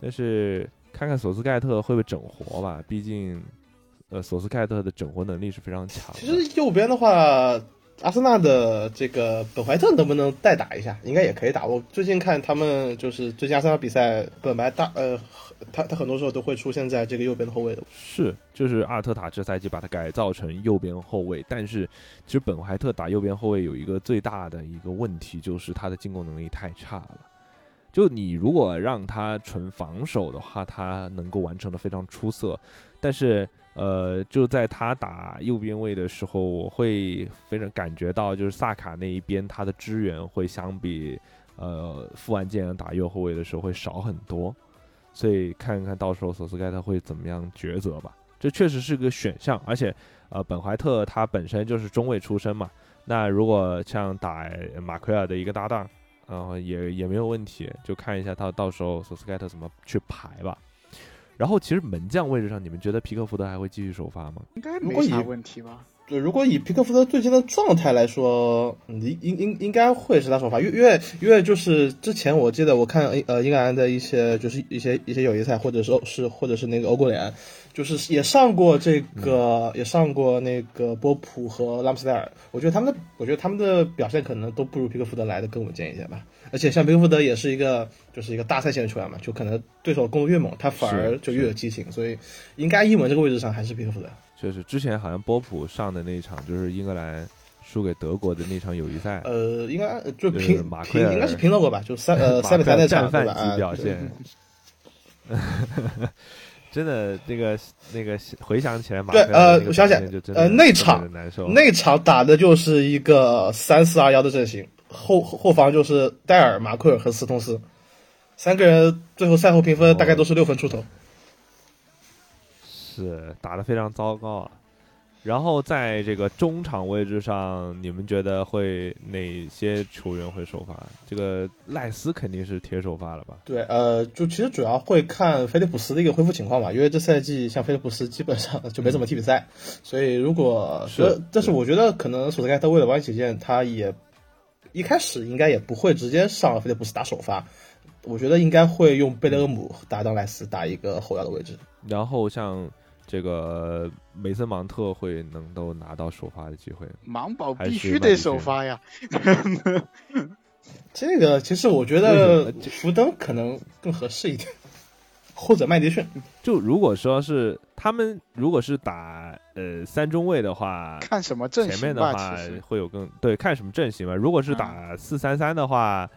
但是看看索斯盖特会不会整活吧，毕竟。呃，索斯盖特的整活能力是非常强。其实右边的话，阿森纳的这个本怀特能不能代打一下？应该也可以打。我最近看他们就是最近阿森纳比赛，本白大呃，他他很多时候都会出现在这个右边的后卫的。是，就是阿尔特塔这赛季把他改造成右边后卫，但是其实本怀特打右边后卫有一个最大的一个问题，就是他的进攻能力太差了。就你如果让他纯防守的话，他能够完成的非常出色，但是呃，就在他打右边位的时候，我会非常感觉到，就是萨卡那一边他的支援会相比呃富安健打右后卫的时候会少很多，所以看一看到时候索斯盖特会怎么样抉择吧。这确实是个选项，而且呃本怀特他本身就是中卫出身嘛，那如果像打马奎尔的一个搭档。然后也也没有问题，就看一下他到时候索斯盖特怎么去排吧。然后其实门将位置上，你们觉得皮克福德还会继续首发吗？应该没啥问题吧？对，如果以皮克福德最近的状态来说，嗯应应应应该会是他首发，因为因为因为就是之前我记得我看呃英格兰的一些就是一些一些友谊赛，或者是是或者是那个欧国联，就是也上过这个、也上过那个波普和拉姆斯戴尔，我觉得他们的我觉得他们的表现可能都不如皮克福德来的更稳健一些吧。而且像皮克福德也是一个就是一个大赛线的球员嘛，就可能对手攻得越猛，他反而就越有激情，所以应该英文这个位置上还是皮克福德。就是之前好像波普上的那一场，就是英格兰输给德国的那场友谊赛，呃，应该就就是平马奎尔平应该是平了过吧，就三呃 马三比三那战？犯级表现。真的，那个那个回想起来，马对呃我想起来呃那场。那场打的就是一个三四二幺的阵型，后后防就是戴尔、马奎尔和斯通斯，三个人最后赛后评分大概都是六分出头。是打得非常糟糕啊。然后在这个中场位置上，你们觉得会哪些球员会首发？这个赖斯肯定是铁首发了吧？对，呃，就其实主要会看菲利普斯的一个恢复情况吧，因为这赛季像菲利普斯基本上就没怎么踢比赛，所以如果是但是我觉得可能索斯盖特为了保险起见，他也一开始应该也不会直接上菲利普斯打首发，我觉得应该会用贝勒姆搭档赖斯打一个后腰的位置。然后像这个梅森芒特会能够拿到首发的机会，芒宝必须得首发呀。这个其实我觉得福登可能更合适一点，或者麦迪逊。就如果说是他们如果是打呃三中卫的话，看什么阵型前，面的话会有更对看什么阵型吧。如果是嗯打四三三的话，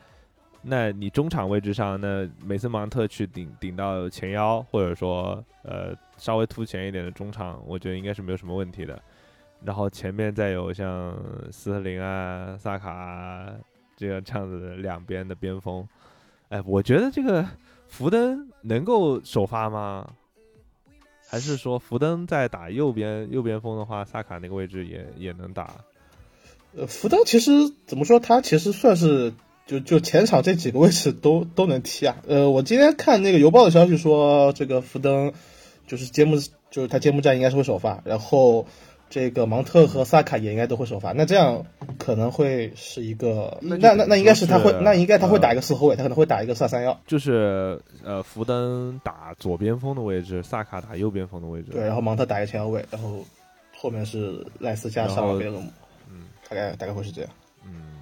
那你中场位置上，那梅森芒特去顶顶到前腰，或者说呃稍微突前一点的中场，我觉得应该是没有什么问题的。然后前面再有像斯特林啊、萨卡啊这样这样子的两边的边锋，哎，我觉得这个福登能够首发吗？还是说福登在打右边右边锋的话，萨卡那个位置也也能打？呃，福登其实怎么说，他其实算是就就前场这几个位置都都能踢啊。呃，我今天看那个邮报的消息说，这个福登就是揭幕，就是他揭幕战应该是会首发，然后这个芒特和萨卡也应该都会首发。那这样可能会是一个，那那那那应该是他会就是，那应该他会打呃一个四后卫，他可能会打一个四二三幺。就是呃，福登打左边锋的位置，萨卡打右边锋的位置。对，然后芒特打一个前腰位，然后后面是赖斯加上贝勒姆，嗯大概大概会是这样。嗯，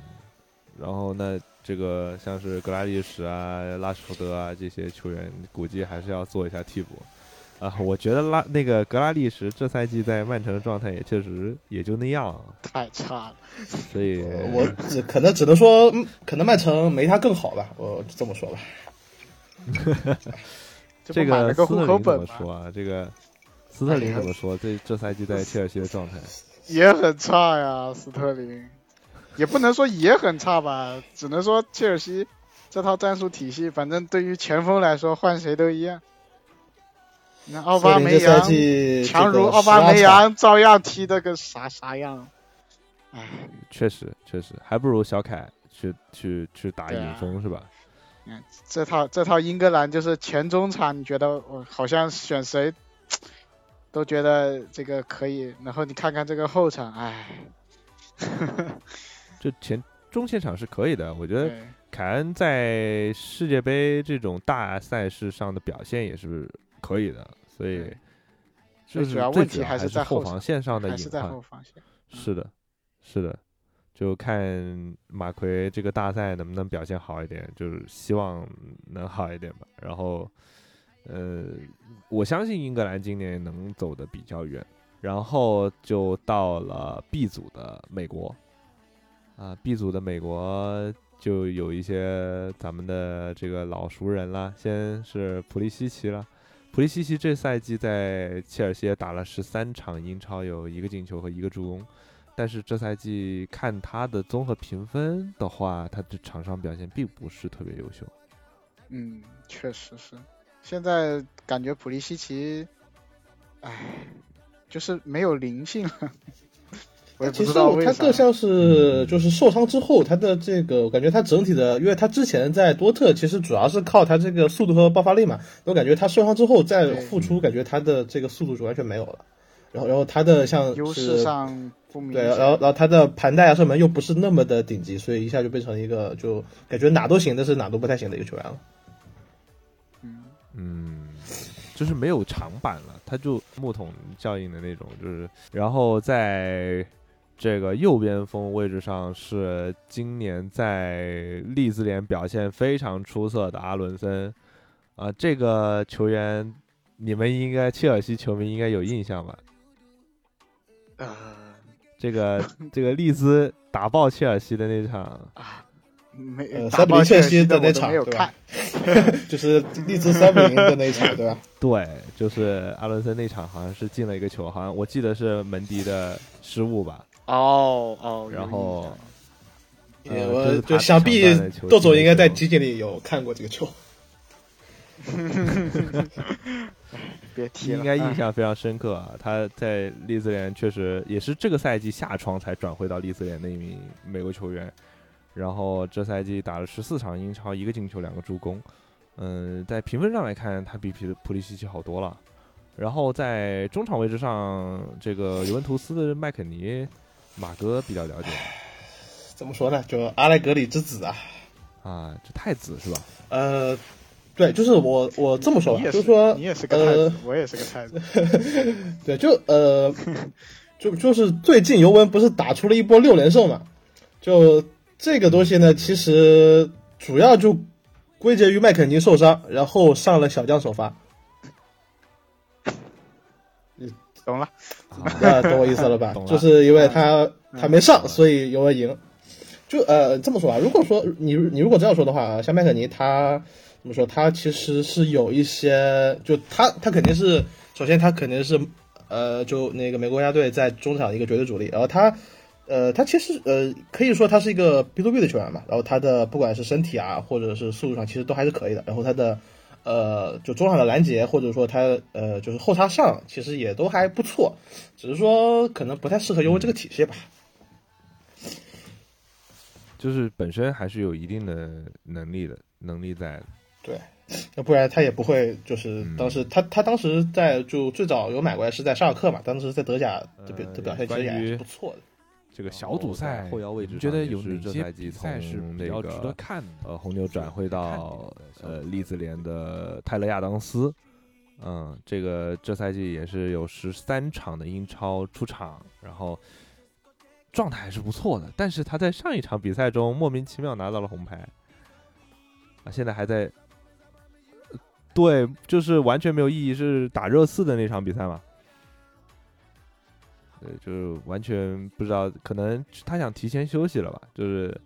然后那这个像是格拉利什啊、拉什福德啊这些球员，估计还是要做一下替补。啊，我觉得拉那个格拉利什这赛季在曼城的状态也确实也就那样，太差了。所以呃我只可能只能说，嗯可能曼城没他更好吧，我这么说吧。这个斯特林怎口本吗？么说啊？这个斯特林怎么说？这这赛季在切尔西的状态？也很差呀，斯特林，也不能说也很差吧，只能说切尔西这套战术体系，反正对于前锋来说换谁都一样。那奥巴梅扬强如奥巴梅扬，照样踢的个啥啥样。唉，确实确实，还不如小凯去去去打影锋是吧？嗯，这套这套英格兰就是前中场，你觉得我好像选谁 都觉得这个可以，然后你看看这个后场，唉，就前中前场是可以的，我觉得，凯恩在世界杯这种大赛事上的表现也是可以的，所以对就是最主要问题还是在后防线上的还是在隐患。后防线。是的，是的，就看马奎这个大赛能不能表现好一点，就是希望能好一点吧。然后，呃，我相信英格兰今年能走得比较远。然后就到了 B 组的美国，啊，B 组的美国就有一些咱们的这个老熟人啦，先是普利西奇了。普利西奇这赛季在切尔西打了十三场英超，有一个进球和一个助攻。但是这赛季看他的综合评分的话，他的场上表现并不是特别优秀。嗯，确实是。现在感觉普利西奇，唉，就是没有灵性了。我也不其实。他更像是就是受伤之后，他的这个我感觉他整体的，因为他之前在多特其实主要是靠他这个速度和爆发力嘛，我感觉他受伤之后再对复出，感觉他的这个速度就完全没有了。然后，然后他的像优是势上不明对，然后然后他的盘带啊射门又不是那么的顶级，所以一下就变成一个就感觉哪都行，但是哪都不太行的一个球员了。嗯，嗯，就是没有长板了，他就木桶效应的那种，就是然后在这个右边锋位置上是今年在利兹联表现非常出色的阿伦森啊、这个球员你们应该切尔西球迷应该有印象吧？呃这个这个利兹打爆切尔西的那场，啊，没三比零切尔爆切尔西西的那场没有场对吧看。就是利兹三比零的那场，对吧？对，就是阿伦森那场好像是进了一个球，好像我记得是门迪的失误吧。哦哦，然后呃我就想必豆总应该在集锦里有看过这个球。别提了，应该印哎象非常深刻啊！他在利兹联确实也是这个赛季下窗才转会到利兹联的一名美国球员，然后这赛季打了十四场英超，一个进球，两个助攻。嗯，在评分上来看，他比皮普利西奇好多了。然后在中场位置上，这个尤文图斯的麦肯尼，马哥比较了解怎么说呢？就阿莱格里之子啊，啊，这太子是吧？呃，对，就是我我这么说吧就是说，你也是个太呃子，，我也是个太子，对，就呃，就 就是最近尤文不是打出了一波六连胜嘛？就这个东西呢，其实主要就归结于麦肯尼受伤，然后上了小将首发，懂了。啊，懂我意思了吧 懂？了就是因为他他没嗯上，所以尤文赢。就呃这么说啊，如果说你你如果这样说的话啊，像麦肯尼他怎么说？他其实是有一些，就他他肯定是首先他肯定是呃就那个美国国家队在中场的一个绝对主力，然后他呃他其实呃可以说他是一个 B to B 的球员嘛，然后他的不管是身体啊或者是速度上其实都还是可以的，然后他的。呃，就中场的拦截，或者说他呃，就是后插上，其实也都还不错，只是说可能不太适合尤文这个体系吧。就是本身还是有一定的能力的，能力在的。对，要不然他也不会就是嗯当时、他他当时在就最早有买过来是在沙尔克嘛，当时在德甲的表、呃的表现其实也还是不错的。这个小组赛后腰位置你觉得有上也是哪些赛是从比较值那个得看的？呃，红牛转会到呃利兹联的泰勒亚当斯，嗯，这个这赛季也是有十三场的英超出场，然后状态还是不错的，但是他在上一场比赛中莫名其妙拿到了红牌，啊，现在还在，呃对，就是完全没有意义，是打热刺的那场比赛嘛。对，就是完全不知道，可能他想提前休息了吧，就是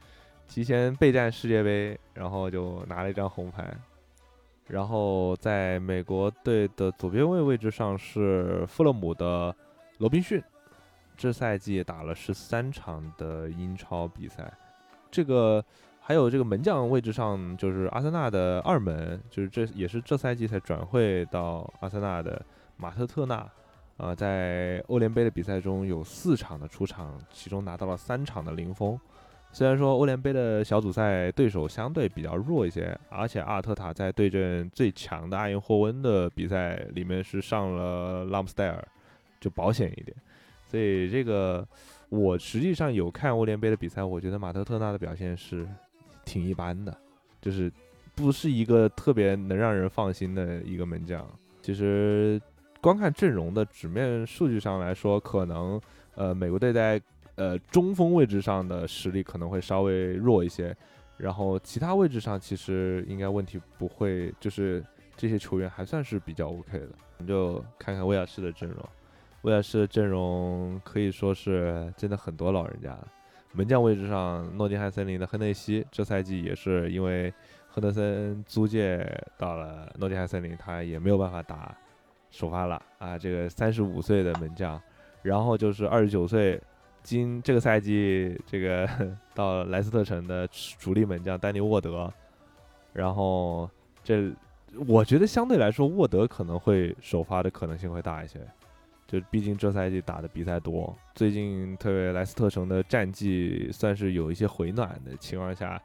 提前备战世界杯，然后就拿了一张红牌。然后在美国队的左边卫位置上是富勒姆的罗宾逊，这赛季打了十三场的英超比赛。这个还有这个门将位置上就是阿森纳的二门，就是这也是这赛季才转会到阿森纳的马特特纳。呃，在欧联杯的比赛中有四场的出场，其中拿到了三场的零封。虽然说欧联杯的小组赛对手相对比较弱一些，而且阿尔特塔在对阵最强的阿因霍温的比赛里面是上了拉姆斯戴尔，就保险一点。所以这个我实际上有看欧联杯的比赛，我觉得马特特纳的表现是挺一般的，就是不是一个特别能让人放心的一个门将。其实光看阵容的纸面数据上来说，可能呃美国队在呃中锋位置上的实力可能会稍微弱一些，然后其他位置上其实应该问题不会，就是这些球员还算是比较 OK 的。我们就看看威尔士的阵容，威尔士的阵容可以说是真的很多老人家了。门将位置上，诺丁汉森林的亨内西这赛季也是因为亨德森租借到了诺丁汉森林，他也没有办法打首发了啊。这个三十五岁的门将，然后就是二十九岁，今这个赛季这个 到莱斯特城的主力门将丹尼沃德，然后这我觉得相对来说沃德可能会首发的可能性会大一些。就毕竟这赛季打的比赛多，最近特别莱斯特城的战绩算是有一些回暖的情况下，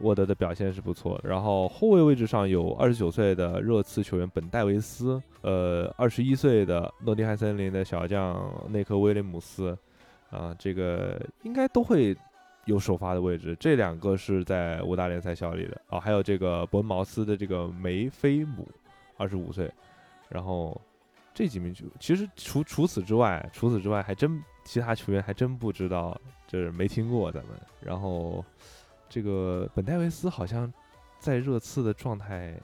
沃德的表现是不错的。然后后卫位置上有二十九岁的热刺球员本戴维斯，呃，二十一岁的诺丁汉森林的小将内克威廉姆斯，啊，这个应该都会有首发的位置。这两个是在五大联赛效力的啊，还有这个伯恩茅斯的这个梅菲姆，二十五岁，然后。这几名球，其实除除此之外，除此之外还真其他球员还真不知道，就是没听过咱们。然后这个本戴维斯好像在热刺的状态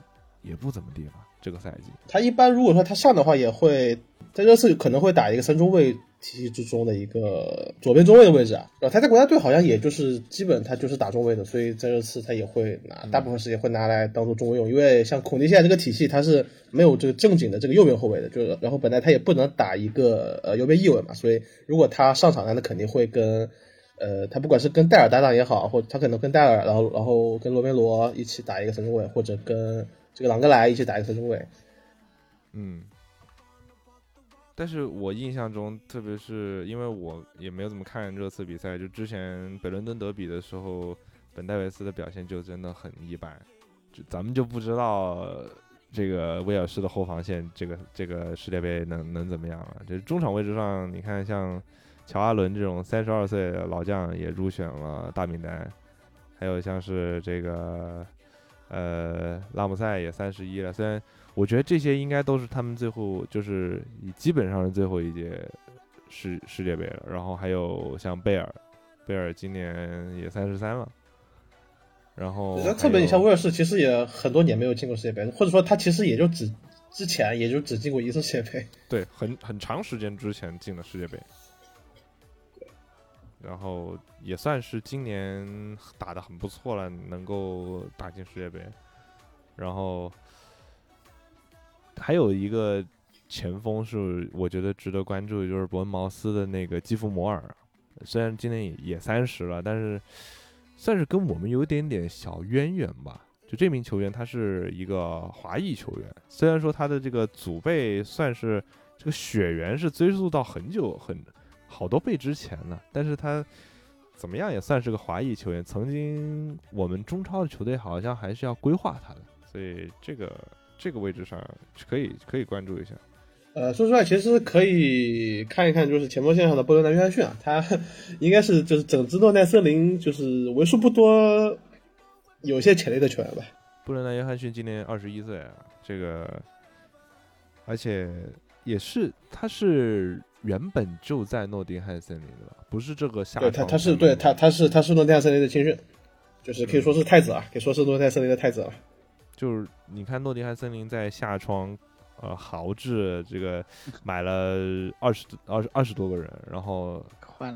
也不怎么地吧，这个赛季。他一般如果说他上的话，也会在热刺可能会打一个三中卫体系之中的一个左边中卫的位置啊。然后他在国家队好像也就是基本他就是打中卫的，所以在热刺他也会拿大部分时间会拿来当做中卫用，因为像孔蒂现在这个体系他是没有这个正经的这个右边后卫的，就是然后本来他也不能打一个呃右边翼位嘛，所以如果他上场，那肯定会跟。呃，他不管是跟戴尔搭档也好，或他可能跟戴尔，然后然后跟罗梅罗一起打一个三中卫，或者跟这个朗格莱一起打一个中卫。嗯，但是我印象中，特别是因为我也没有怎么看热刺比赛，就之前北伦敦德比的时候，本戴维斯的表现就真的很一般，就咱们就不知道这个威尔士的后防线，这个这个世界杯能能怎么样了？就是中场位置上，你看像乔阿伦这种三十二岁的老将也入选了大名单，还有像是这个呃拉姆塞也三十一了，虽然。我觉得这些应该都是他们最后就是基本上是最后一届世世界杯了。然后还有像贝尔，贝尔今年也三十三了。然后特别你像威尔士，其实也很多年没有进过世界杯，或者说他其实也就只之前也就只进过一次世界杯。对，很很长时间之前进了世界杯。然后也算是今年打的很不错了，能够打进世界杯。然后。还有一个前锋是我觉得值得关注，就是伯恩茅斯的那个基弗摩尔，虽然今年也也三十了，但是算是跟我们有点点小渊源吧。就这名球员，他是一个华裔球员，虽然说他的这个祖辈算是这个血缘是追溯到很久很好多倍之前了，但是他怎么样也算是个华裔球员。曾经我们中超的球队好像还是要规划他的，所以这个。这个位置上可以可以关注一下，呃，说实话，其实可以看一看，就是前锋线上的布伦南约翰逊啊，他应该是就是整支诺奈森林就是为数不多有些潜力的球员吧。布伦南约翰逊今年二十一岁啊，这个而且也是他是原本就在诺丁汉森林的吧？不是这个下对他他是对他他是他是诺丁汉森林的青训，就是可以说是太子啊，可以说是诺丁汉森林的太子了。就是你看诺丁汉森林在下窗，呃，豪掷这个买了二十二十二十多个人，然后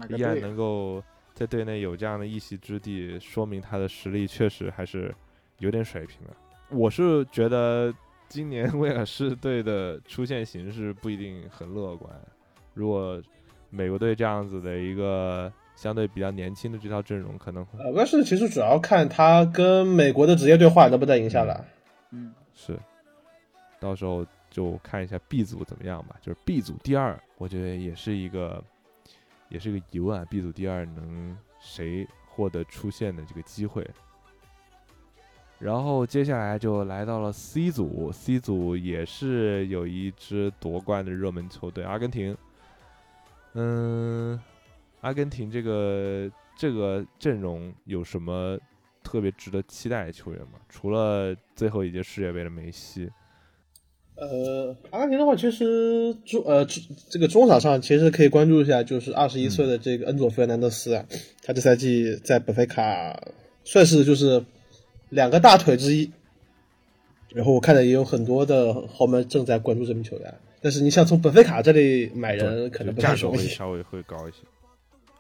依然能够在队内有这样的一席之地，说明他的实力确实还是有点水平的。我是觉得今年威尔士队的出现形势不一定很乐观。如果美国队这样子的一个相对比较年轻的这套阵容，可能呃，威尔士其实主要看他跟美国的职业对话能不能赢下来。嗯，是，到时候就看一下 B 组怎么样吧。就是 B 组第二，我觉得也是一个，也是一个疑问啊。B 组第二能谁获得出线的这个机会？然后接下来就来到了 C 组，C 组也是有一支夺冠的热门球队——阿根廷。嗯，阿根廷这个这个阵容有什么？特别值得期待的球员吗？除了最后一届世界杯的梅西，呃，阿根廷的话，其实中呃这个中场上其实可以关注一下，就是二十一岁的这个恩佐费尔南德斯啊，他这赛季在本菲卡算是就是两个大腿之一。然后我看到也有很多的豪门正在关注这名球员，但是你想从本菲卡这里买人，可能不太容易，稍微会高一些，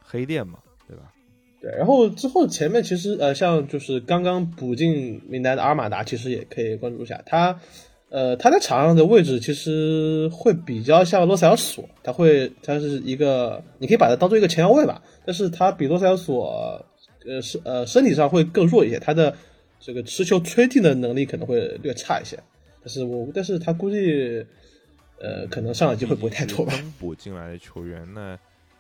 黑店嘛，对吧？对，然后之后前面其实呃，像就是刚刚补进名单的阿尔马达，其实也可以关注一下他。呃，他在场上的位置其实会比较像罗塞尔索，他会他是一个，你可以把它当做一个前腰位吧。但是他比罗塞尔索呃是呃身体上会更弱一些，他的这个持球推进的能力可能会略差一些。但是我但是他估计呃可能上的机会不会太多吧。补进来的球员呢？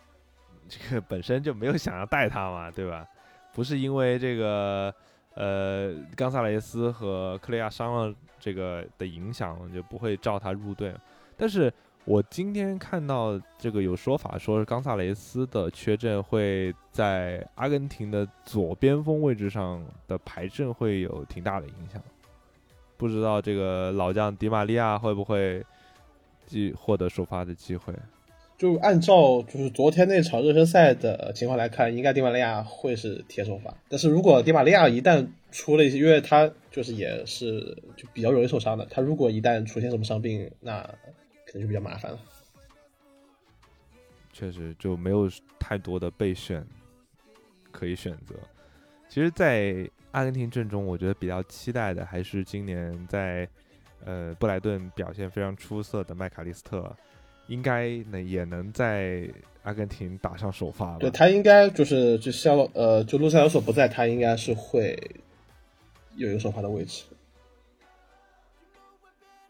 这个本身就没有想要带他嘛，对吧？不是因为这个呃冈萨雷斯和克雷亚伤了这个的影响，就不会召他入队。但是我今天看到这个有说法，说是冈萨雷斯的缺阵会在阿根廷的左边锋位置上的排阵会有挺大的影响。不知道这个老将迪玛利亚会不会机获得首发的机会？就按照就是昨天那场热身赛的情况来看，应该迪玛利亚会是铁首发。但是如果迪玛利亚一旦出了一些，因为他就是也是就比较容易受伤的，他如果一旦出现什么伤病，那可能就比较麻烦了。确实就没有太多的备选可以选择。其实，在阿根廷阵中，我觉得比较期待的还是今年在呃布莱顿表现非常出色的麦卡利斯特。应该能也能在阿根廷打上首发吧？对他应该就是就像呃，就路塞尔索不在，他应该是会有一个首发的位置。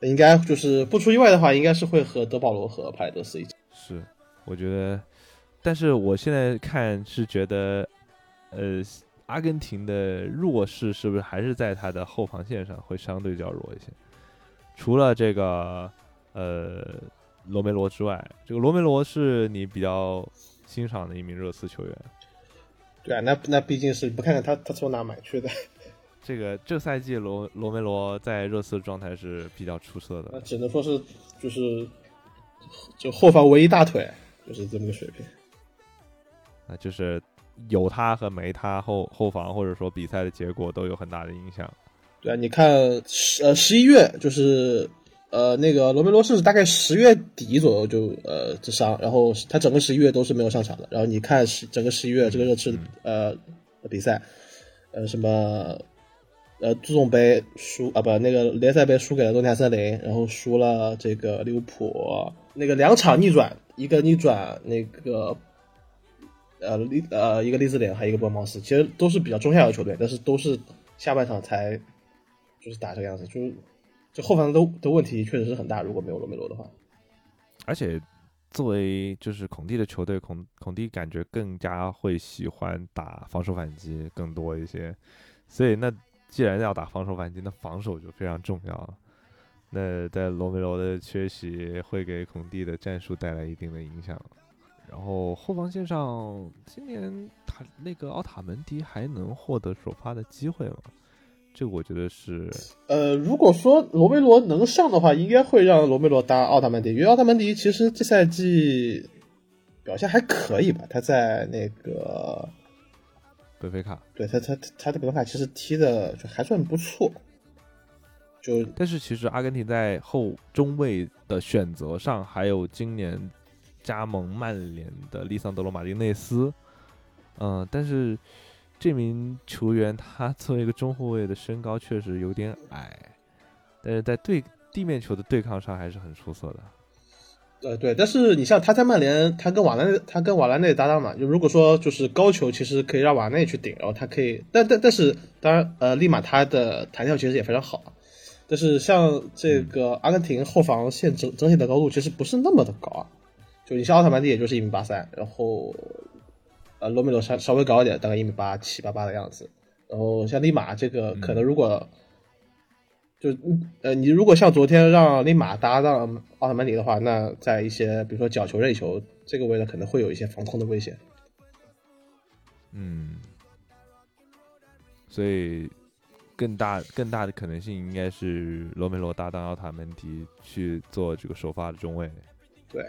应该就是不出意外的话，应该是会和德保罗和帕雷德斯一起。是，我觉得，但是我现在看是觉得，呃，阿根廷的弱势是不是还是在他的后防线上会相对较弱一些？除了这个，呃，罗梅罗之外，这个罗梅罗是你比较欣赏的一名热刺球员。对啊，那那毕竟是不看看他他从哪买去的。这个这赛季罗罗梅罗在热刺的状态是比较出色的，那只能说是就是就后防唯一大腿，就是这么个水平。啊，就是有他和没他后后防或者说比赛的结果都有很大的影响。对啊，你看十呃十一月就是呃那个罗梅罗是大概十月底左右就呃这伤，然后他整个十一月都是没有上场的。然后你看十整个十一月这个热刺呃比赛，呃什么。呃，足总杯输啊，不，那个联赛杯输给了诺丁汉森林，然后输了这个利物浦，那个两场逆转，一个逆转那个呃利呃一个利兹联，还有一个波茅斯，其实都是比较中下游球队，但是都是下半场才就是打这个样子，就是就后防的的问题确实是很大，如果没有罗梅罗的话，而且作为就是孔蒂的球队，孔孔蒂感觉更加会喜欢打防守反击更多一些，所以那。既然要打防守反击，那防守就非常重要了。那在罗梅罗的缺席会给孔蒂的战术带来一定的影响。然后后防线上，今年他那个奥塔门迪还能获得首发的机会吗？这个我觉得是。呃，如果说罗梅罗能上的话，应该会让罗梅罗搭奥塔门迪，因为奥塔门迪其实这赛季表现还可以吧？他在那个。本菲卡，对他，他他的本菲卡其实踢的就还算不错，就但是其实阿根廷在后中卫的选择上，还有今年加盟曼联的利桑德罗马丁内斯，嗯，但是这名球员他作为一个中后卫的身高确实有点矮，但是在对地面球的对抗上还是很出色的。呃，对，但是你像他在曼联，他跟瓦兰他跟瓦兰内搭档嘛，就如果说就是高球，其实可以让瓦内去顶，然后他可以，但但但是当然，呃，利马他的弹跳其实也非常好，但是像这个阿根廷后防线整整体的高度其实不是那么的高啊，就你像奥特曼蒂也就是一米八三，然后呃罗梅罗稍稍微高一点，大概一米八七八八的样子，然后像利马这个可能如果。就呃，你如果像昨天让利马搭档奥特曼尼的话，那在一些比如说角球、任意球这个位置，可能会有一些防空的危险。嗯，所以更大更大的可能性应该是罗梅罗搭档奥塔门迪去做这个首发的中卫。对，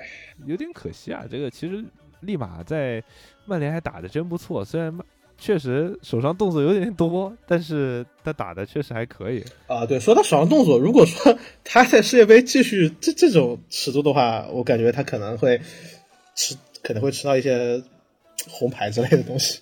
有点可惜啊，这个其实立马在曼联还打的真不错，虽然。确实手上动作有点多，但是他打的确实还可以啊。对，说到手上动作，如果说他在世界杯继续这这种尺度的话，我感觉他可能会吃，可能会吃到一些红牌之类的东西。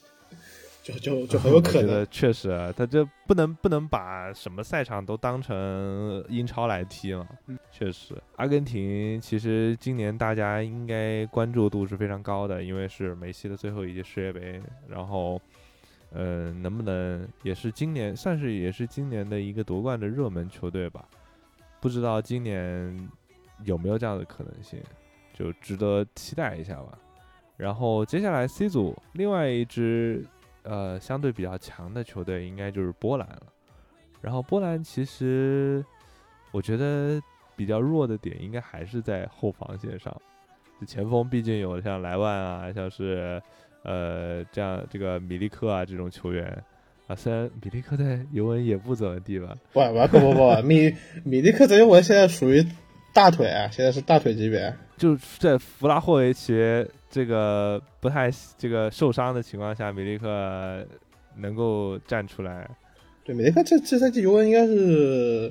就就就很有可能，确实，他这不能不能把什么赛场都当成英超来踢嘛。确实，阿根廷其实今年大家应该关注度是非常高的，因为是梅西的最后一届世界杯。然后，呃，能不能也是今年算是也是今年的一个夺冠的热门球队吧？不知道今年有没有这样的可能性，就值得期待一下吧。然后接下来 C 组另外一支。呃，相对比较强的球队应该就是波兰了。然后波兰其实我觉得比较弱的点应该还是在后防线上。前锋毕竟有像莱万啊，像是呃这样这个米利克啊这种球员啊。虽然米利克在尤文也不怎么地吧。不不不不，米米利克在尤文现在属于大腿啊，现在是大腿级别。就在弗拉霍维奇。这个不太这个受伤的情况下，米利克能够站出来。对，米利克这这赛季尤文应该是，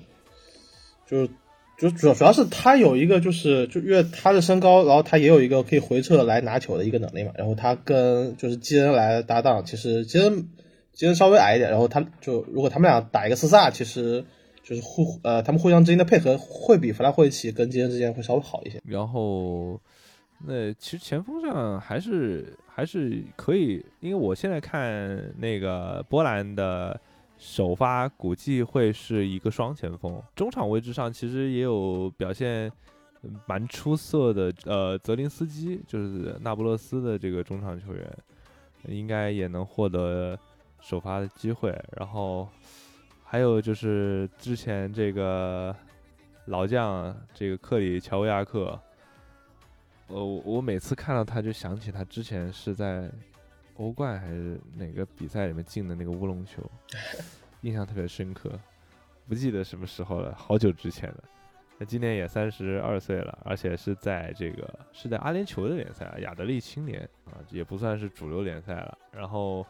就是就主要主要是他有一个就是就因为他的身高，然后他也有一个可以回撤来拿球的一个能力嘛。然后他跟就是基恩来搭档，其实基恩基恩稍微矮一点，然后他就如果他们俩打一个四萨，其实就是互呃他们互相之间的配合会比弗拉霍维奇跟杰恩之间会稍微好一些。然后。那其实前锋上还是还是可以，因为我现在看那个波兰的首发估计会是一个双前锋，中场位置上其实也有表现蛮出色的，呃，泽林斯基就是那不勒斯的这个中场球员，应该也能获得首发的机会。然后还有就是之前这个老将这个克里乔维亚克，呃，我每次看到他就想起他之前是在。欧冠还是哪个比赛里面进的那个乌龙球，印象特别深刻，不记得什么时候了，好久之前了。那今年也三十二岁了，而且是在这个是在阿联酋的联赛啊，亚德利青年啊，也不算是主流联赛了。然后，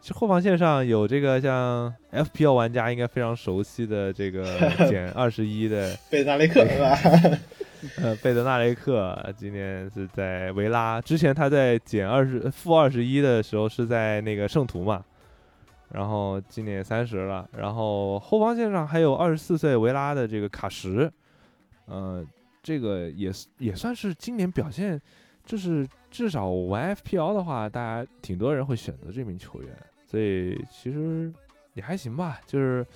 其实后防线上有这个像 FPL 玩家应该非常熟悉的这个 减二十一的 贝纳雷克是吧？呃，贝德纳雷克今年是在维拉，之前他在减二十负二十一的时候是在那个圣徒嘛，然后今年三十了，然后后防线上还有二十四岁维拉的这个卡什，呃，这个也是也算是今年表现，就是至少玩 FPL 的话，大家挺多人会选择这名球员，所以其实也还行吧，就是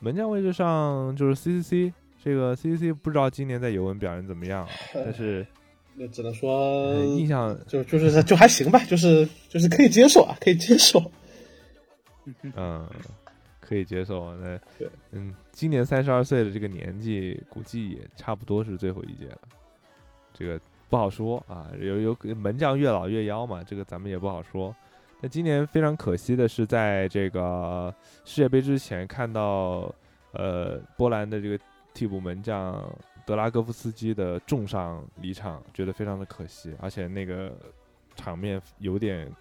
门将位置上就是 CCC。这个 C C C 不知道今年在尤文表现怎么样，但是 那只能说印象就就是就还行吧，就是就是可以接受啊，可以接受。嗯，可以接受。那嗯，今年三十二岁的这个年纪，估计也差不多是最后一届了。这个不好说啊，有有门将越老越妖嘛，这个咱们也不好说。那今年非常可惜的是，在这个世界杯之前看到呃波兰的这个。替补门将德拉戈夫斯基的重伤离场，觉得非常的可惜，而且那个场面有点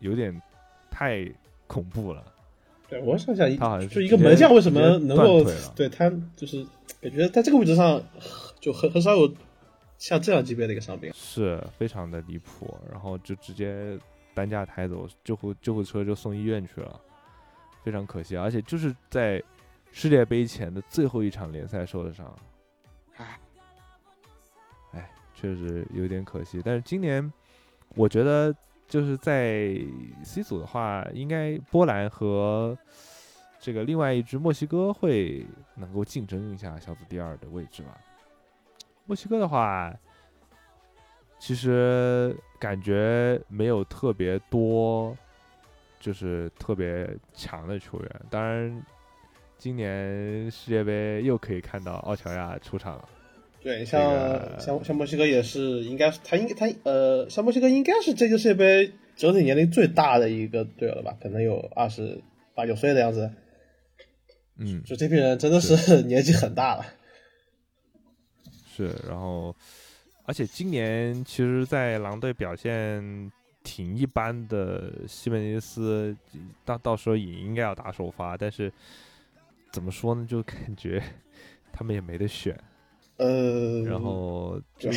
有点太恐怖了。对我想想，他好像就一个门将为什么能够对他就是感觉在这个位置上就很很少有像这样级别的一个伤病，是非常的离谱，然后就直接担架抬走，救护救护车就送医院去了，非常可惜，而且就是在。世界杯前的最后一场联赛受的伤，哎，哎，确实有点可惜。但是今年，我觉得就是在 C 组的话，应该波兰和这个另外一支墨西哥会能够竞争一下小组第二的位置吧。墨西哥的话，其实感觉没有特别多，就是特别强的球员，当然。今年世界杯又可以看到奥乔亚出场了。对，像像像墨西哥也是，应该是他应该他呃，像墨西哥应该是这届世界杯整体年龄最大的一个队了吧？可能有二十八九岁的样子。嗯，就这批人真的是 年纪很大了。是，然后而且今年其实，在狼队表现挺一般的，西门尼斯到到时候也应该要打首发，但是。怎么说呢？就感觉他们也没得选，呃，然后 就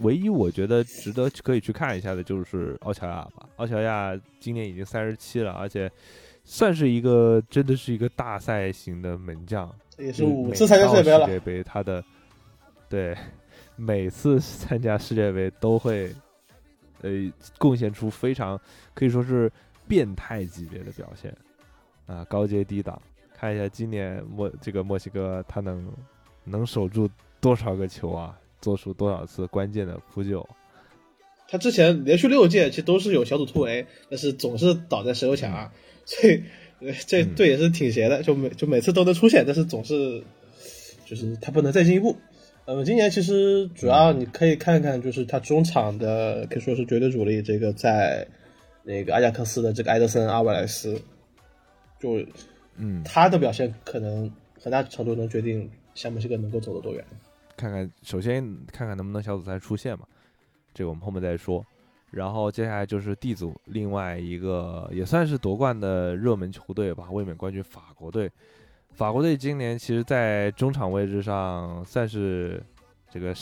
唯一我觉得值得可以去看一下的就是奥乔亚吧。奥乔亚今年已经三十七了，而且算是一个真的是一个大赛型的门将，也是五次参加世界杯，他的对每次参加世界杯都会呃贡献出非常可以说是变态级别的表现啊，高阶低档。看一下今年墨这个墨西哥，他能能守住多少个球啊？做出多少次关键的扑救？他之前连续六届其实都是有小组突围，但是总是倒在石油墙，所以这队也是挺邪的，就每就每次都能出现，但是总是就是他不能再进一步。嗯，今年其实主要你可以看看，就是他中场的可以说是绝对主力，这个在那个阿贾克斯的这个埃德森阿瓦莱斯，就。嗯，他的表现可能很大程度能决定像墨西哥能够走得多远。看看，首先看看能不能小组赛出线嘛，这个我们后面再说。然后接下来就是 D 组，另外一个也算是夺冠的热门球队吧，卫冕冠军法国队。法国队今年其实，在中场位置上算是这个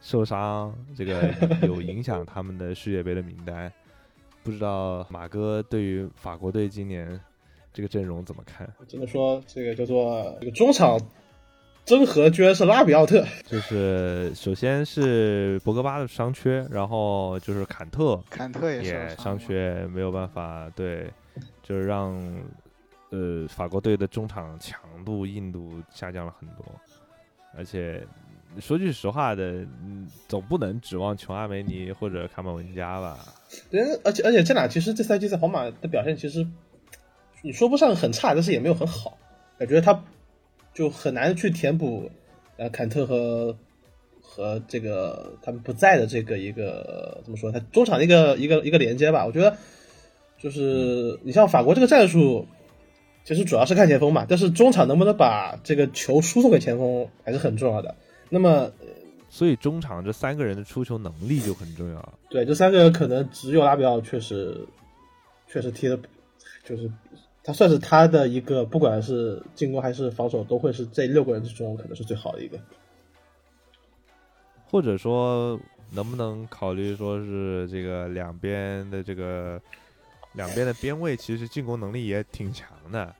受伤，这个有影响他们的世界杯的名单。不知道马哥对于法国队今年。这个阵容怎么看？只能说这个叫做这个中场真核，居然是拉比奥特。就是首先是博格巴的伤缺，然后就是坎特，坎特也伤缺，没有办法。对，就是让呃，法国队的中场强度、硬度下降了很多，而且说句实话的，嗯，总不能指望琼阿梅尼或者卡马文加吧？对，而且而且这俩其实这赛季在皇马的表现其实你说不上很差，但是也没有很好，感觉他就很难去填补呃坎特和和这个他们不在的这个一个怎么说，他中场的一个一个一个连接吧。我觉得就是你像法国这个战术。其实主要是看前锋嘛，但是中场能不能把这个球输送给前锋还是很重要的。那么，所以中场这三个人的出球能力就很重要。对，这三个人可能只有拉比奥确实，确实踢的，就是他算是他的一个，不管是进攻还是防守，都会是这六个人之中可能是最好的一个。或者说，能不能考虑说是这个两边的这个？两边的边位其实进攻能力也挺强的，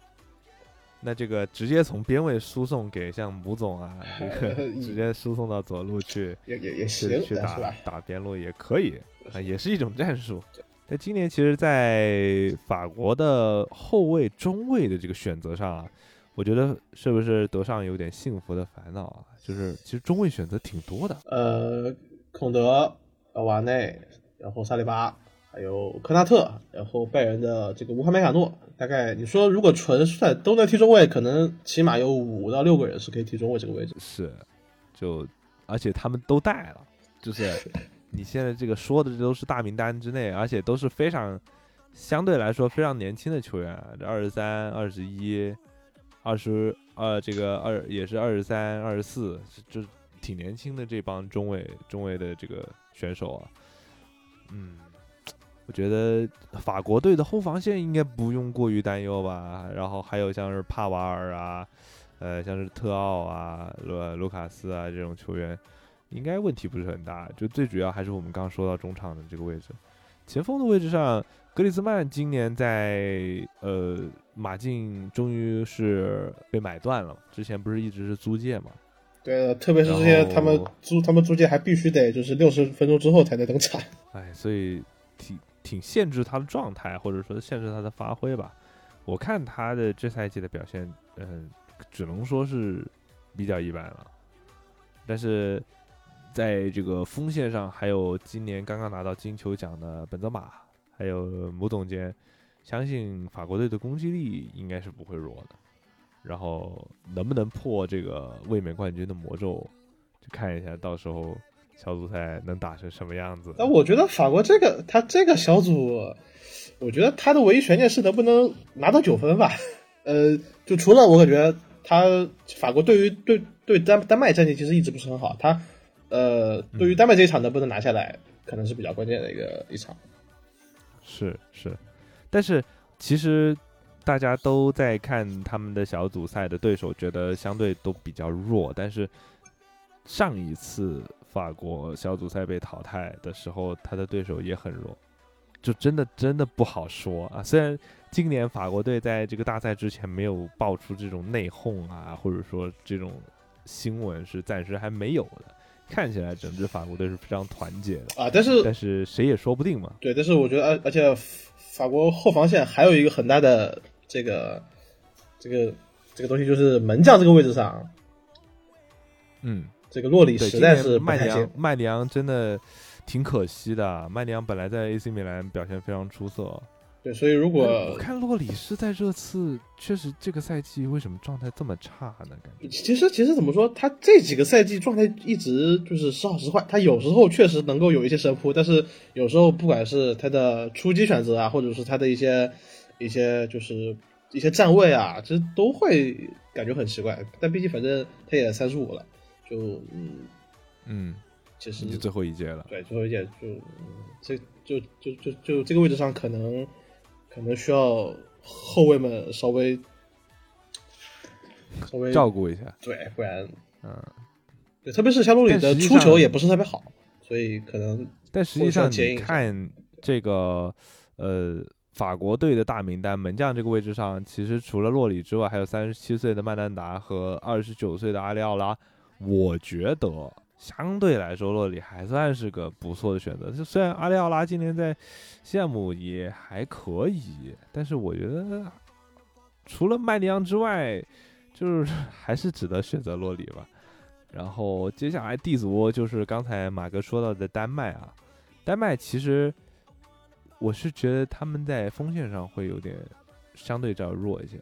那这个直接从边位输送给像母总啊，这个 直接输送到左路去，也也也行，去打打边路也可以啊，也是一种战术。那今年其实，在法国的后卫、中卫的这个选择上啊，我觉得是不是德尚有点幸福的烦恼啊？就是其实中卫选择挺多的，呃，孔德、瓦内，然后萨利巴。还有科纳特，然后拜仁的这个乌哈梅卡诺，大概你说如果纯帅都能踢中卫，可能起码有五到六个人是可以踢中卫这个位置。是，就而且他们都带了，就是你现在这个说的这都是大名单之内，而且都是非常相对来说非常年轻的球员，这二十三、二十一、二十二，这个二也是二十三、二十四，就挺年轻的这帮中卫中卫的这个选手啊，嗯。我觉得法国队的后防线应该不用过于担忧吧。然后还有像是帕瓦尔啊，呃，像是特奥啊、卢卢卡斯啊这种球员，应该问题不是很大。就最主要还是我们刚刚说到中场的这个位置，前锋的位置上，格里兹曼今年在呃马竞终于是被买断了，之前不是一直是租借嘛？对，特别是这些他们租他们租借还必须得就是六十分钟之后才能登场。哎，所以挺。挺限制他的状态，或者说限制他的发挥吧。我看他的这赛季的表现，嗯，只能说是比较一般了。但是在这个锋线上，还有今年刚刚拿到金球奖的本泽马，还有姆总监，相信法国队的攻击力应该是不会弱的。然后能不能破这个卫冕冠军的魔咒，就看一下到时候。小组赛能打成什么样子？那我觉得法国这个他这个小组，我觉得他的唯一悬念是能不能拿到九分吧。呃，就除了我感觉他法国对于对对丹丹麦战绩其实一直不是很好，他呃对于丹麦这一场能不能拿下来，可能是比较关键的一个一场。是是，但是其实大家都在看他们的小组赛的对手，觉得相对都比较弱，但是上一次。法国小组赛被淘汰的时候，他的对手也很弱，就真的真的不好说啊。虽然今年法国队在这个大赛之前没有爆出这种内讧啊，或者说这种新闻是暂时还没有的，看起来整支法国队是非常团结的啊。但是但是谁也说不定嘛。对，但是我觉得而而且法国后防线还有一个很大的这个这个这个东西，就是门将这个位置上，嗯。这个洛里实在是麦里昂，麦里昂真的挺可惜的。麦里昂本来在 AC 米兰表现非常出色，对，所以如果我看洛里是在热刺确实这个赛季为什么状态这么差呢？感觉其实其实怎么说，他这几个赛季状态一直就是时好时坏。他有时候确实能够有一些神扑，但是有时候不管是他的出击选择啊，或者是他的一些一些就是一些站位啊，其实都会感觉很奇怪。但毕竟反正他也三十五了。就嗯嗯，其实最后一届了，对，最后一届就这就就就就这个位置上可能可能需要后卫们稍微稍微照顾一下，对，不然嗯，对，特别是夏洛里的出球也不是特别好，所以可能但实际上你看这个呃法国队的大名单门将这个位置上，其实除了洛里之外，还有三十七岁的曼丹达和二十九岁的阿里奥拉。我觉得相对来说，洛里还算是个不错的选择。就虽然阿里奥拉今年在羡慕也还可以，但是我觉得除了麦迪昂之外，就是 还是只得选择洛里吧。然后接下来 D 组就是刚才马哥说到的丹麦啊，丹麦其实我是觉得他们在锋线上会有点相对较弱一些，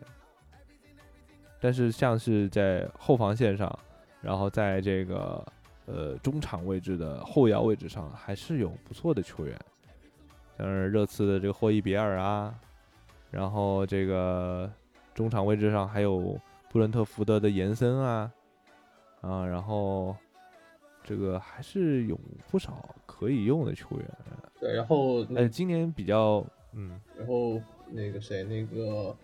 但是像是在后防线上，然后在这个呃中场位置的后腰位置上，还是有不错的球员，像是热刺的这个霍伊比尔啊，然后这个中场位置上还有布伦特福德的延森啊。啊，然后这个还是有不少可以用的球员。对，然后呃，今年比较嗯，然后那个谁，那个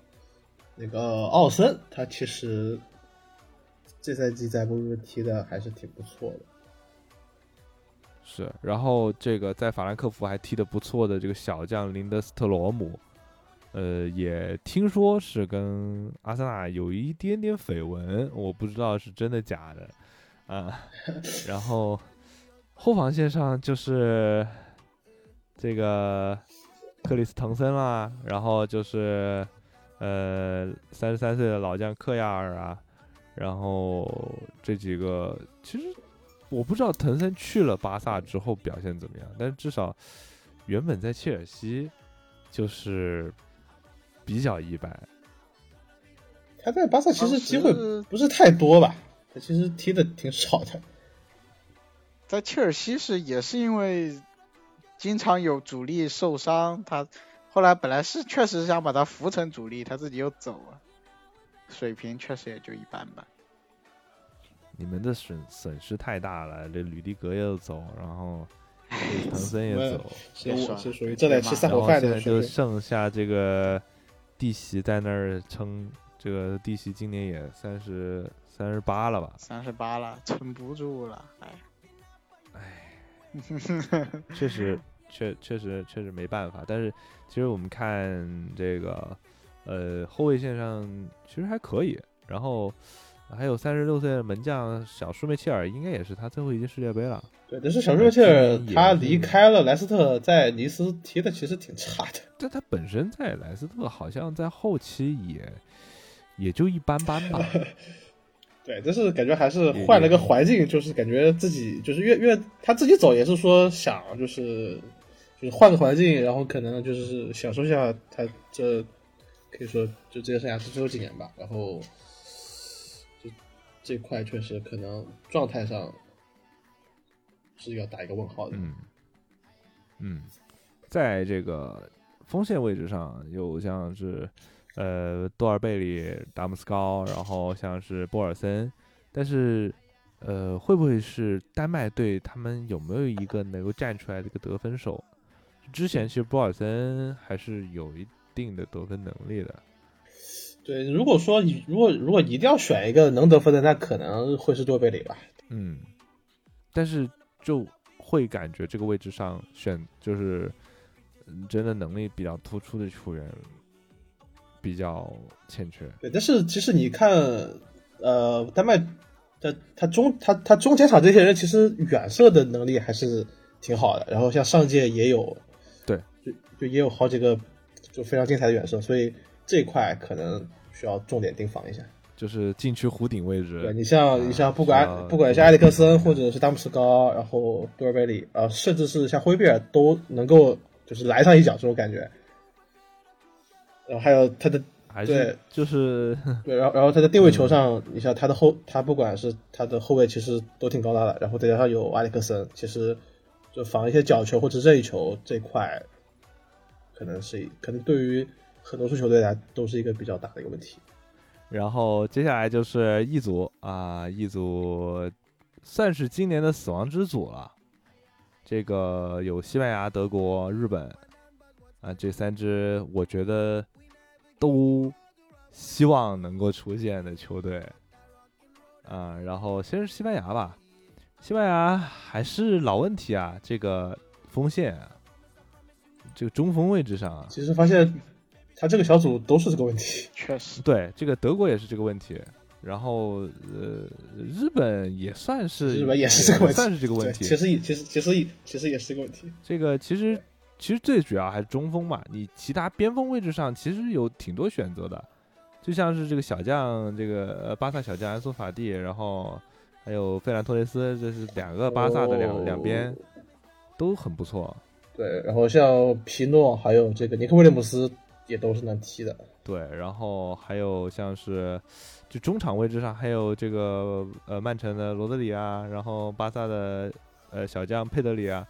那个奥森，他其实这赛季在波士顿踢的还是挺不错的。是，然后这个在法兰克福还踢得不错的这个小将林德斯特罗姆，呃，也听说是跟阿森纳有一点点绯闻，我不知道是真的假的啊。然后后防线上就是这个克里斯滕森啦，然后就是呃三十三岁的老将克亚尔啊，然后这几个其实我不知道滕森去了巴萨之后表现怎么样，但是至少原本在切尔西就是。比较一般，他在巴萨其实机会不是太多吧？他其实踢的挺少的。在切尔西是也是因为经常有主力受伤，他后来本来是确实想把他扶成主力，他自己又走了，水平确实也就一般般。你们的损损失太大了，这吕迪格也走，然后唐森也走，是属于这得吃散伙饭的。现在就剩下这个。弟媳在那儿撑，这个弟媳今年也三十三十八了吧？三十八了，撑不住了，哎，哎，确实，确确实确实没办法。但是其实我们看这个，呃，后卫线上其实还可以。然后还有三十六岁的门将小舒梅切尔，应该也是他最后一届世界杯了。对，但是小舒梅切尔他离开了莱斯特，在尼斯踢的其实挺差的。但他本身在莱斯特好像在后期也也就一般般吧。对，但是感觉还是换了个环境，就是感觉自己就是越越他自己走也是说想就是就是换个环境，然后可能就是享受一下他这可以说就职业生涯最后几年吧。然后就这块确实可能状态上。是要打一个问号的。嗯，嗯，在这个锋线位置上，有像是呃多尔贝里、达姆斯高，然后像是波尔森，但是呃会不会是丹麦队他们有没有一个能够站出来的一个得分手？之前其实波尔森还是有一定的得分能力的。对，如果说你如果如果一定要选一个能得分的，那可能会是多贝里吧。嗯，但是。就会感觉这个位置上选就是真的能力比较突出的球员比较欠缺。对，但是其实你看，呃，丹麦的他中他他中前场这些人其实远射的能力还是挺好的。然后像上届也有，对，就就也有好几个就非常精彩的远射，所以这一块可能需要重点盯防一下。就是禁区弧顶位置，对你像你像不管不管是埃里克森或者是詹姆斯高，然后杜尔贝里，呃，甚至是像灰贝尔都能够就是来上一脚这种感觉。然后还有他的对，就是 对，然后然后他的定位球上，你像他的后，他不管是他的后卫其实都挺高大的，然后再加上有埃里克森，其实就防一些角球或者任意球这块，可能是可能对于很多支球队来都是一个比较大的一个问题。然后接下来就是一组啊，一组算是今年的死亡之组了。这个有西班牙、德国、日本啊，这三支我觉得都希望能够出现的球队啊。然后先是西班牙吧，西班牙还是老问题啊，这个锋线，这个中锋位置上，其实发现。他这个小组都是这个问题，确实。对，这个德国也是这个问题，然后呃，日本也算是，日本也是这个问题，算是这个问题。其实也，其实，其实也，其实也是这个问题。这个其实，其实最主要还是中锋嘛。你其他边锋位置上其实有挺多选择的，就像是这个小将，这个呃巴萨小将安苏法蒂，然后还有费兰托雷斯，这是两个巴萨的两、哦两边都很不错。对，然后像皮诺还有这个尼克威廉姆斯也都是能踢的。对，然后还有像是就中场位置上，还有这个呃曼城的罗德里啊，然后巴萨的呃小将佩德里啊，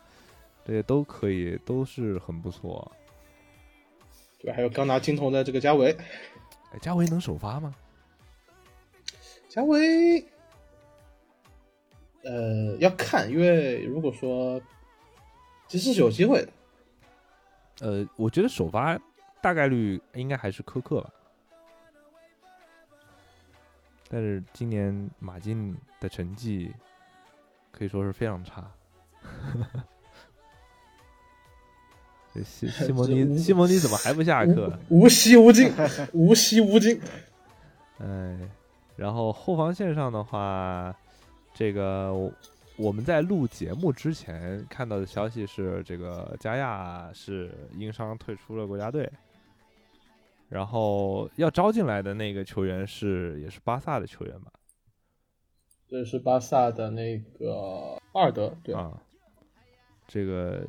这些都可以，都是很不错。对，还有刚拿金童的这个加维，哎，加维能首发吗？加维，呃，要看，因为如果说其实是有机会的，呃，我觉得首发大概率应该还是科克吧。但是今年马竞的成绩可以说是非常差。这西西蒙 尼，西蒙尼怎么还不下课？无息无尽，无息无尽。哎，然后后防线上的话，这个我我们在录节目之前看到的消息是，这个加亚是因伤退出了国家队，然后要招进来的那个球员是也是巴萨的球员吧？这是巴萨的那个巴尔德，对啊，这个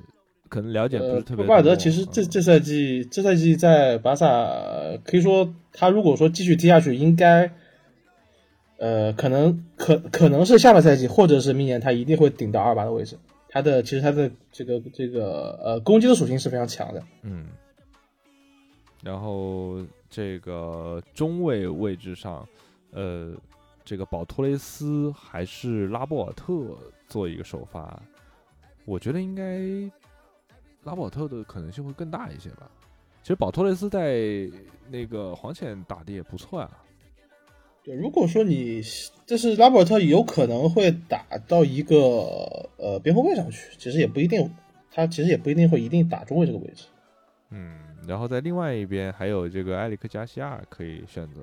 可能了解不是特别多。巴尔德其实这这赛季这赛季在巴萨可以说，他如果说继续踢下去，应该，呃，可能可可能是下个赛季，或者是明年，他一定会顶到二八的位置。他的其实他的这个这个呃攻击的属性是非常强的。嗯。然后这个中卫位置上，呃。这个保托雷斯还是拉波尔特做一个首发，我觉得应该拉波尔特的可能性会更大一些吧。其实保托雷斯在那个黄潜打的也不错啊。对，如果说你就是拉波尔特有可能会打到一个呃边后卫上去，其实也不一定，他其实也不一定会一定打中卫这个位置。嗯，然后在另外一边还有这个埃里克加西亚可以选择。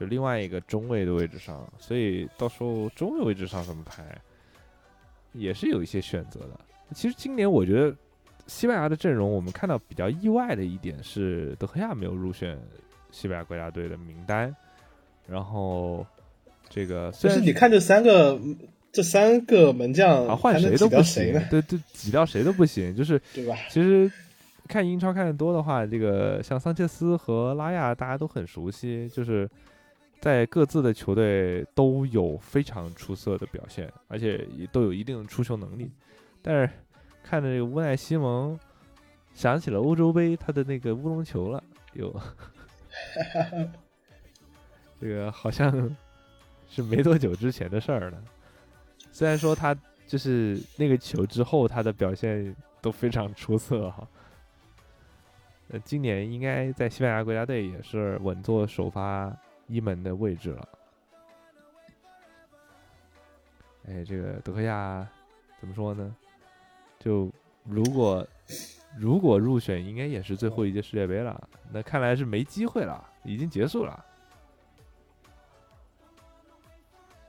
就另外一个中卫的位置上，所以到时候中卫位置上怎么排，也是有一些选择的。其实今年我觉得西班牙的阵容，我们看到比较意外的一点是德赫亚没有入选西班牙国家队的名单。然后这个，就是你看这三个这三个门将，啊，换谁都不行，对对，挤掉谁都不行，就是对吧？其实看英超看的多的话，这个像桑切斯和拉亚大家都很熟悉，就是。在各自的球队都有非常出色的表现，而且也都有一定的出球能力。但是看着这个乌奈西蒙，想起了欧洲杯他的那个乌龙球了，有 这个好像是没多久之前的事儿了。虽然说他就是那个球之后他的表现都非常出色哈。呃，今年应该在西班牙国家队也是稳坐首发。一门的位置了，哎，这个德赫亚怎么说呢？就如果如果入选，应该也是最后一届世界杯了。那看来是没机会了，已经结束了。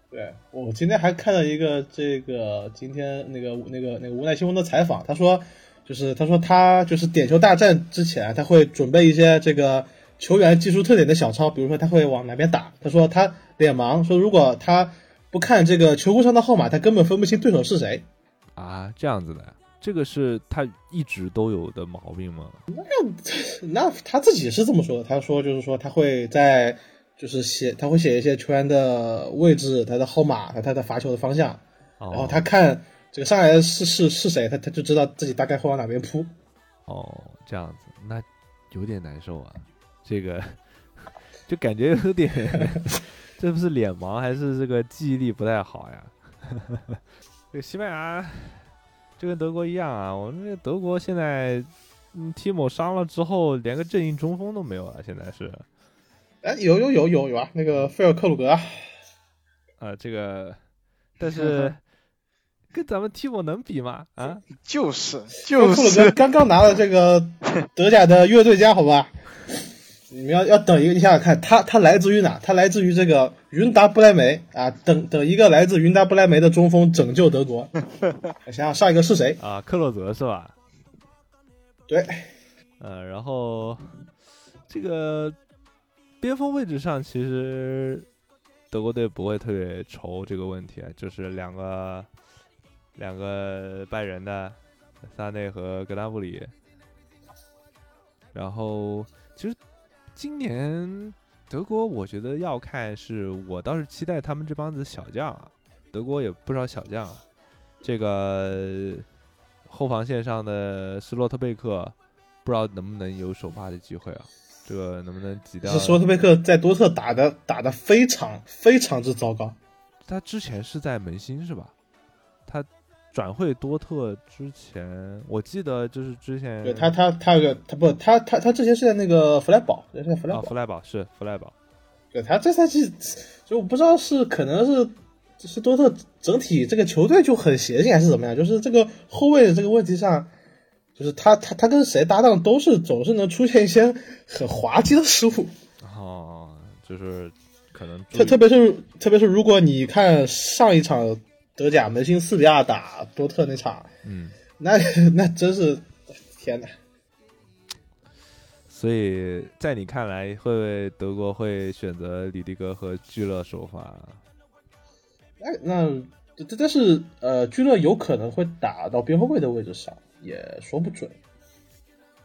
对我今天还看到一个这个今天那个那个那个无奈新闻的采访，他说就是他说他就是点球大战之前他会准备一些这个。球员技术特点的小抄，比如说他会往哪边打。他说他脸盲，说如果他不看这个球裤上的号码，他根本分不清对手是谁。啊，这样子的，这个是他一直都有的毛病吗？那那他自己是这么说的。他说就是说他会在就是写他会写一些球员的位置、他的号码和他的罚球的方向，哦、然后他看这个上来的是是是谁，他他就知道自己大概会往哪边扑。哦，这样子，那有点难受啊。这个就感觉有点，这不是脸盲还是这个记忆力不太好呀？这个西班牙就跟德国一样啊，我们这德国现在，嗯，提莫伤了之后，连个正印中锋都没有了。现在是，哎，有有有有有啊，那个菲尔克鲁格，啊，这个，但 是跟咱们提莫能比吗？啊，就是就是，刚刚拿了这个 德甲的乐队家，好吧？你们要要等一个，你想想看，他他来自于哪？他来自于这个云达不莱梅啊！等等一个来自云达不莱梅的中锋拯救德国。想想上一个是谁啊？克洛泽是吧？对。呃，然后这个边锋位置上，其实德国队不会特别愁这个问题，啊，就是两个两个拜仁的萨内和格拉布里。然后，其实今年德国，我觉得要看是我倒是期待他们这帮子小将啊，德国有不少小将啊，这个后防线上的斯洛特贝克，不知道能不能有首发的机会啊？这个能不能挤掉？是斯洛特贝克在多特打的打的非常非常之糟糕。他之前是在门兴是吧？他。转会多特之前，我记得就是之前，对他他他有个他不他他他之前是在那个弗莱堡，是在弗莱堡，弗莱堡是弗莱堡。对他这赛季，就我不知道是可能是是多特整体这个球队就很邪性还是怎么样，就是这个后卫的这个问题上，就是他他他跟谁搭档都是总是能出现一些很滑稽的失误。哦，就是可能特特别是特别是如果你看上一场。德甲门兴四比二打多特那场，嗯，那 那真是天哪！所以在你看来，会不会德国会选择里迪格和居勒首发？哎，那这但是呃，居勒有可能会打到边后卫的位置上，也说不准。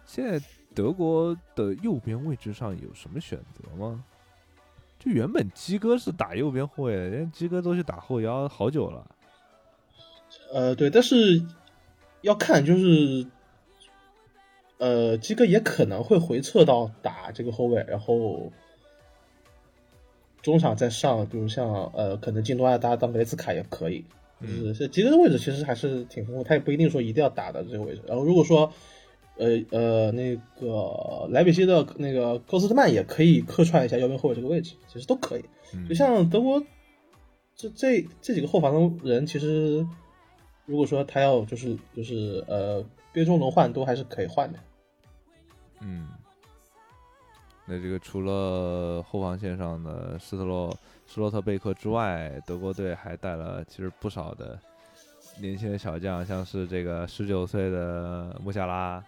现在德国的右边位置上有什么选择吗？就原本基哥是打右边后卫，人家基哥都去打后腰好久了。呃，对，但是要看，就是，呃，基哥也可能会回撤到打这个后卫，然后中场再上，比如像呃，可能进多亚搭当雷斯卡也可以。就是基哥的位置其实还是挺丰富，他也不一定说一定要打的这个位置。然后如果说，呃呃，那个莱比锡的那个高斯特曼也可以客串一下右边后卫这个位置，其实都可以。就像德国这这这几个后防的人，其实。如果说他要就是就是呃边中轮换都还是可以换的，嗯，那这个除了后防线上的斯特洛斯洛特贝克之外，德国队还带了其实不少的年轻的小将，像是这个十九岁的穆夏拉，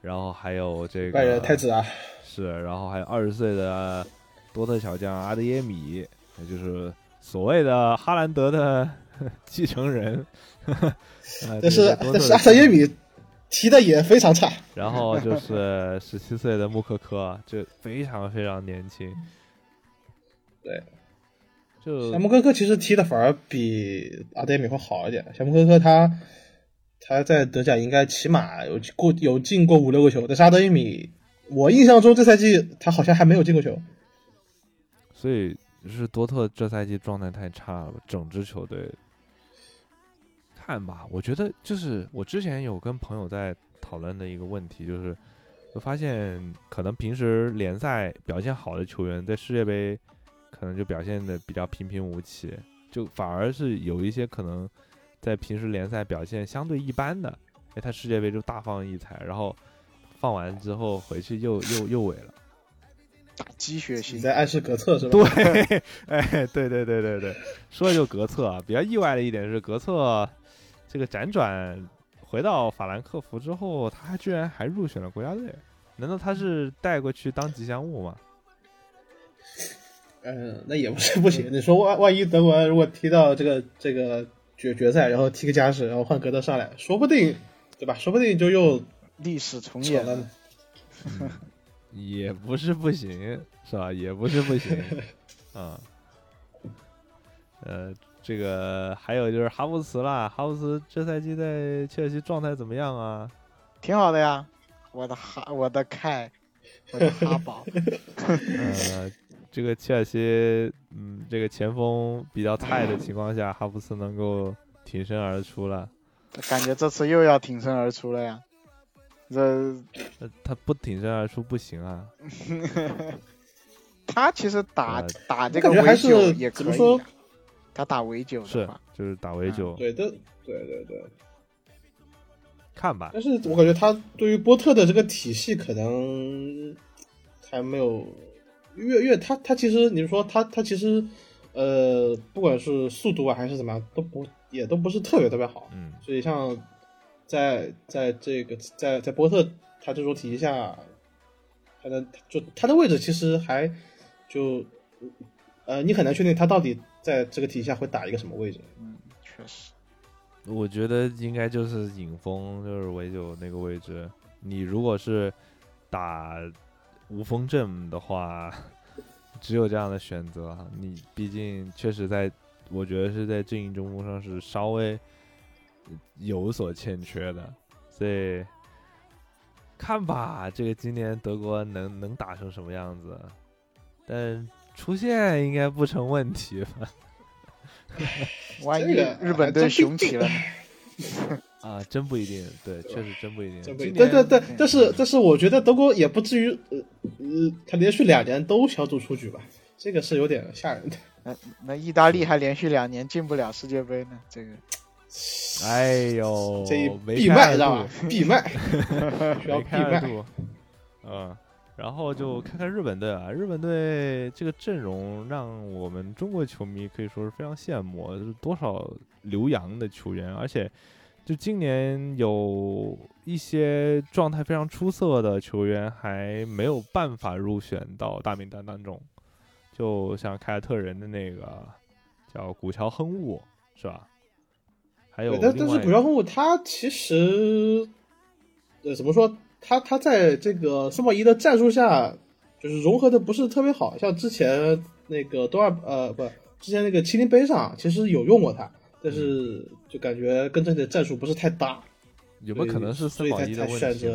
然后还有这个太子啊，是，然后还有二十岁的多特小将阿德耶米，也就是所谓的哈兰德的 继承人。但是但是阿萨耶米踢的也非常差。然后就是 十七岁的穆科科，就非常非常年轻。对，就小穆科科其实踢的反而比阿德耶米会好一点。小穆科科他他在德甲应该起码有过有进过五六个球，但是阿德耶米我印象中这赛季他好像还没有进过球。所以是多特这赛季状态太差了，整支球队。看吧，我觉得就是我之前有跟朋友在讨论的一个问题，就是我发现可能平时联赛表现好的球员，在世界杯可能就表现的比较平平无奇，就反而是有一些可能在平时联赛表现相对一般的，哎，他世界杯就大放异彩，然后放完之后回去又又又萎了，打鸡血型在暗示格策是吧？对，哎，对对对对对，说的就格策啊，比较意外的一点是格策。这个辗转回到法兰克福之后，他居然还入选了国家队？难道他是带过去当吉祥物吗？嗯，那也不是 不行。你说万万一德国如果踢到这个这个决决赛，然后踢个加时，然后换格德上来，说不定对吧？说不定就又历史重演了。呢。也不是不行，是吧？也不是不行。啊，呃。这个还有就是哈弗茨啦，哈弗茨这赛季在切尔西状态怎么样啊？挺好的呀，我的哈，我的凯，我的哈宝。呃，这个切尔西，嗯，这个前锋比较菜的情况下，哈弗茨能够挺身而出了。感觉这次又要挺身而出了呀？这，他不挺身而出不行啊。他其实打打这个维九也可以。他打围九是，就是打围九，对的，对对对，看吧。但是我感觉他对于波特的这个体系可能还没有，因为因为他他其实你说他他其实呃，不管是速度啊还是怎么样，都不也都不是特别特别好。嗯，所以像在在这个在在波特他这种体系下，他的就他的位置其实还就呃，你很难确定他到底在这个体系下会打一个什么位置。嗯，确实。我觉得应该就是影锋，就是维九那个位置。你如果是打无锋阵的话，只有这样的选择。你毕竟确实在，我觉得是在阵营中锋上是稍微有所欠缺的，所以看吧，这个今年德国能能打成什么样子？但出现应该不成问题吧？万一日本队雄起了？啊，真不一定，对，确实真不一定。对对对，但是但是我觉得德国也不至于，呃呃，他连续两年都小组出局吧，这个是有点吓人的。那那意大利还连续两年进不了世界杯呢，这个，哎呦，这一闭麦知道吧？闭麦，需要闭麦。嗯，然后就看看日本队啊，日本队这个阵容让我们中国球迷可以说是非常羡慕，多少留洋的球员，而且。就今年有一些状态非常出色的球员还没有办法入选到大名单当中，就像凯尔特人的那个叫古桥亨悟，是吧？还有，但但是古桥亨悟他其实，呃，怎么说？他他在这个森保一的战术下，就是融合的不是特别好，像之前那个多尔呃不，之前那个麒麟杯上其实有用过他。但是就感觉跟这里的战术不是太搭，有没有可能是森保一的问题？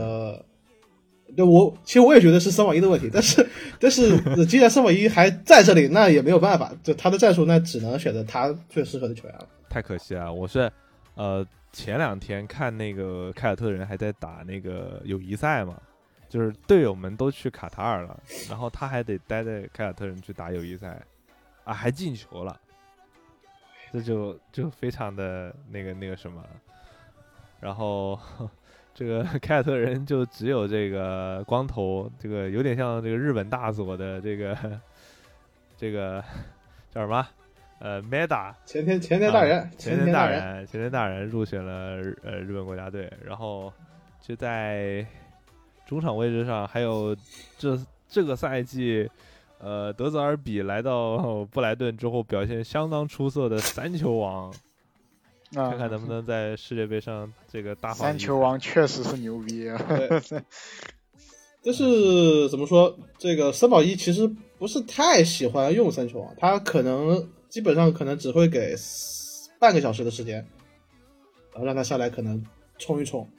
对，我其实我也觉得是森保一的问题，但是但是 既然森保一还在这里，那也没有办法，就他的战术那只能选择他最适合的球员了。太可惜啊！我是呃前两天看那个凯尔特人还在打那个友谊赛嘛，就是队友们都去卡塔尔了，然后他还得待在凯尔特人去打友谊赛，啊还进球了。这就就非常的那个那个什么，然后 这个 凯尔特人就只有这个光头，这个有点像这个日本大佐的这个这个叫什么？呃，Meda 前天前天大人，前天大人前天大人入选了呃日本国家队，然后就在中场位置上，还有这这个赛季。呃，德泽尔比来到布莱顿之后，表现相当出色的三球王，看看能不能在世界杯上这个大三球王确实是牛逼啊！但 是怎么说，这个森保一其实不是太喜欢用三球王，他可能基本上可能只会给半个小时的时间，然后让他下来可能冲一冲。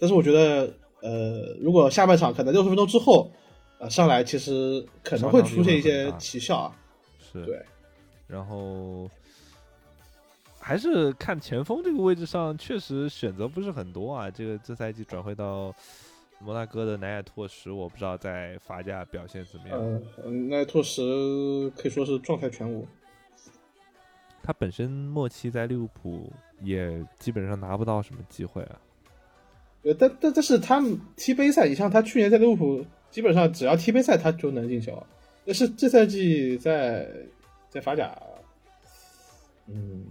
但是我觉得，呃，如果下半场可能六十分钟之后。呃上来其实可能会出现一些奇效啊，是对，然后还是看前锋这个位置上，确实选择不是很多啊。这个这赛季转会到摩纳哥的南野拓实，我不知道在法甲表现怎么样。嗯，奈拓实可以说是状态全无。他本身末期在利物浦也基本上拿不到什么机会啊。呃，但但但是他踢杯赛，你像他去年在利物浦。基本上只要踢杯赛他就能进球，但是这赛季在在法甲，嗯，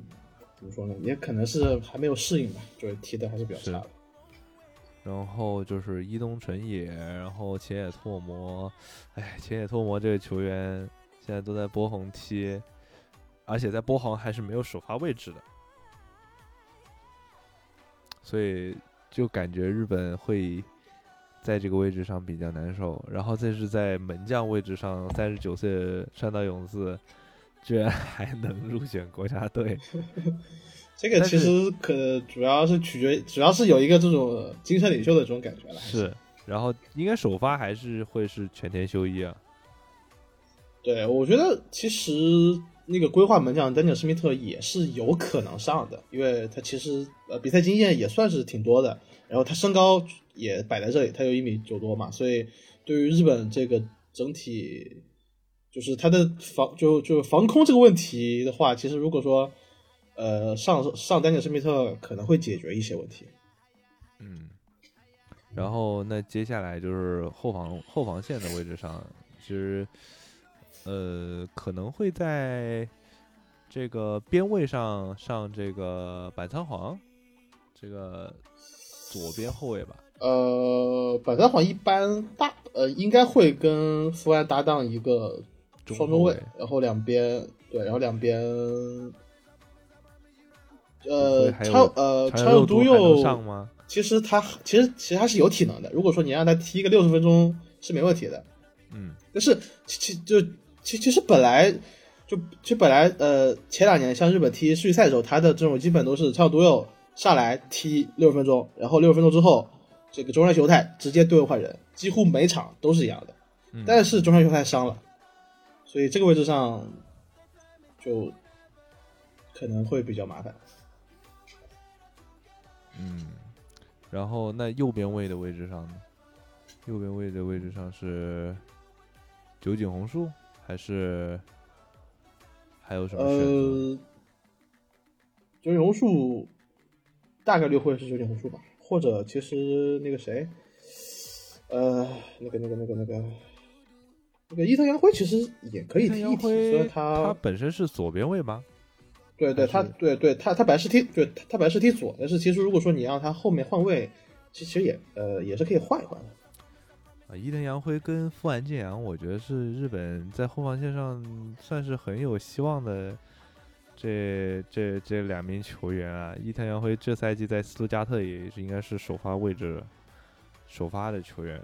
怎么说呢？也可能是还没有适应吧，就是踢的还是比较差的。然后就是伊东纯也，然后浅野拓磨，哎，浅野拓磨这个球员现在都在波鸿踢，而且在波航还是没有首发位置的，所以就感觉日本会。在这个位置上比较难受，然后这是在门将位置上，三十九岁山岛勇次居然还能入选国家队，这个其实可主要是取决，主要是有一个这种精神领袖的这种感觉了。是，然后应该首发还是会是全田修一啊？对，我觉得其实那个规划门将丹尼尔施密特也是有可能上的，因为他其实呃比赛经验也算是挺多的，然后他身高。也摆在这里，他有一米九多嘛，所以对于日本这个整体，就是他的防就就防空这个问题的话，其实如果说呃上上丹尼尔施密特可能会解决一些问题。嗯，然后那接下来就是后防后防线的位置上，其实呃可能会在这个边位上上这个板仓皇，这个左边后卫吧。呃，板仓皇一般大呃应该会跟福安搭档一个双中卫卫，然后两边对，然后两边呃超呃超有都肉毒还能佑上吗？其实他其实其实他是有体能的，如果说你让他踢个六十分钟是没问题的。嗯但是其其就其其实本来就其实本来呃前两年像日本踢世预赛的时候，他的阵容基本都是超多有上来踢六十分钟，然后六十分钟之后，这个中山雄太直接对位换人，几乎每场都是一样的。嗯，但是中山雄太伤了，所以这个位置上就可能会比较麻烦。嗯，然后那右边位的位置上呢？右边位的位置上是酒井宏树还是还有什么选择？呃，九井宏树大概率会是九点红树吧，或者其实那个谁，呃，那个那个那个那个那个伊藤洋辉其实也可以踢一踢，杨辉虽然他他本身是左边位吗？对对他对对他他本来是踢对他他本来是踢左，但是其实如果说你让他后面换位，其其实也呃也是可以换一换的。啊，伊藤洋辉跟富安健洋，我觉得是日本在后防线上算是很有希望的这这这两名球员啊。伊藤洋辉这赛季在斯图加特也是应该是首发位置首发的球员，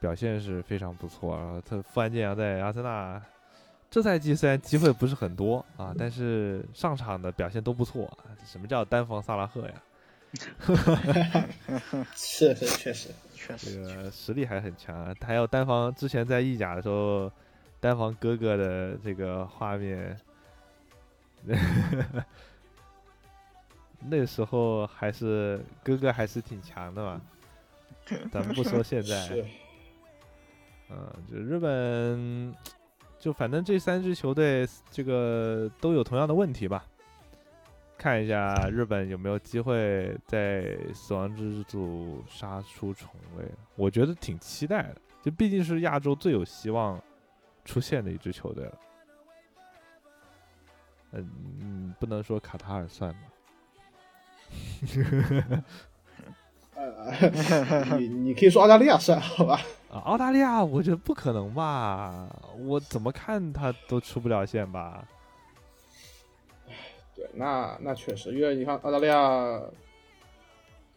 表现是非常不错。然后他富安健洋在阿森纳这赛季虽然机会不是很多啊，但是上场的表现都不错。什么叫单防萨拉赫呀？是是确实，确这个实力还很强啊，他还有单防之前在意甲的时候，单防哥哥的这个画面，那时候还是哥哥还是挺强的嘛，咱们不说现在，嗯，就日本，就反正这三支球队这个都有同样的问题吧。看一下日本有没有机会在死亡之组杀出重围，我觉得挺期待的。就毕竟是亚洲最有希望出现的一支球队了。嗯嗯，不能说卡塔尔算吧。呃，你你可以说澳大利亚算好吧？啊，澳大利亚我觉得不可能吧？我怎么看他都出不了线吧？对，那那确实，因为你看澳大利亚，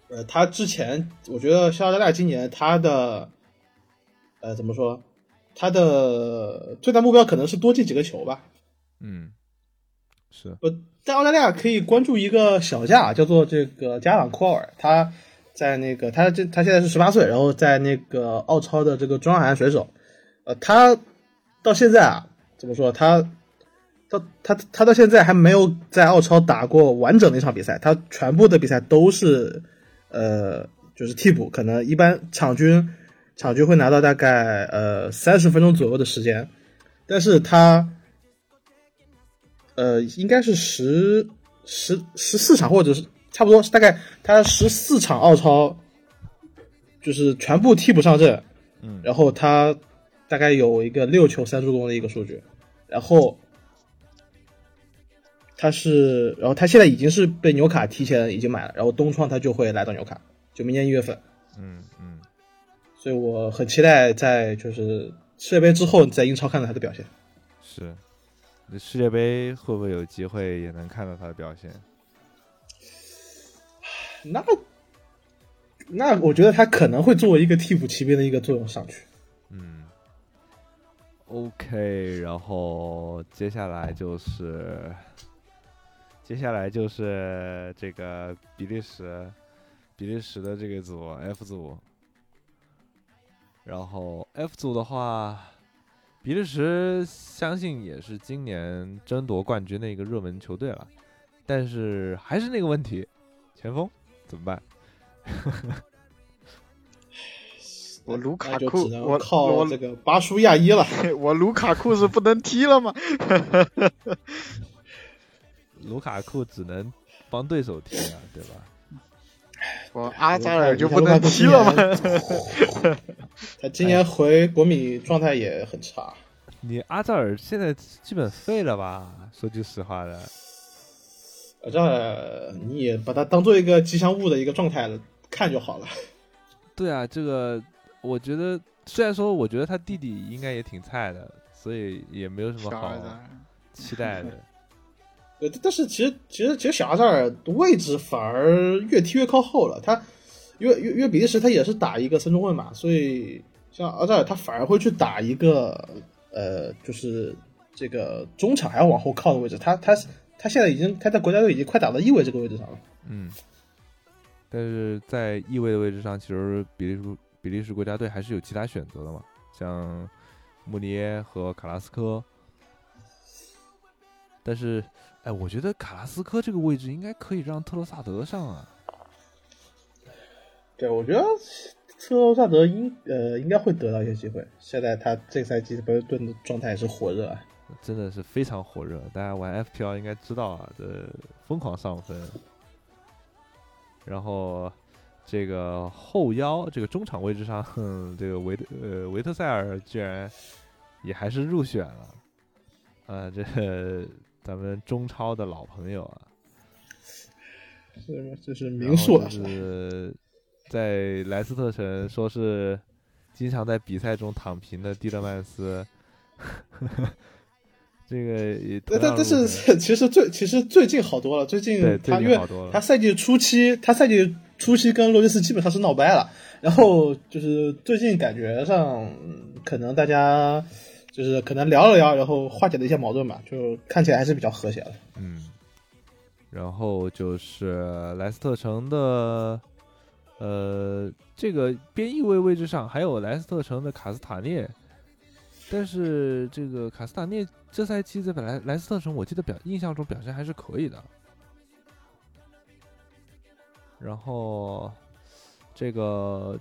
呃，他之前我觉得像澳大利亚今年他的，呃，怎么说，他的最大目标可能是多进几个球吧。嗯，是，呃，在澳大利亚可以关注一个小将，叫做这个加朗库尔，他在那个他这他现在是十八岁，然后在那个澳超的这个中央海岸水手，呃，他到现在啊，怎么说他？他他他到现在还没有在澳超打过完整的一场比赛，他全部的比赛都是，呃，就是替补，可能一般场均场均会拿到大概呃三十分钟左右的时间，但是他，呃，应该是十十十四场或者是差不多，大概他十四场澳超，就是全部替补上阵，嗯，然后他大概有一个六球三助攻的一个数据，然后。他是，然后他现在已经是被纽卡提前已经买了，然后东窗他就会来到纽卡，就明年一月份，嗯嗯，所以我很期待在就是世界杯之后在英超看到他的表现。是。那世界杯会不会有机会也能看到他的表现？那那我觉得他可能会作为一个替补骑兵的一个作用上去。嗯，OK，然后接下来就是接下来就是这个比利时，比利时的这个组 F 组，然后 F 组的话，比利时相信也是今年争夺冠军的一个热门球队了，但是还是那个问题，前锋怎么办？我卢卡库，我靠我这个巴舒亚伊了。我卢卡库是不能踢了吗？卢卡库只能帮对手踢啊，对吧？我阿扎尔就不能踢了吗？他今年回国米状态也很差。你阿扎尔现在基本废了吧？说句实话的，阿扎尔你也把他当做一个吉祥物的一个状态看就好了。对啊，这个我觉得虽然说我觉得他弟弟应该也挺菜的，所以也没有什么好期待的。对，但是其实其实其实小阿扎尔位置反而越踢越靠后了。他因为因为比利时他也是打一个三中卫嘛，所以像阿扎尔他反而会去打一个呃，就是这个中场还要往后靠的位置。他他他现在已经他在国家队已经快打到翼位这个位置上了。嗯，但是在翼位的位置上，其实比利时比利时国家队还是有其他选择的嘛，像穆尼耶和卡拉斯科。但是，哎，我觉得卡拉斯科这个位置应该可以让特罗萨德上啊。对，我觉得特罗萨德应呃应该会得到一些机会。现在他这个赛季伯顿的状态也是火热啊。真的是非常火热，大家玩 FPL 应该知道啊，这疯狂上分。然后这个后腰这个中场位置上，哼这个维特呃维特塞尔居然也还是入选了，啊，这咱们中超的老朋友啊，是这是名宿了，是在莱斯特城说是经常在比赛中躺平的蒂勒曼斯。这个也，但但但是其实最其实最近好多了，最近他因为他赛季初期他赛季初期跟洛伊斯基本上是闹掰了，然后就是最近感觉上可能大家就是可能聊了聊，然后化解了一些矛盾吧，就看起来还是比较和谐的。嗯，然后就是莱斯特城的呃这个边翼位位置上还有莱斯特城的卡斯塔涅。但是这个卡斯塔涅这赛季在本来莱斯特城，我记得表印象中表现还是可以的。然后这个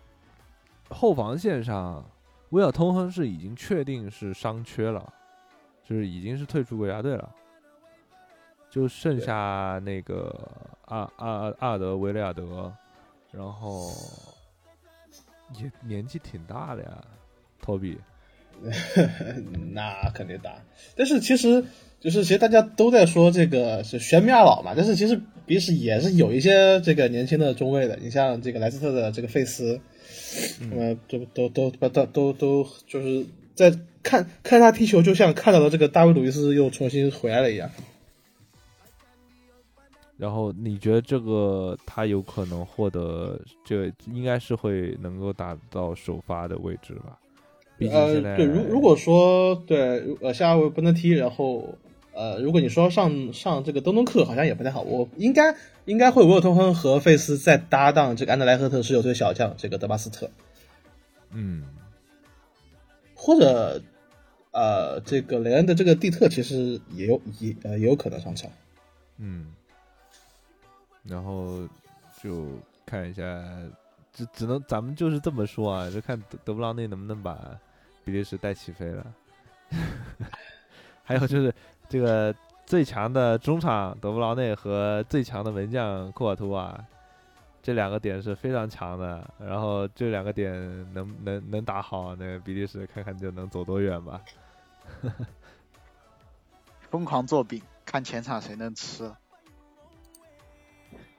后防线上，威尔通亨是已经确定是伤缺了，就是已经是退出国家队了，就剩下那个阿阿阿尔德维雷亚德，然后也年纪挺大的呀，托比。那肯定大，但是其实就是其实大家都在说这个是玄冥二老嘛，但是其实彼此也是有一些这个年轻的中卫的，你像这个莱斯特的这个费斯，呃，都都都都都都就是在看看他踢球，就像看到了这个大卫鲁伊斯又重新回来了一样。然后你觉得这个他有可能获得，这应该是会能够打到首发的位置吧？呃，对，如如果说对，呃，下位不能踢，然后呃，如果你说上上这个东东克，好像也不太好。我应该应该会维尔通亨和费斯再搭档这个安德莱赫特十九岁小将这个德巴斯特，嗯，或者呃，这个雷恩的这个蒂特其实也有也呃也有可能上场，嗯，然后就看一下。只只能咱们就是这么说啊，就看德德布劳内能不能把比利时带起飞了。还有就是这个最强的中场德布劳内和最强的门将库尔图瓦，这两个点是非常强的。然后这两个点能能能打好，那个比利时看看就能走多远吧。疯狂做饼，看前场谁能吃。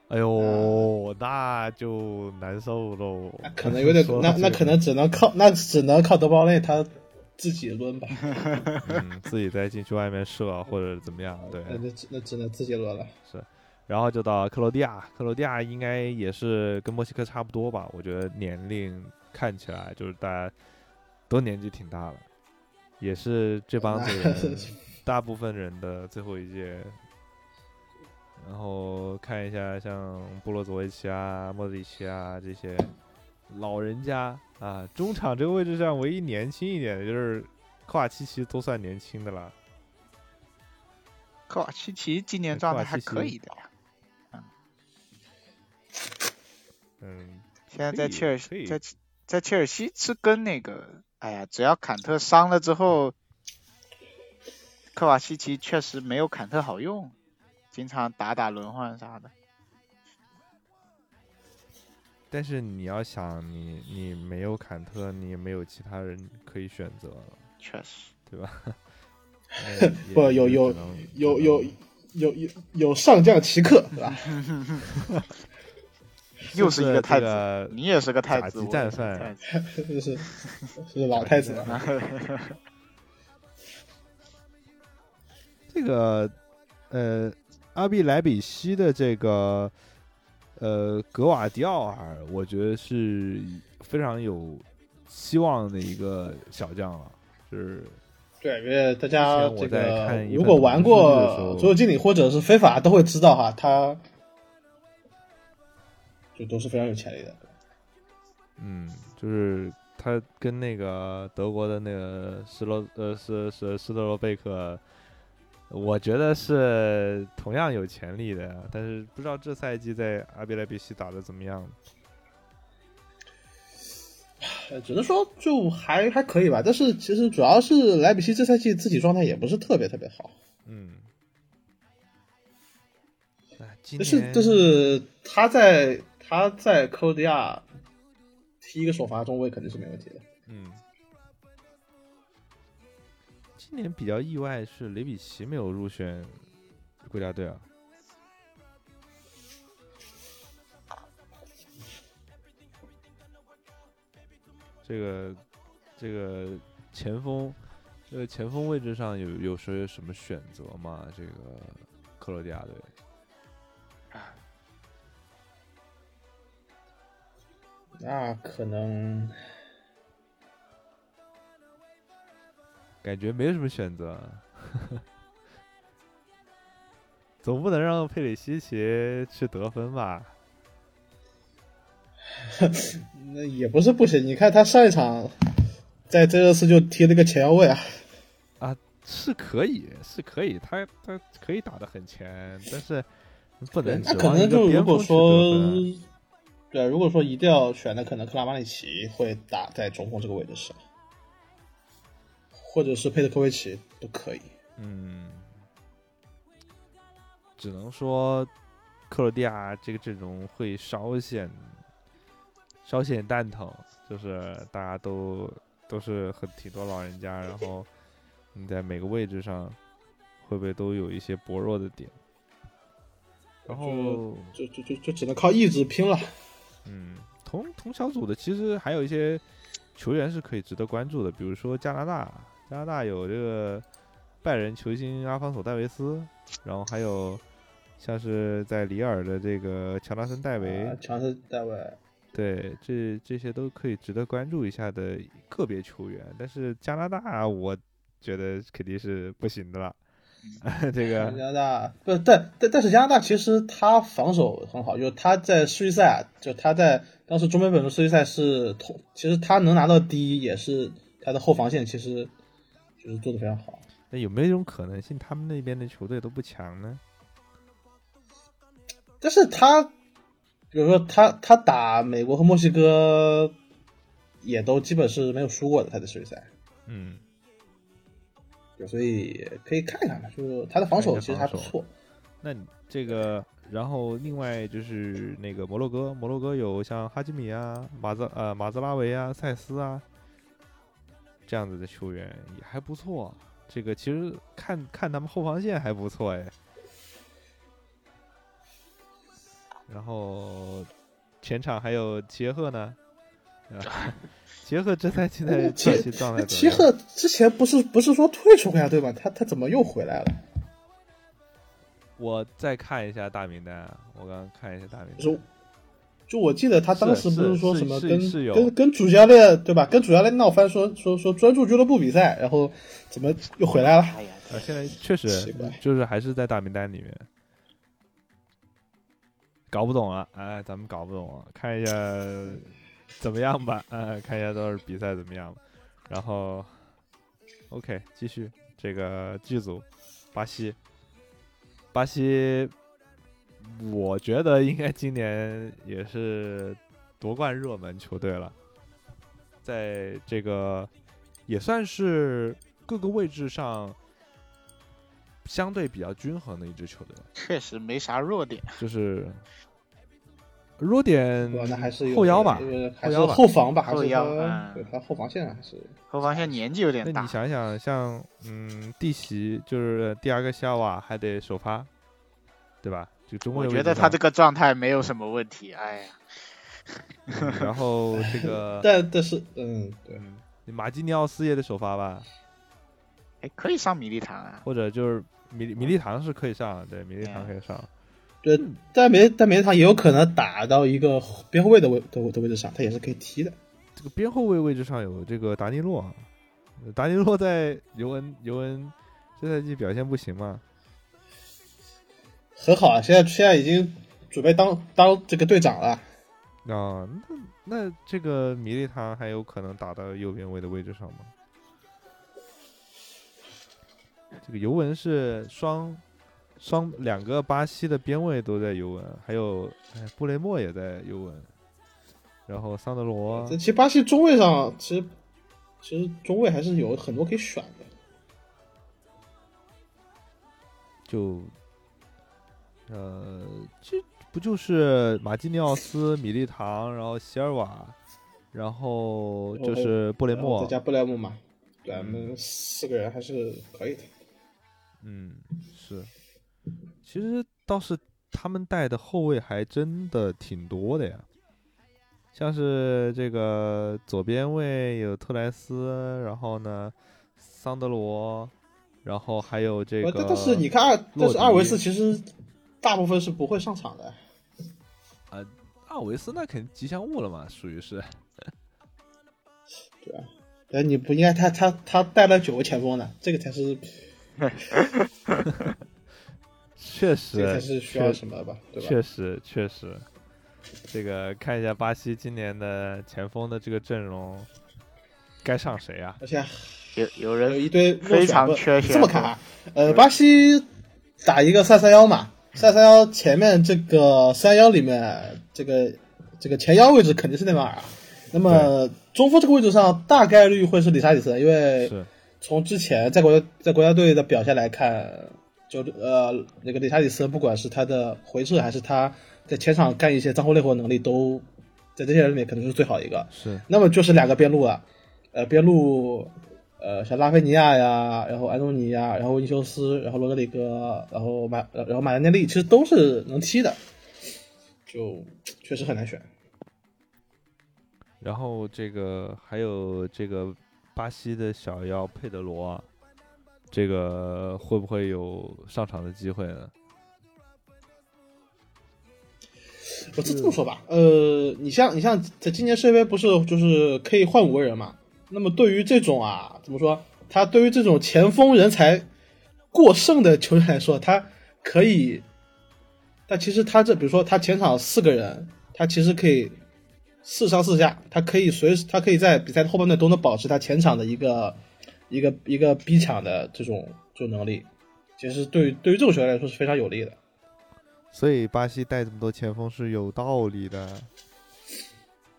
哎呦，那就难受喽。那可能有点，那那可能只能靠，那只能靠德包内他自己抡吧。嗯，自己再进去外面射或者怎么样，对。那只那只能自己抡了。是，然后就到克罗地亚，克罗地亚应该也是跟墨西哥差不多吧？我觉得年龄看起来就是大家都年纪挺大了，也是这帮子人 大部分人的最后一届。然后看一下像布洛佐维奇啊、莫德里奇啊这些老人家啊，中场这个位置上唯一年轻一点的就是科瓦奇奇，都算年轻的了。科瓦奇奇今年状态还可以的呀。嗯。嗯。现在在切尔西，在在切尔西是跟那个，哎呀，只要坎特伤了之后，科瓦西奇确实没有坎特好用。经常打打轮换啥的，但是你要想，你你没有坎特，你也没有其他人可以选择，确实，对吧？不，有有有有有有有上将奇克，对吧？又是一个太子，你也是个太子，战犯，是是老太子。这个呃，阿比莱比锡的这个呃格瓦迪奥尔，我觉得是非常有希望的一个小将了，就是对，因为大家这我在看个如果玩过足球经理或者是非法，都会知道哈，他就都是非常有潜力的。嗯，就是他跟那个德国的那个施罗呃施施施特罗贝克，我觉得是同样有潜力的，但是不知道这赛季在阿比莱比西打的怎么样。呃只能说就还还可以吧，但是其实主要是莱比锡这赛季自己状态也不是特别特别好，嗯，哎，今但是就是他在他在克罗地亚踢一个首发中卫肯定是没问题的。嗯，今年比较意外是雷比奇没有入选国家队啊。这个这个前锋，这个前锋位置上有有说有什么选择吗？这个克罗地亚队，那可能感觉没什么选择，总不能让佩里西奇去得分吧？那也不是不行，你看他上一场在这热刺就踢了个前腰位啊，啊，是可以，是可以，他他可以打的很前，但是不能指望一个能就如果边锋去得说。对，如果说一定要选，那可能克拉马里奇会打在中锋这个位置上，或者是佩特科维奇都可以。嗯，只能说克罗地亚这个阵容会稍显稍显蛋疼，就是大家都都是很挺多老人家，然后你在每个位置上会不会都有一些薄弱的点？然后就就就就只能靠意志拼了。嗯，同同小组的其实还有一些球员是可以值得关注的，比如说加拿大，加拿大有这个拜仁球星阿方索戴维斯，然后还有像是在里尔的这个乔纳森戴维，啊强势戴维，对，这这些都可以值得关注一下的个别球员。但是加拿大，我觉得肯定是不行的了。这个加拿大不，但但但是加拿大其实他防守很好，就是他在世预赛啊，就他在当时中美本的世预赛是同，其实他能拿到第一，也是他的后防线其实就是做的非常好。那有没有一种可能性，他们那边的球队都不强呢？但是他，比如说他他打美国和墨西哥，也都基本是没有输过的，他的世预赛，嗯，对，所以可以看一看嘛，就是他的防守其实还不错。那你这个，然后另外就是那个摩洛哥，摩洛哥有像哈基米啊、马泽呃马泽拉维啊、塞斯啊这样子的球员也还不错。这个其实看看他们后防线还不错哎。然后前场还有齐耶赫呢，啊，齐耶赫这赛季的齐赛季状态怎么样？齐赫之前不是不是说退出国家队吗？他他怎么又回来了？我再看一下大名单啊，我刚刚看一下大名单。就就我记得他当时不是是说什么跟跟跟主教练对吧？跟主教练闹翻说说说专注俱乐部比赛，然后怎么又回来了？哎呀，啊，现在确实就是还是在大名单里面，搞不懂了，哎，咱们搞不懂了，看一下怎么样吧，哎，看一下到时候比赛怎么样，然后，OK，继续这个剧组，巴西，巴西，我觉得应该今年也是夺冠热门球队了，在这个也算是各个位置上相对比较均衡的一支球队，确实没啥弱点。就是弱点？那还是后腰吧，呃还是后腰后防吧，还是后腰说嗯对他后防线还是后防线年纪有点大那你，想想，像嗯，弟媳就是第二个夏瓦还得首发，对吧？就中国我觉得他这个状态没有什么问题。哎呀，嗯然后这个 但但是嗯对，嗯，马基尼奥斯也得首发吧？哎，可以上米利唐啊，或者就是米米利唐是可以上，对，米利唐可以上。对，但梅但梅利唐也有可能打到一个边后卫的位的的位置上，他也是可以踢的。这个边后卫位置上有这个达尼洛，啊，达尼洛在尤文尤文这赛季表现不行嘛？很好啊，现在现在已经准备当当这个队长了。啊，那那这个米利唐还有可能打到右边位的位置上吗？这个尤文是双双两个巴西的边卫都在尤文，还有哎布雷默也在尤文，然后桑德罗。这其实巴西中卫上，其实其实中卫还是有很多可以选的。就呃，这不就是马基尼奥斯、米利唐，然后席尔瓦，然后就是布雷默，再加布雷默嘛？对，我们四个人还是可以的。嗯，是，其实倒是他们带的后卫还真的挺多的呀，像是这个左边卫有特莱斯，然后呢，桑德罗，然后还有这个。但是你看，但是阿维斯其实大部分是不会上场的。啊，阿维斯那肯定吉祥物了嘛，属于是。对啊，哎，你不应该他他他带了九个前锋呢，这个才是。确实，这才是需要什么吧？对吧？确实，确实，这个看一下巴西今年的前锋的这个阵容，该上谁啊？而且有有人有一堆非常缺这么看啊，呃，巴西打一个三三幺嘛，三三幺前面这个三幺里面，这个这个前腰位置肯定是内马尔，那么中锋这个位置上大概率会是里沙里森，因为。从之前在国家在国家队的表现来看，就呃那个里查里森，不管是他的回撤还是他在前场干一些脏活累活能力，都在这些人里面可能是最好一个。是。那么就是两个边路啊，呃边路，呃像拉菲尼亚呀，然后安东尼呀，然后维尼修斯，然后罗德里戈，然后马然后马内利，其实都是能踢的，就确实很难选。然后这个还有这个。巴西的小妖佩德罗，这个会不会有上场的机会呢？我这这么说吧，呃，你像你像在今年世界杯不是就是可以换五个人嘛？那么对于这种啊，怎么说？他对于这种前锋人才过剩的球员来说，他可以，但其实他这比如说他前场四个人，他其实可以。四上四下，他可以随时，他可以在比赛后半段都能保持他前场的一个一个一个逼抢的这种这种能力，其实对于对于这种球员来说是非常有利的。所以巴西带这么多前锋是有道理的，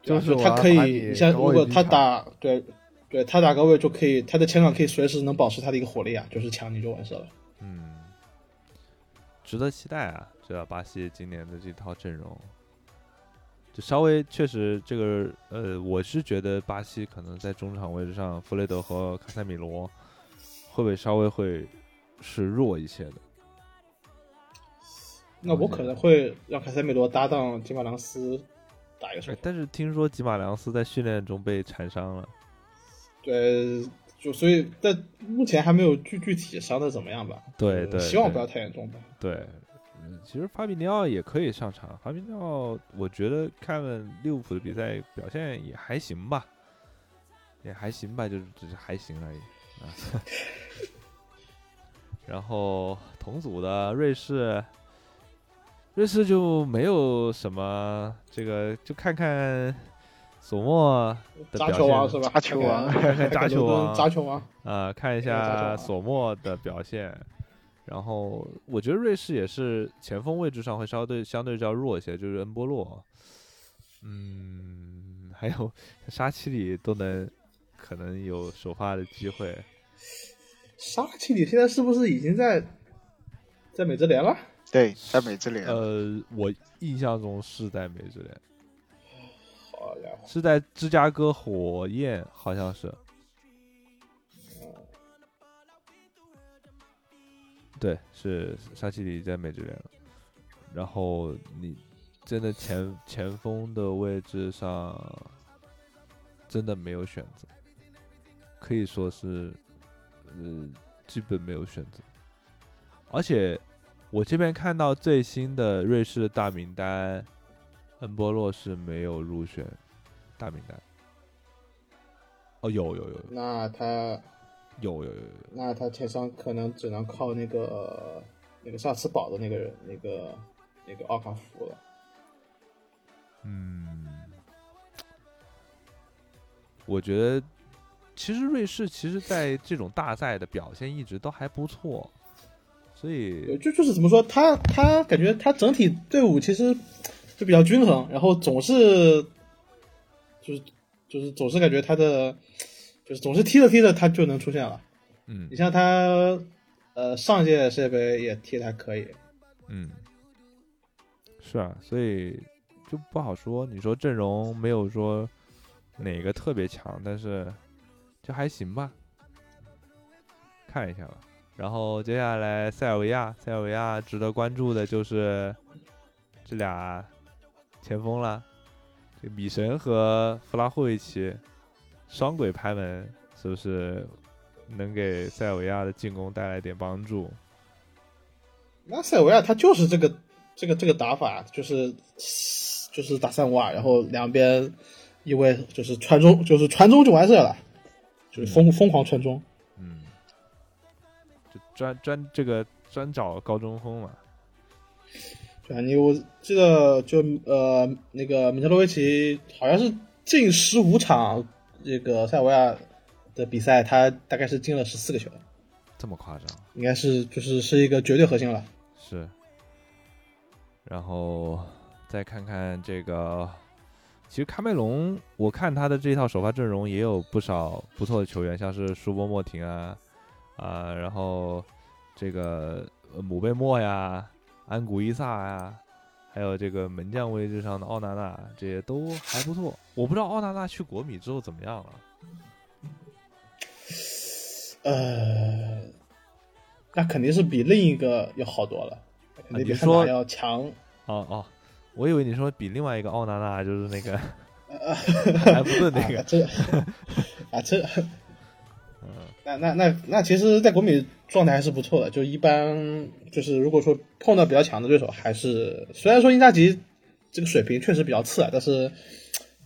就是他可以像如果他打对对他打高位就可以，他的前场可以随时能保持他的一个火力啊，就是抢你就完事了。嗯，值得期待啊！这巴西今年的这套阵容。就稍微确实这个呃，我是觉得巴西可能在中场位置上，弗雷德和卡塞米罗会不会稍微会是弱一些的？那我可能会让卡塞米罗搭档吉马良斯打一个。但是听说吉马良斯在训练中被缠伤了。对，就所以但目前还没有具具体伤的怎么样吧？对对，希望不要太严重吧。对。其实法比尼奥也可以上场。法比尼奥，我觉得看了利物浦的比赛，表现也还行吧，也还行吧，就是只是还行而已啊。然后同组的瑞士，瑞士就没有什么这个，就看看索莫的表现是吧？扎球王，扎 球王，扎球王啊，看一下索莫的表现。然后我觉得瑞士也是前锋位置上会稍对相对较弱一些，就是恩波洛，嗯，还有沙奇里都能可能有首发的机会。沙奇里现在是不是已经在在美职联了？对，在美职联。呃，我印象中是在美职联。好家伙！是在芝加哥火焰，好像是。对，是沙奇里在美职联了。然后你真的前前锋的位置上真的没有选择，可以说是，呃，基本没有选择。而且我这边看到最新的瑞士的大名单，恩波洛是没有入选大名单。哦，有有有有那他有有有有，那他前场可能只能靠那个那个萨茨堡的那个人，那个那个奥卡福了。嗯，我觉得其实瑞士其实在这种大赛的表现一直都还不错，所以就就是怎么说，他他感觉他整体队伍其实就比较均衡，然后总是就是就是总是感觉他的就是总是踢着踢着他就能出现了。嗯你像他呃上届世界杯也踢的还可以，嗯，是啊，所以就不好说。你说阵容没有说哪个特别强，但是就还行吧，看一下吧。然后接下来塞尔维亚，塞尔维亚值得关注的就是这俩前锋啦，这米神和弗拉霍维奇双轨拍门，是不是能给塞尔维亚的进攻带来点帮助？那塞尔维亚他就是这个这个这个打法，就是就是打三五二，然后两边一位就是传中，就是传中就完事了，就是疯疯狂传中。嗯，就专专这个专找高中锋嘛。对啊，你我记得就呃那个米特洛维奇好像是进十五场这个塞尔维亚的比赛，他大概是进了十四个球，这么夸张？应该是就是是一个绝对核心了。是。然后再看看这个，其实喀麦隆，我看他的这一套首发阵容也有不少不错的球员，像是舒波莫廷啊啊，然后这个呃姆贝莫呀、安古伊萨呀，还有这个门将位置上的奥纳纳，这些都还不错。我不知道奥纳纳去国米之后怎么样了。呃，那肯定是比另一个要好多了，肯定比汉你说要强。哦哦，我以为你说比另外一个奥纳纳就是那个还不是那个，啊这啊这，那那那那其实，在国米状态还是不错的，就一般就是如果说碰到比较强的对手，还是虽然说英扎吉这个水平确实比较次啊，但是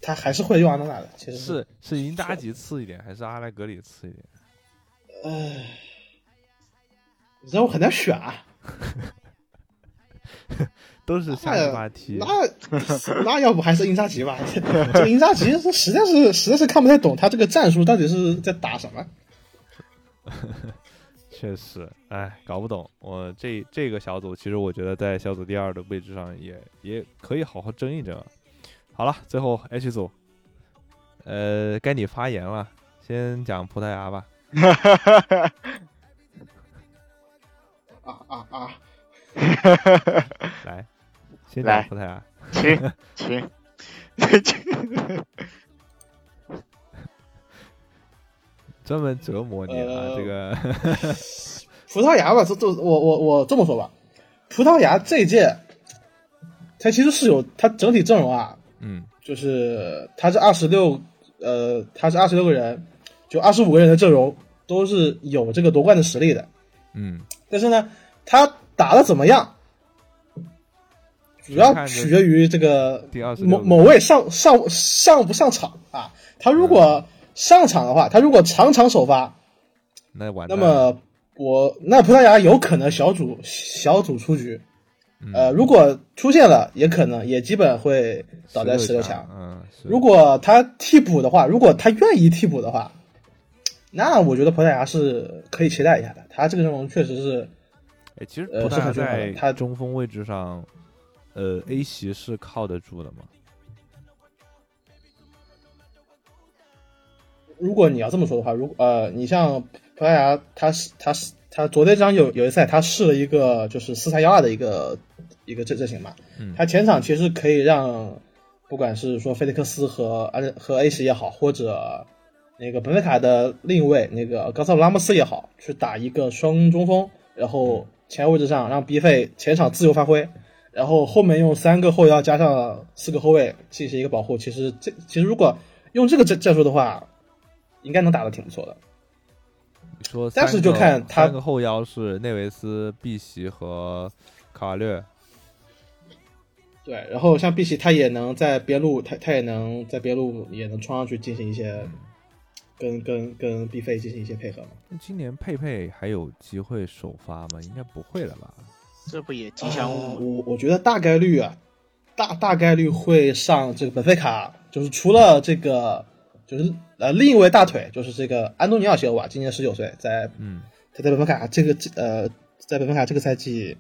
他还是会用阿诺纳的。其实是是英扎吉次一点，还是阿莱格里次一点？唉，你让我很难选啊。都是瞎鸡巴踢。那那要不还是英扎吉吧？这个英扎吉这实在是实在是看不太懂他这个战术到底是在打什么。确实，哎，搞不懂。我这这个小组，其实我觉得在小组第二的位置上也也可以好好争一争。好了，最后 H 组，呃，该你发言了，先讲葡萄牙吧。啊啊啊！来，先来讲葡萄牙。请请请，专门折磨你啊！呃这个 葡萄牙吧，这这我我我这么说吧，葡萄牙这一届，它其实是有它整体阵容啊，嗯就是它是二十六，呃，它是二十六个人，就二十五个人的阵容都是有这个夺冠的实力的。嗯，但是呢，他打的怎么样，主要取决于这个第26某某位上上上不上场啊。他如果上场的话，他如果场场首发，那完。那么我那葡萄牙有可能小组小组出局。嗯呃，如果出现了，也可能也基本会倒在十六强。嗯，如果他替补的话，如果他愿意替补的话，那我觉得葡萄牙是可以期待一下的。他这个阵容确实是，哎，其实呃是葡萄牙很重要的在他中锋位置上，呃，A 席是靠得住的吗？如果你要这么说的话，如呃，你像葡萄牙，他是他是他昨天这场有有一赛，他试了一个就是四三幺二的一个一个阵阵型嘛，嗯他前场其实可以让不管是说菲利克斯和安和 A 十也好，或者那个本菲卡的另一位那个冈萨鲁拉莫斯也好，去打一个双中锋，然后前卫位置上让 B 费前场自由发挥，然后后面用三个后腰加上四个后卫进行一个保护。其实这其实如果用这个战战术的话，应该能打得挺不错的。你说但是就看他三个后腰是内维斯、碧玺和卡瓦略。对，然后像碧玺他也能在边路，他他也能在边路也能冲上去进行一些跟跟跟 B 费进行一些配合嘛。那今年佩佩还有机会首发吗？应该不会了吧？这不也吉祥啊物吗？我我觉得大概率啊，大大概率会上这个本菲卡，就是除了这个，就是呃另一位大腿，就是这个安东尼奥席尔瓦，今年十九岁，在嗯他在本菲卡这个呃在本菲卡这个赛季，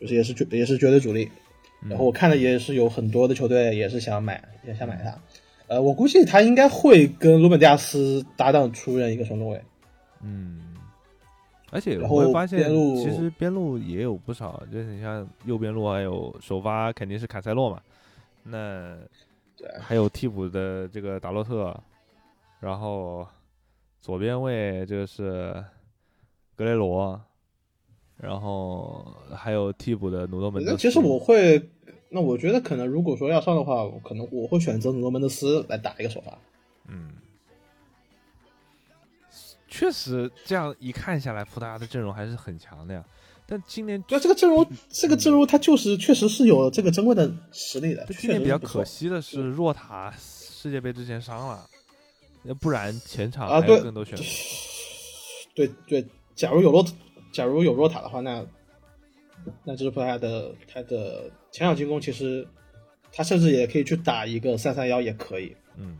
就是也是绝也是绝对主力。然后我看了也是有很多的球队也是想买，也想买他。呃，我估计他应该会跟鲁本迪亚斯搭档出任一个双中卫。嗯，而且然后我会发现其实边路也有不少，就是你像右边路还有首发肯定是卡塞洛嘛，那对还有替补的这个达洛特，然后左边位这个是格雷罗，然后还有替补的努诺门德斯。那其实我会，那我觉得可能如果说要上的话，我可能我会选择努诺门德斯来打一个首发。嗯，确实这样一看下来，葡萄牙的阵容还是很强的呀。但今年对，这个阵容，这个阵容他就是确实是有这个珍贵的实力的。就确今年比较可惜的是，若塔世界杯之前伤了，那不然前场啊，还有对更多选择。对对，假如有若，假如有若塔的话，那那这支葡萄牙的他的前场进攻，其实他甚至也可以去打一个三三幺，也可以。嗯，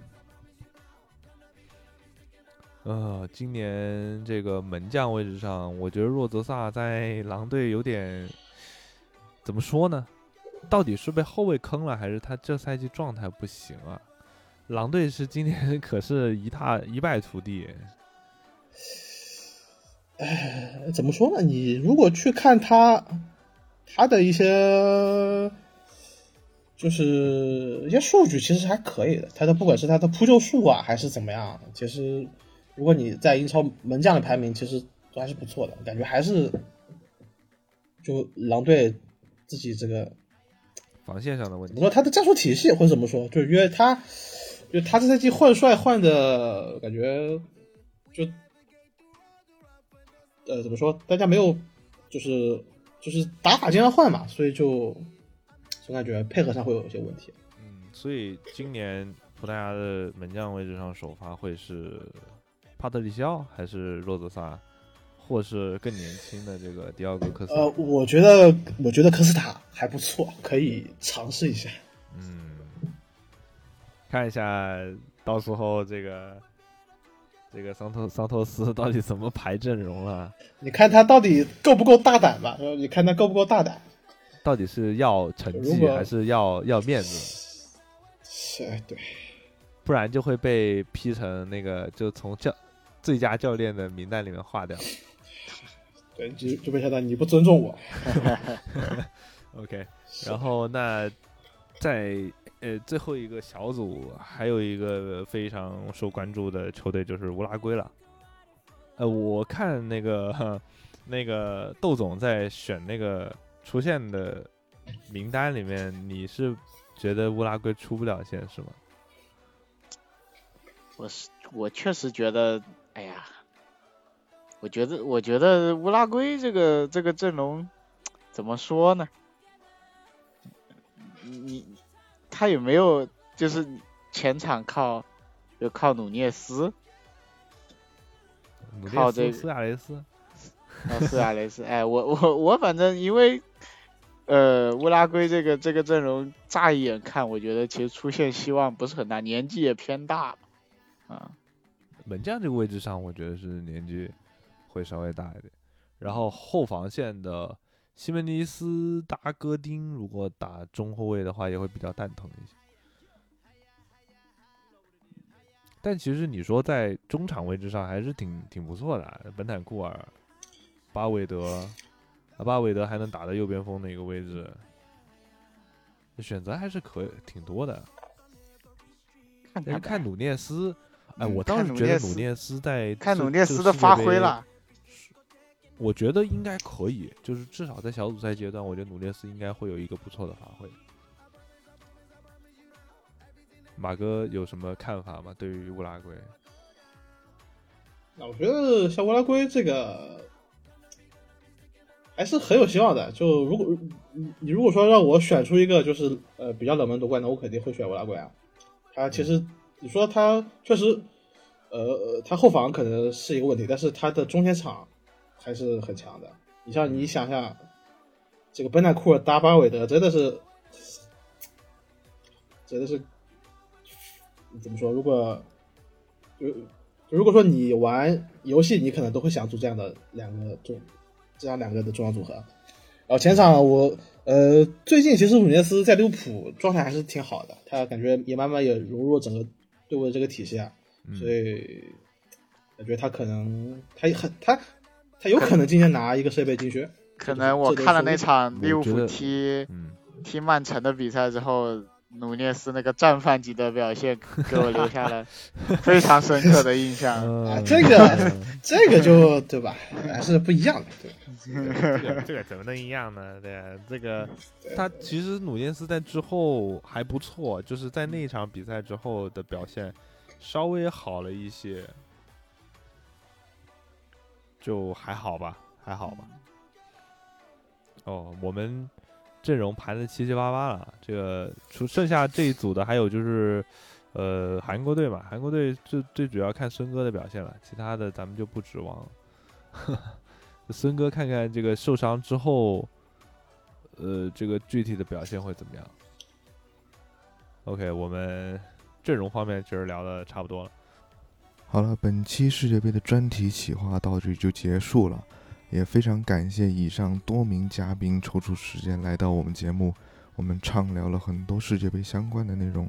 呃，今年这个门将位置上，我觉得若泽萨在狼队有点怎么说呢？到底是被后卫坑了，还是他这赛季状态不行啊？狼队是今年 可是一塌一败涂地。哎，怎么说呢？你如果去看他他的一些就是一些数据，其实还可以的。他的不管是他的扑救数啊，还是怎么样，其实如果你在英超门将的排名，其实都还是不错的。感觉还是就狼队自己这个防线上的问题你。说，他的战术体系或者怎么说，就是因为他，就他这赛季换帅换的感觉，就，呃，怎么说，大家没有，就是就是打法经常换嘛，所以就总感觉配合上会有一些问题。嗯，所以今年葡萄牙的门将位置上首发会是帕特里西奥还是洛泽萨，或是更年轻的这个迪奥戈科斯？呃，我觉得我觉得科斯塔还不错，可以尝试一下。嗯，看一下到时候这个这个桑托桑托斯到底怎么排阵容了？你看他到底够不够大胆吧？呃你看他够不够大胆？到底是要成绩还是要要面子？是，哎对。不然就会被批成那个就从教最佳教练的名单里面划掉。对，就就被想到你不尊重我。OK，然后那在呃最后一个小组还有一个非常受关注的球队就是乌拉圭了。呃，我看那个 那个窦总在选那个出现的名单里面，你是觉得乌拉圭出不了线是吗？我是我确实觉得，哎呀，我觉得我觉得乌拉圭这个这个阵容怎么说呢？你你他有没有就是前场靠就靠努涅斯，努靠这个涅斯、苏亚雷斯，啊斯亚雷斯？哎，我我我反正因为呃乌拉圭这个这个阵容乍一眼看，我觉得其实出现希望不是很大，年纪也偏大啊。门将这个位置上，我觉得是年纪会稍微大一点。然后后防线的西门尼斯、达戈丁，如果打中后卫的话，也会比较蛋疼一些。但其实你说在中场位置上还是挺挺不错的啊，本坦库尔、巴韦德，啊，巴韦德还能打到右边锋的一个位置，选择还是可挺多的。看看努涅斯，哎，嗯我倒看是觉得努努涅斯在看努涅斯的发挥了，我觉得应该可以，就是至少在小组赛阶段，我觉得努涅斯应该会有一个不错的发挥。马哥有什么看法吗？对于乌拉圭？那我觉得像乌拉圭这个还是很有希望的。就如果你你如果说让我选出一个就是呃比较冷门夺冠的，我肯定会选乌拉圭啊。他其实你说他确实，呃，他后防可能是一个问题，但是他的中前场还是很强的。你像你想想，这个本纳库尔搭巴韦德真的是，真的是怎么说？如果就如果说你玩游戏，你可能都会想组这样的两个中这样两个的中场组合。然后前场我呃最近其实努涅斯在利物浦状态还是挺好的，他感觉也慢慢也融入整个队伍的这个体系啊，所以我觉得他可能他很他他有可能今天拿一个世界杯金靴。可能我看了那场利物浦踢嗯，踢曼城的比赛之后，努涅斯那个战犯级的表现 给我留下了非常深刻的印象。啊，嗯这个 这个就对吧，还是不一样的，对。这个这个怎么能一样呢？对啊，这个他其实努涅斯在之后还不错，就是在那一场比赛之后的表现稍微好了一些，就还好吧，还好吧。哦，我们阵容排的七七八八了，这个除剩下这一组的还有就是。呃，韩国队嘛，韩国队最最主要看孙哥的表现了，其他的咱们就不指望了。孙哥看看这个受伤之后，呃，这个具体的表现会怎么样？OK，我们阵容方面其实聊的差不多了。好了，本期世界杯的专题企划到这里就结束了，也非常感谢以上多名嘉宾抽出时间来到我们节目，我们畅聊了很多世界杯相关的内容，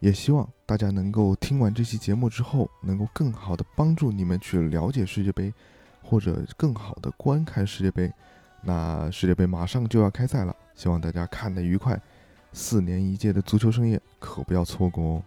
也希望大家能够听完这期节目之后，能够更好的帮助你们去了解世界杯，或者更好的观看世界杯。那世界杯马上就要开赛了，希望大家看得愉快，四年一届的足球盛宴可不要错过哦。